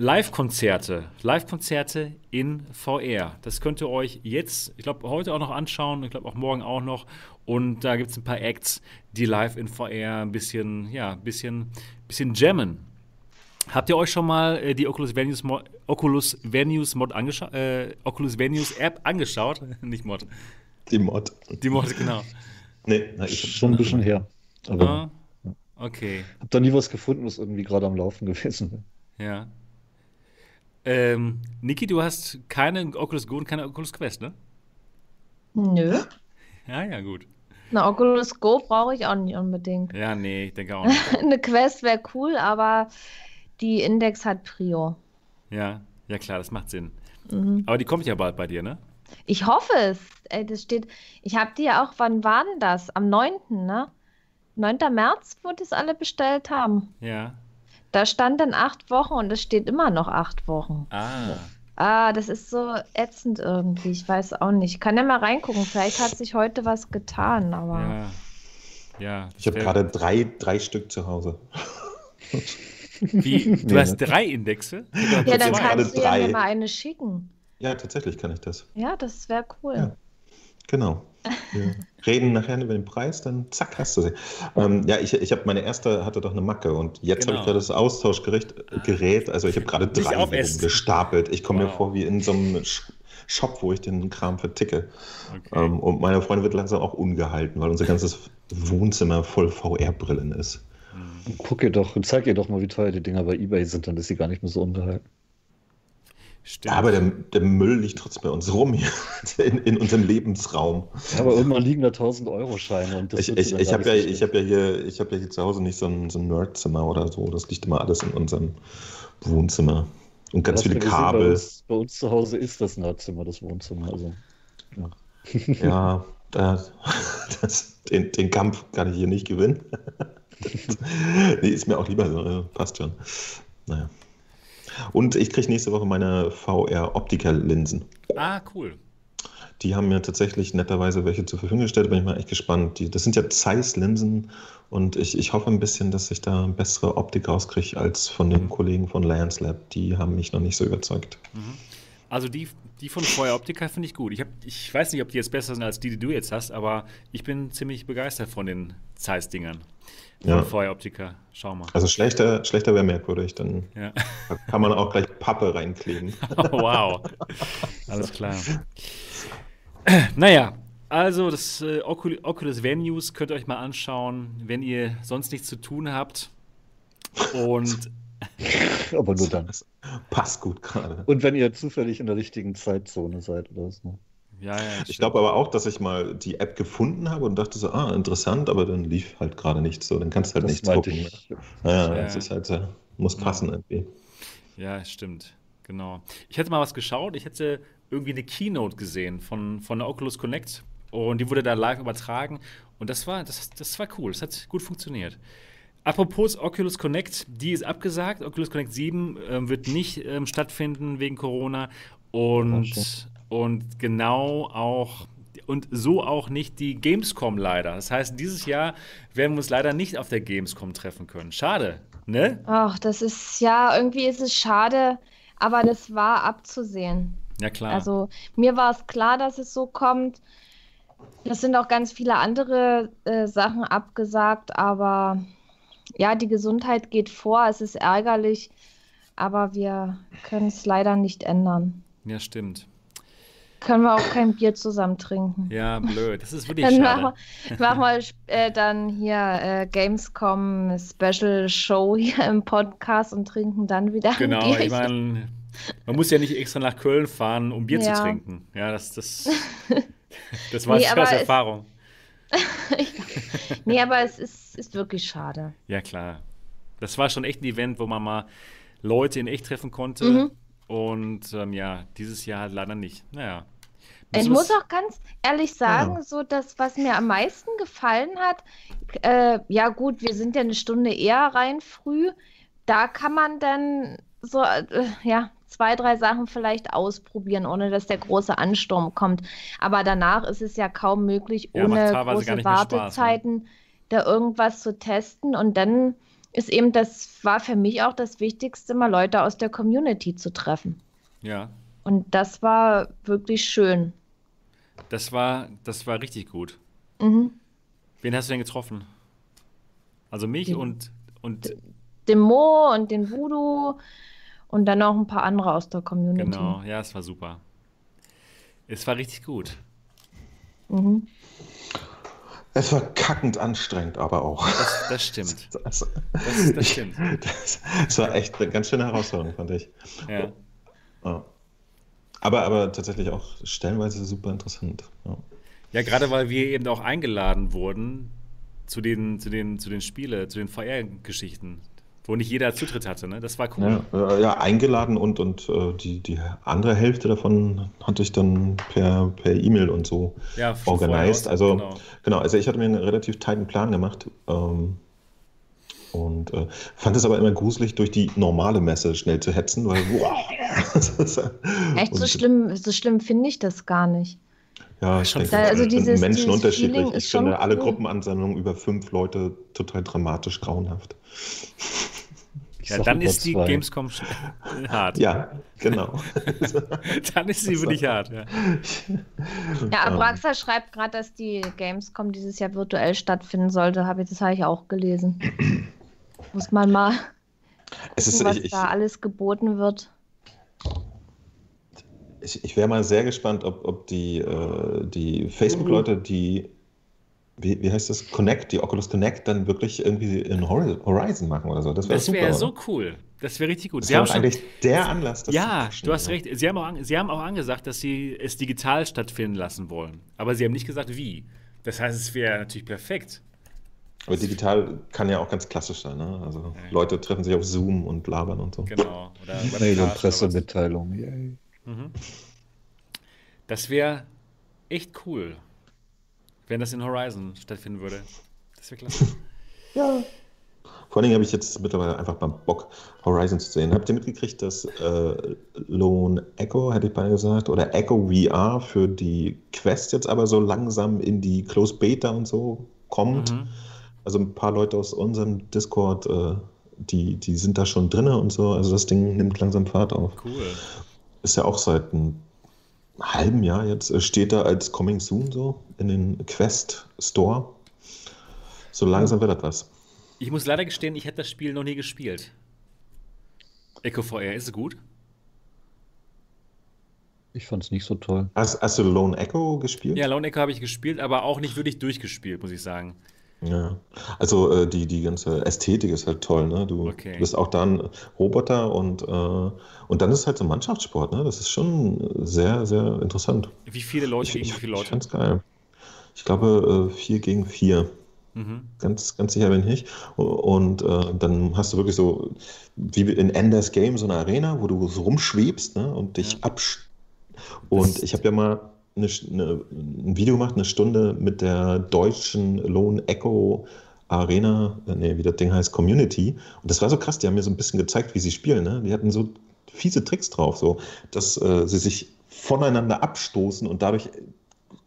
Live-Konzerte. Live-Konzerte in VR. Das könnt ihr euch jetzt, ich glaube, heute auch noch anschauen. Ich glaube, auch morgen auch noch. Und da gibt es ein paar Acts, die live in VR ein bisschen, ja, ein bisschen, bisschen jammen. Habt ihr euch schon mal äh, die Oculus Venues, Mo Oculus Venues Mod angeschaut, äh, Oculus Venues App angeschaut? Nicht Mod. Die Mod. Die Mod, genau. Nee, na, ich Schon ein bisschen her. Aber Ah, okay, hab da nie was gefunden, was irgendwie gerade am Laufen gewesen wäre. ja. Ähm, Niki, du hast keine Oculus Go und keine Oculus Quest, ne? Nö. Ja, ja, gut. Eine Oculus Go brauche ich auch nicht unbedingt. Ja, nee, ich denke auch nicht. Eine Quest wäre cool, aber die Index hat Prio. Ja, ja klar, das macht Sinn. Mhm. Aber die kommt ja bald bei dir, ne? Ich hoffe es. Ey, das steht. Ich habe die ja auch, wann war denn das? Am 9., ne? 9. März, wo die es alle bestellt haben. Ja. Da stand dann acht Wochen und es steht immer noch acht Wochen. Ah, Ah, das ist so ätzend irgendwie. Ich weiß auch nicht. Ich kann ja mal reingucken. Vielleicht hat sich heute was getan, aber. ja. Ja. Ich habe gerade drei, drei Stück zu Hause. Wie? Du Nee, hast ne? drei Indexe? Ja, dann kannst du ja drei. mir mal eine schicken. Ja, tatsächlich kann ich das. Ja, das wäre cool. Ja. Genau. Wir reden nachher über den Preis, dann zack, hast du sie. Ähm, ja, ich, ich habe meine erste hatte doch eine Macke und jetzt habe Genau. ich gerade das Austauschgerät, Gerät, also ich habe gerade drei gestapelt. Ich komme mir Wow. vor wie in so einem Shop, wo ich den Kram verticke. Okay. Ähm, und meine Freundin wird langsam auch ungehalten, weil unser ganzes Wohnzimmer voll VR-Brillen ist. Und Guck ihr doch und zeig ihr doch mal, wie teuer die Dinger bei Ebay sind, dann ist sie gar nicht mehr so ungehalten. Stimmt. Aber der, der Müll liegt trotzdem bei uns rum hier, in, in unserem Lebensraum. Ja, aber irgendwann liegen da 1000-Euro-Scheine und das Ich, ich, ich habe ja, ich hab ja, hier, ich hab ja hier zu Hause nicht so ein, so ein Nerdzimmer oder so. Das liegt immer alles in unserem Wohnzimmer. Und ganz viele gesehen, Bei Kabel. uns, bei uns zu Hause ist das Nerdzimmer, das Wohnzimmer. Also, ja. Ja, da, das, den, den Kampf kann ich hier nicht gewinnen. nee, ist mir auch lieber so. Passt schon. Naja. Und ich kriege nächste Woche meine VR-Optiker-Linsen. ah, cool. Die haben mir tatsächlich netterweise welche zur Verfügung gestellt, bin ich mal echt gespannt. Die, das sind ja Zeiss-Linsen und ich, ich hoffe ein bisschen, dass ich da bessere Optik rauskriege als von den Kollegen von Lions Lab. Die haben mich noch nicht so überzeugt. Also die, die von Feuer Optica finde ich gut. Ich, hab, ich weiß nicht, ob die jetzt besser sind als die, die du jetzt hast, aber ich bin ziemlich begeistert von den Zeiss-Dingern. Ja. Feuer Optica. Schau mal. Also schlechter, schlechter wäre merkwürdig, dann Ja. kann man auch gleich Pappe reinkleben. Oh, wow. Alles klar. Naja, also das äh, Ocul Oculus Venues könnt ihr euch mal anschauen, wenn ihr sonst nichts zu tun habt. Und Aber nur dann. Passt gut gerade. Und wenn ihr zufällig in der richtigen Zeitzone seid oder so. Ja, ja, Ich glaube aber auch, dass ich mal die App gefunden habe und dachte so, ah, interessant, aber dann lief halt gerade nichts so. Dann kannst du halt Das nichts gucken. ich. Naja, Ja. das ist halt, äh, muss passen irgendwie. Ja, stimmt. Genau. Ich hätte mal was geschaut. Ich hätte irgendwie eine Keynote gesehen von, von der Oculus Connect. Und die wurde da live übertragen. Und das war, das, das war cool. Das hat gut funktioniert. Apropos Oculus Connect, die ist abgesagt. Oculus Connect 7 ähm, wird nicht ähm, stattfinden wegen Corona. Und, und genau auch. Und so auch nicht die Gamescom leider. Das heißt, dieses Jahr werden wir uns leider nicht auf der Gamescom treffen können. Schade, ne? Ach, das ist ja, irgendwie ist es schade, aber das war abzusehen. Ja, klar. Also mir war es klar, dass es so kommt. Es sind auch ganz viele andere äh, Sachen abgesagt, aber ja, die Gesundheit geht vor. Es ist ärgerlich, aber wir können es leider nicht ändern. ja, stimmt. Können wir auch kein Bier zusammen trinken. Ja, blöd. Das ist wirklich Dann schade. machen wir, äh, dann hier äh, Gamescom Special Show hier im Podcast und trinken dann wieder ein Genau, Bierchen. ich meine, man muss ja nicht extra nach Köln fahren, um Bier Ja. zu trinken. Ja, das, das, das weiß Nee, aus Erfahrung. Nee, aber es ist, ist wirklich schade. Ja, klar. Das war schon echt ein Event, wo man mal Leute in echt treffen konnte. Mhm. Und ähm, ja, dieses Jahr halt leider nicht. Naja. Ich Müssen muss auch ganz ehrlich sagen, Ja. so das, was mir am meisten gefallen hat, äh, ja gut, wir sind ja eine Stunde eher rein früh. Da kann man dann so, äh, ja, zwei, drei Sachen vielleicht ausprobieren, ohne dass der große Ansturm kommt. Aber danach ist es ja kaum möglich, Ja, ohne gar große Spaß, ne? Wartezeiten da irgendwas zu testen. Und dann ist eben, das war für mich auch das Wichtigste, mal Leute aus der Community zu treffen. Ja, Und das war wirklich schön. das war, das war richtig gut. Mhm. Wen hast du denn getroffen? Also mich Die- und, und den Mo und den Voodoo und dann noch ein paar andere aus der Community. genau, ja, es war super. Es war richtig gut. Mhm. Es war kackend anstrengend, aber auch. Das, das stimmt. Das, Das, das stimmt. das, das war echt eine ganz schöne Herausforderung, fand ich. Ja. Ja. Aber, aber tatsächlich auch stellenweise super interessant. Ja. Ja, gerade weil wir eben auch eingeladen wurden zu den, zu den, zu den Spiele, zu den VR-Geschichten, wo nicht jeder Zutritt hatte, ne? Das war cool. Ja, äh, ja, eingeladen und, und äh, die, die andere Hälfte davon hatte ich dann per per E-Mail und so Ja, organisiert. Also genau. genau. also ich hatte mir einen relativ tighten Plan gemacht ähm, und äh, fand es aber immer gruselig, durch die normale Messe schnell zu hetzen, weil wow, Echt so schlimm, so schlimm finde ich das gar nicht. Ja, ich Schon denke, Da- also sind dieses- Menschen dieses unterschiedlich. Feeling Ich finde alle cool. Gruppenansammlungen über fünf Leute total dramatisch grauenhaft. Ich Ja, dann ist die zwei. Gamescom hart. Ja, genau. Dann ist sie wirklich hart. Ja. Ja, Ähm. Abraxa schreibt gerade, dass die Gamescom dieses Jahr virtuell stattfinden sollte. Hab ich, das habe ich auch gelesen. Muss man mal Es ist, gucken, was ich, ich, da alles geboten wird. ich, ich wäre mal sehr gespannt, ob, ob die, äh, die Facebook-Leute, die, wie, wie heißt das, Connect, die Oculus Connect, dann wirklich irgendwie in Hori- Horizon machen oder so. Das wäre Das super. wäre oder? so cool. Das wäre richtig gut. Das Sie haben wäre eigentlich der Anlass, das ja, du hast recht. Sie haben, auch an, Sie haben auch angesagt, dass Sie es digital stattfinden lassen wollen. Aber Sie haben nicht gesagt, wie. Das heißt, es wäre natürlich perfekt. Aber digital kann ja auch ganz klassisch sein. Ne? Also Ja. Leute treffen sich auf Zoom und labern und so. Genau. Oder Mail- und. Pressemitteilung. Yay. Mhm. Das wäre echt cool, wenn das in Horizon stattfinden würde. Das wäre klasse. Ja. Vor allen Dingen habe ich jetzt mittlerweile einfach mal Bock, Horizon zu sehen. Habt ihr mitgekriegt, dass äh, Lone Echo, hätte ich beinahe gesagt, oder Echo VR für die Quest jetzt aber so langsam in die Closed Beta und so kommt? Mhm. Also ein paar Leute aus unserem Discord, äh, die, die sind da schon drinne und so. Also das Ding nimmt langsam Fahrt auf. Cool. ist ja auch seit einem halben Jahr jetzt, äh, steht da als Coming Soon so in den Quest Store. So langsam wird das was. Ich muss leider gestehen, ich hätte das Spiel noch nie gespielt. Echo VR, ist es gut? Ich fand es nicht so toll. Hast, hast, du Lone Echo gespielt? Ja, Lone Echo habe ich gespielt, aber auch nicht wirklich durchgespielt, muss ich sagen. Ja, also äh, die, die ganze Ästhetik ist halt toll, ne? Du, Okay. du bist auch da ein Roboter und, äh, und dann ist es halt so ein Mannschaftssport, ne? Das ist schon sehr, sehr interessant. Wie viele Leute Ich, gegen ich, wie viele ich Leute? fand's geil. Ich glaube, äh, vier gegen vier. Mhm. Ganz, ganz sicher bin ich nicht. Und äh, dann hast du wirklich so, wie in Enders Game, so eine Arena, wo du so rumschwebst ne? und dich Ja. absch... Und Das- ich habe ja mal eine, eine, ein Video gemacht, eine Stunde mit der deutschen Lone Echo Arena, äh, nee, wie das Ding heißt, Community. Und das war so krass, die haben mir so ein bisschen gezeigt, wie sie spielen. Ne? Die hatten so fiese Tricks drauf, so, dass äh, sie sich voneinander abstoßen und dadurch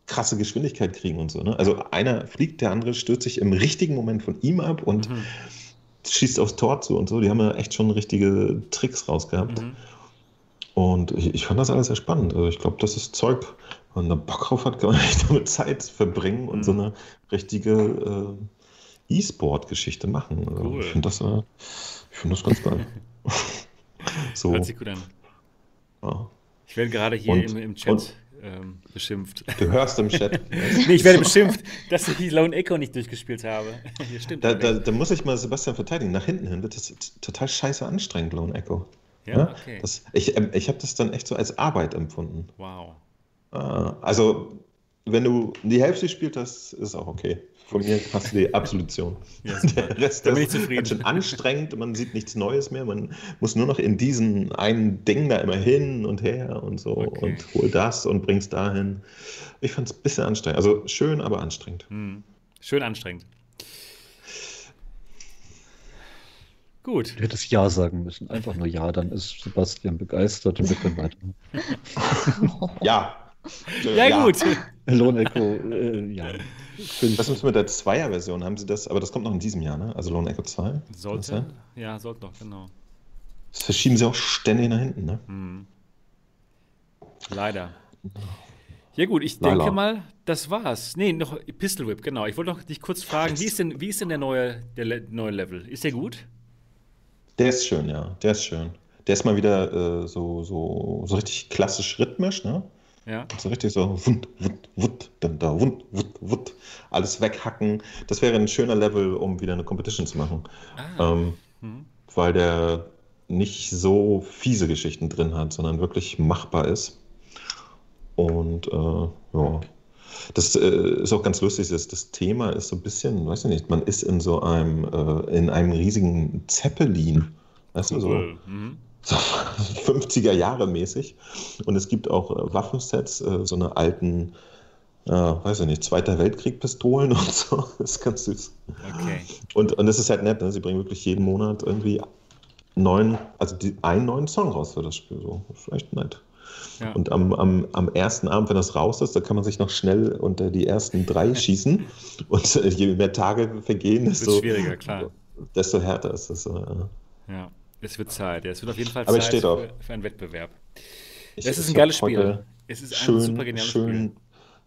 krasse Geschwindigkeit kriegen und so. Ne? Also einer fliegt, der andere stürzt sich im richtigen Moment von ihm ab und Mhm. schießt aufs Tor zu und so. Die haben ja echt schon richtige Tricks rausgehabt. Mhm. Und ich, ich fand das alles sehr spannend. Also ich glaube, das ist Zeug, man da Bock drauf hat, kann man echt damit Zeit verbringen und Mhm. so eine richtige äh, E-Sport-Geschichte machen. Also Cool. Ich finde das, äh, ich find das ganz geil. so, Hört sich gut an. ja. Ich werde gerade hier Und- im, im Chat und- ähm, beschimpft. Du hörst im Chat. nee, ich werde beschimpft, dass ich Lone Echo nicht durchgespielt habe. Hier stimmt. Da, da, da muss ich mal Sebastian verteidigen. Nach hinten hin wird das total scheiße anstrengend, Lone Echo. ja, okay. Das, ich ähm, ich habe das dann echt so als Arbeit empfunden. wow. Ah, Also, wenn du die Hälfte gespielt hast, ist auch okay. Von mir hast du die Absolution. Ja. Der Rest Da bin ich ist zufrieden. ganz schön anstrengend, man sieht nichts Neues mehr, man muss nur noch in diesen einen Ding da immer hin und her und so Okay. und hol das und bringst dahin. Ich fand es ein bisschen anstrengend. Also schön, aber anstrengend. Hm. Schön anstrengend. Gut. Du hättest Ja sagen müssen. Einfach nur Ja, dann ist Sebastian begeistert und wir können weiter. Ja. Ja, gut. Lone Echo, äh, ja. Find Was ist mit der Zweier-Version? Haben sie das? Aber das kommt noch in diesem Jahr, ne? Also Lone Echo 2. Kann das Sollte. sein? Ja, sollte noch, genau. Das verschieben sie auch ständig nach hinten, ne? Hm. Leider. Ja gut, ich Lala. denke mal, das war's. Nee, noch Pistol Whip, genau. Ich wollte noch dich kurz fragen, wie ist denn, wie ist denn der neue, der Le neue Level? Ist der gut? Der ist schön, ja. Der ist schön. Der ist mal wieder äh, so, so, so richtig klassisch rhythmisch, ne? Ja. So richtig so wund, wund, wund, dann da wund, wund, wund. Alles weghacken. Das wäre ein schöner Level, um wieder eine Competition zu machen. Ah. Ähm, Hm. weil der nicht so fiese Geschichten drin hat, sondern wirklich machbar ist. Und äh, ja, das äh, ist auch ganz lustig. Das, das Thema ist so ein bisschen, weiß ich nicht, man ist in so einem, äh, in einem riesigen Zeppelin. Weißt du, so, Cool. Mhm. So 50er Jahre mäßig. Und es gibt auch äh, Waffensets, äh, so eine alten, ja, weiß ich nicht, Zweiter Weltkrieg-Pistolen und so. Das ist ganz süß. Okay. Und, und das ist halt nett, ne? sie bringen wirklich jeden Monat irgendwie neuen, also die, einen neuen Song raus für das Spiel. So. Das ist echt nett. Ja. Und am, am, am ersten Abend, wenn das raus ist, da kann man sich noch schnell unter die ersten drei schießen. Und äh, je mehr Tage vergehen, desto, schwieriger, klar. desto härter ist es. Äh, Ja. Es wird Zeit. Ja, es wird auf jeden Fall Aber Zeit für, für einen Wettbewerb. ich, Es ist ein geiles Spiel. Es ist ein Schön, super geniales schön Spiel.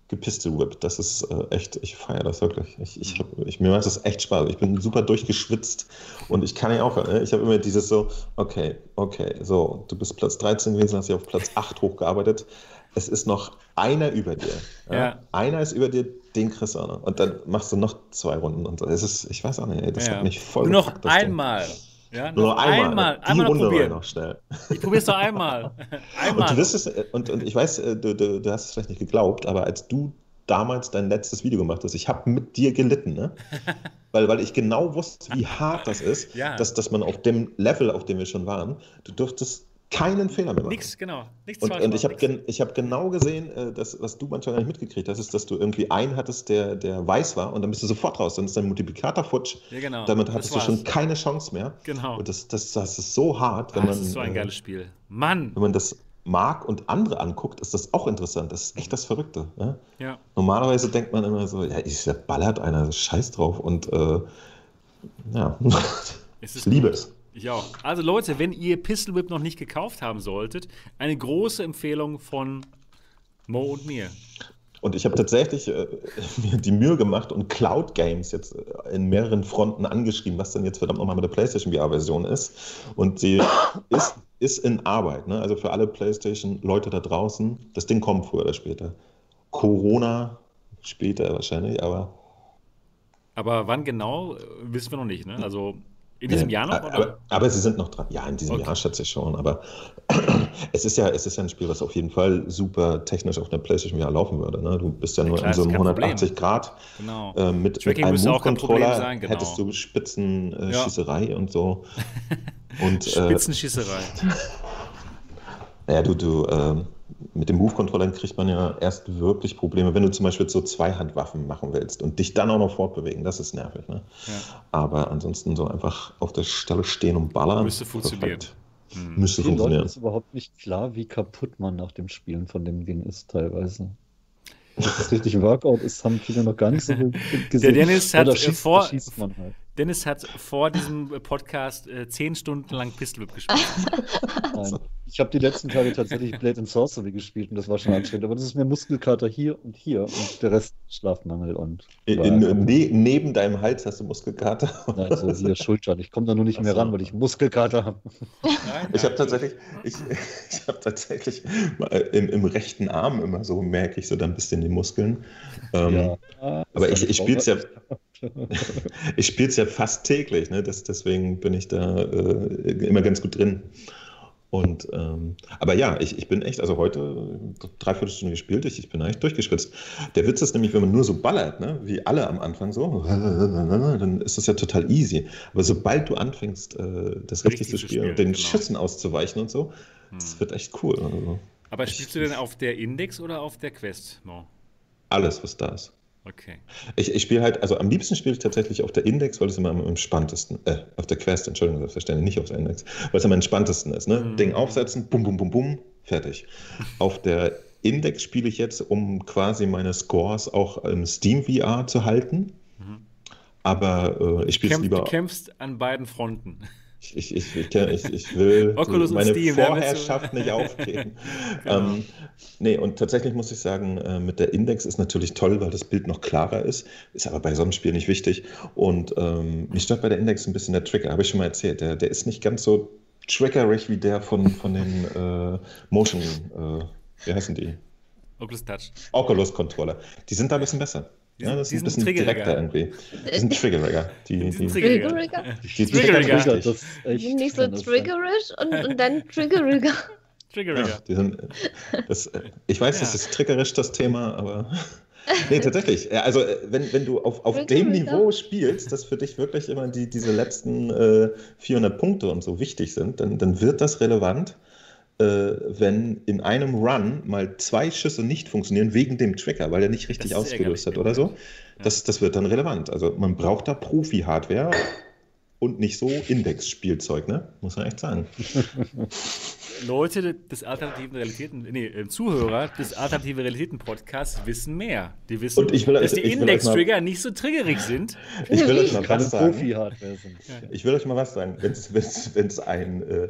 gepistolwhippt. Das ist äh, echt, ich feiere das wirklich. Ich, ich hab, ich, mir macht das echt Spaß. Ich bin super durchgeschwitzt und ich kann nicht aufhören. Ne? Ich habe immer dieses so, okay, okay, so, du bist Platz 13 gewesen, hast dich auf Platz 8 hochgearbeitet. Es ist noch einer über dir. Ja. Einer ist über dir, den kriegst du auch noch. Und dann machst du noch zwei Runden und so. Es ist, ich weiß auch nicht, ey, das Ja. hat mich voll Nur noch gepackt, das Ding. Ja, Nur einmal. einmal. Die Einmal noch Runde probieren. noch schnell. Ich probier's doch einmal. einmal. Und du wirst es, äh, und, und ich weiß, äh, du, du, du hast es vielleicht nicht geglaubt, aber als du damals dein letztes Video gemacht hast, ich habe mit dir gelitten, ne? weil, weil ich genau wusste, wie hart das ist, Ja. dass, dass man auf dem Level, auf dem wir schon waren, du durftest keinen Fehler mehr machen. Nichts, genau. Nichts Und, und ich habe gen, ich hab genau gesehen, äh, dass, was du manchmal gar nicht mitgekriegt hast, ist, dass du irgendwie einen hattest, der, der weiß war und dann bist du sofort raus. Dann ist dein Multiplikator futsch. Ja, genau. Damit hattest du schon keine Chance mehr. Genau. Und das, das, das ist so hart, wenn Ah, man. das ist so ein äh, geiles Spiel. Mann! wenn man das mag und andere anguckt, ist das auch interessant. Das ist echt das Verrückte. Ja? Ja. Normalerweise denkt man immer so, ja, ich ballert einer, scheiß drauf und äh, ja, ich liebe es. Ich auch. Also Leute, wenn ihr Pistol Whip noch nicht gekauft haben solltet, eine große Empfehlung von Mo und mir. Und ich habe tatsächlich äh, mir die Mühe gemacht und Cloud Games jetzt äh, in mehreren Fronten angeschrieben, was denn jetzt verdammt nochmal mit der PlayStation VR-Version ist. Und sie ist, ist in Arbeit. Ne? Also für alle PlayStation-Leute da draußen, das Ding kommt früher oder später. Corona später wahrscheinlich, aber. Aber wann genau, äh, wissen wir noch nicht. Ne? Also in diesem Jahr noch? Oder? Aber, aber, sie sind noch dran. Ja, in diesem okay. Jahr schätze ich schon. Aber es ist ja, es ist ja ein Spiel, was auf jeden Fall super technisch auf der PlayStation VR laufen würde. Ne? Du bist ja, ja nur klar, in so einem 180 Problem. Grad genau. äh, mit, mit einem Move-Controller. Genau. Hättest du Spitzenschießerei äh, ja. und so. Und, äh, Spitzenschießerei. Naja, du, du, äh, mit dem Move-Controller kriegt man ja erst wirklich Probleme, wenn du zum Beispiel so Zweihandwaffen machen willst und dich dann auch noch fortbewegen. Das ist nervig. Ne? Ja. Aber ansonsten so einfach auf der Stelle stehen und ballern. Müsste funktionieren. Hm. Müsste Den funktionieren. Leuten ist überhaupt nicht klar, wie kaputt man nach dem Spielen von dem Ding ist, teilweise. Dass das richtig Workout ist, haben viele noch gar nicht so gesehen. Der Dennis hat schießt, vor, halt. Dennis hat vor diesem Podcast äh, zehn Stunden lang Pistol Whip gespielt. Nein. Ich habe die letzten Tage tatsächlich Blade and Sorcery gespielt und das war schon anstrengend. Aber das ist mir Muskelkater hier und hier und der Rest Schlafmangel und. In, in, ne, neben deinem Hals hast du Muskelkater? Nein, so hier Schultern. Ich komme da nur nicht mehr ran, weil ich Muskelkater habe. Ich habe tatsächlich, ich, ich habe tatsächlich im, im, rechten Arm immer so, merke ich so dann ein bisschen die Muskeln. Ähm, ja, aber ich, ich spiele es ja. ich spiele es ja fast täglich, ne? Das, deswegen bin ich da äh, immer ganz gut drin. Und, ähm, aber ja, ich, ich bin echt, also heute dreiviertel Stunde gespielt, ich, ich bin eigentlich durchgeschwitzt. Der Witz ist nämlich, wenn man nur so ballert, ne, wie alle am Anfang so, dann ist das ja total easy. Aber sobald du anfängst, äh, das richtig, zu spielen und den genau. Schüssen auszuweichen und so, hm. das wird echt cool. Also, aber spielst du denn auf der Index oder auf der Quest? No. Alles, was da ist. Okay. Ich, ich spiele halt, also am liebsten spiele ich tatsächlich auf der Index, weil es immer am entspanntesten, äh, auf der Quest, Entschuldigung, selbstverständlich, nicht auf der Index, weil es am entspanntesten ist. Ne? Mhm. Ding aufsetzen, bum, bum, bum, bum, fertig. auf der Index spiele ich jetzt, um quasi meine Scores auch im Steam VR zu halten. Mhm. Aber äh, ich spiele es lieber. Du kämpfst an beiden Fronten. Ich, ich, ich, ich, will Oculus meine Steam, Vorherrschaft nicht aufgeben. genau. ähm, nee, und tatsächlich muss ich sagen, äh, mit der Index ist natürlich toll, weil das Bild noch klarer ist, ist aber bei so einem Spiel nicht wichtig. Und ähm, mich stört bei der Index ein bisschen der Trigger, habe ich schon mal erzählt. Der, der ist nicht ganz so triggerig wie der von, von den äh, Motion, äh, wie heißen die? Oculus Touch. Oculus Controller. Die sind da ein bisschen besser. Die ja, das ist ein bisschen direkter irgendwie. Das sind Triggerigger. Die, die, die, Triggerigger? Die, Triggerigger. Die nicht so triggerisch und, und dann Triggerigger. Triggerigger. Ja, die sind, das, ich weiß, ja. das ist triggerisch das Thema, aber. Nee, tatsächlich. Also, wenn, wenn du auf, auf dem Niveau spielst, dass für dich wirklich immer die, diese letzten äh, 400 Punkte und so wichtig sind, dann, dann wird das relevant äh, wenn in einem Run mal zwei Schüsse nicht funktionieren wegen dem Trigger, weil er nicht richtig ausgelöst hat oder so. Das, das wird dann relevant. Also man braucht da Profi-Hardware und nicht so Index-Spielzeug, ne? Muss man echt sagen. Leute des alternativen Realitäten, nee, äh, Zuhörer des alternativen Realitäten Podcasts wissen mehr. Die wissen, und ich will, dass die Index-Trigger nicht so triggerig sind. Ich will euch mal was sagen. Profi-Hardware sind. Ich will euch mal was sagen. Wenn es ein äh,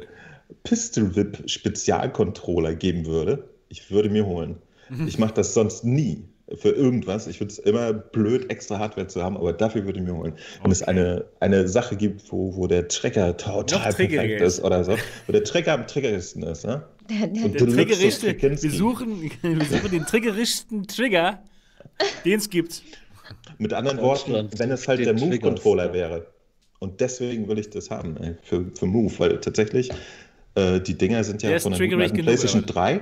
Pistol Whip Spezialcontroller geben würde, ich würde mir holen. Mhm. Ich mache das sonst nie für irgendwas. Ich finde es immer blöd, extra Hardware zu haben, aber dafür würde ich mir holen. Wenn okay. es eine, eine Sache gibt, wo, wo der Trigger total perfekt ist oder so, wo der Trigger am triggerigsten ist. Ne? Der, der, der triggerigste, wir suchen, wir suchen den triggerischsten Trigger, den es gibt. Mit anderen Worten, wenn es halt der Move-Controller wäre. Und deswegen will ich das haben ey, für, für Move, weil tatsächlich äh, die Dinger sind ja von der guten PlayStation genug, 3.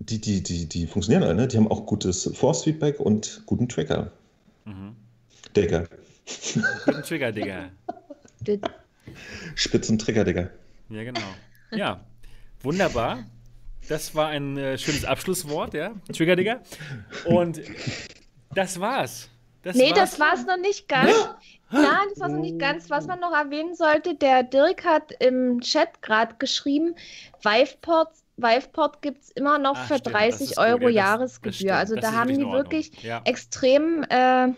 Die, die, die, die funktionieren alle, ne? Die haben auch gutes Force-Feedback und guten Trigger. Mhm. Digga. Guten Trigger, Digga. Spitzen Trigger, Digga. Ja, genau. Ja, wunderbar. Das war ein äh, schönes Abschlusswort, ja. Trigger, Digga. Und das war's. Das nee, war's. das war's noch nicht ganz. Nein, das war noch nicht ganz. Was man noch erwähnen sollte, der Dirk hat im Chat gerade geschrieben, Viveport, Viveport gibt es immer noch Ach, für stimmt, 30 Euro gut, Jahresgebühr. Das, das also da haben die wirklich ja. extrem äh,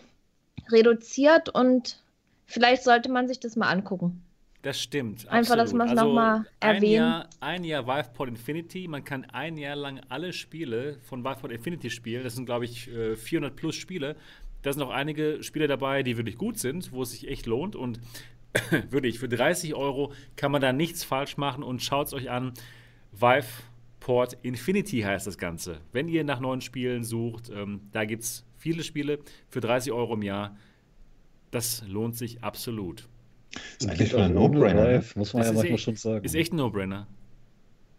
reduziert und vielleicht sollte man sich das mal angucken. Das stimmt. Einfach, dass absolut. man's also noch mal ein erwähnen. Jahr, ein Jahr VivePod Infinity. Man kann ein Jahr lang alle Spiele von VivePod Infinity spielen. Das sind, glaube ich, äh, 400 plus Spiele. Da sind auch einige Spiele dabei, die wirklich gut sind, wo es sich echt lohnt. Und wirklich, für 30 Euro kann man da nichts falsch machen. Und schaut es euch an. VivePort Infinity heißt das Ganze. Wenn ihr nach neuen Spielen sucht, ähm, da gibt es viele Spiele für 30 Euro im Jahr. Das lohnt sich absolut. ist eigentlich ein No-Brainer. Ne? Muss man Das ja manchmal echt- schon sagen. Ist echt ein No-Brainer.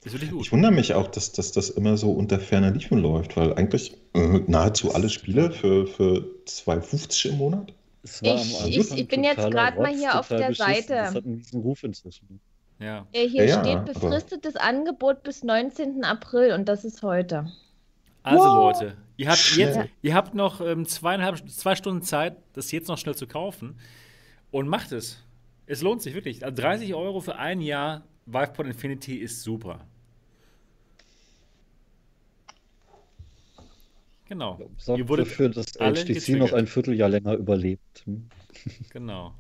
Ist wirklich gut. Ich wundere mich auch, dass, dass das immer so unter ferner Liefen läuft, weil eigentlich nahezu alle Spiele für, für 2,50 im Monat. Ich- ich- ich bin jetzt grad mal hier auf der beschissen. Seite. Das hat einen riesen Ruf inzwischen. Ja. Äh, Hier Ja, steht aber- befristetes Angebot bis 19. April und das ist heute. Also Wow. Leute, ihr habt Schnell. jetzt, ihr habt noch ähm, zweieinhalb, zwei Stunden Zeit, das jetzt noch schnell zu kaufen und macht es. Es lohnt sich wirklich. Also 30 Euro für ein Jahr VivePod Infinity ist super. Genau. Sorgt Ihr wurdet dafür, dass HTC noch ein Vierteljahr länger überlebt. Hm? Genau.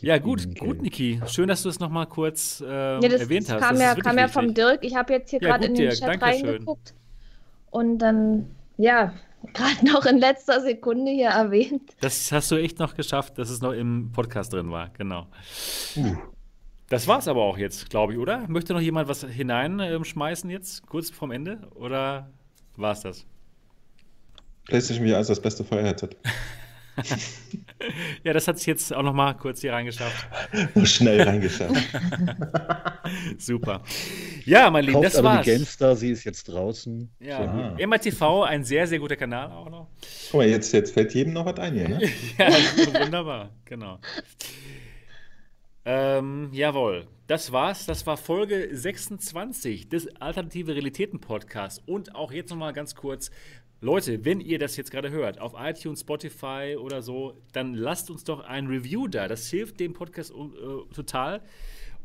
Ja, gut, Okay. gut, Niki. Schön, dass du es nochmal kurz ähm, Ja, das, erwähnt das hast. kam Das ja, kam ja wichtig. vom Dirk. Ich habe jetzt hier Ja, gerade in den Dirk, Chat Dankeschön. reingeguckt und dann, ja, gerade noch in letzter Sekunde hier erwähnt. Das hast du echt noch geschafft, dass es noch im Podcast drin war, genau. Das war's aber auch jetzt, glaube ich, oder? Möchte noch jemand was hineinschmeißen jetzt, kurz vorm Ende? Oder war's das? PlayStation VR ist das beste Feuerheadset. Ja, das hat sich jetzt auch noch mal kurz hier reingeschafft. Nur schnell reingeschaut. Super. Ja, mein Lieben, Kauft das aber war's. die GameStar, sie ist jetzt draußen. Ja, Ja. MRTV, ein sehr, sehr guter Kanal auch noch. Guck mal, jetzt, jetzt fällt jedem noch was ein hier, ne? Ja, wunderbar, genau. Ähm, jawohl, das war's. Das war Folge 26 des Alternative Realitäten Podcasts. Und auch jetzt nochmal ganz kurz, Leute, wenn ihr das jetzt gerade hört, auf iTunes, Spotify oder so, dann lasst uns doch ein Review da. Das hilft dem Podcast äh, total.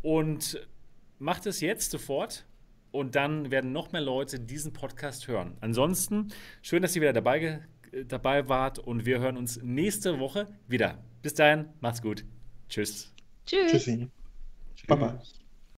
Und macht es jetzt sofort. Und dann werden noch mehr Leute diesen Podcast hören. Ansonsten, schön, dass ihr wieder dabei, äh, dabei wart. Und wir hören uns nächste Woche wieder. Bis dahin, macht's gut. Tschüss. Tschüss. Tschüssi. Baba. Tschüss.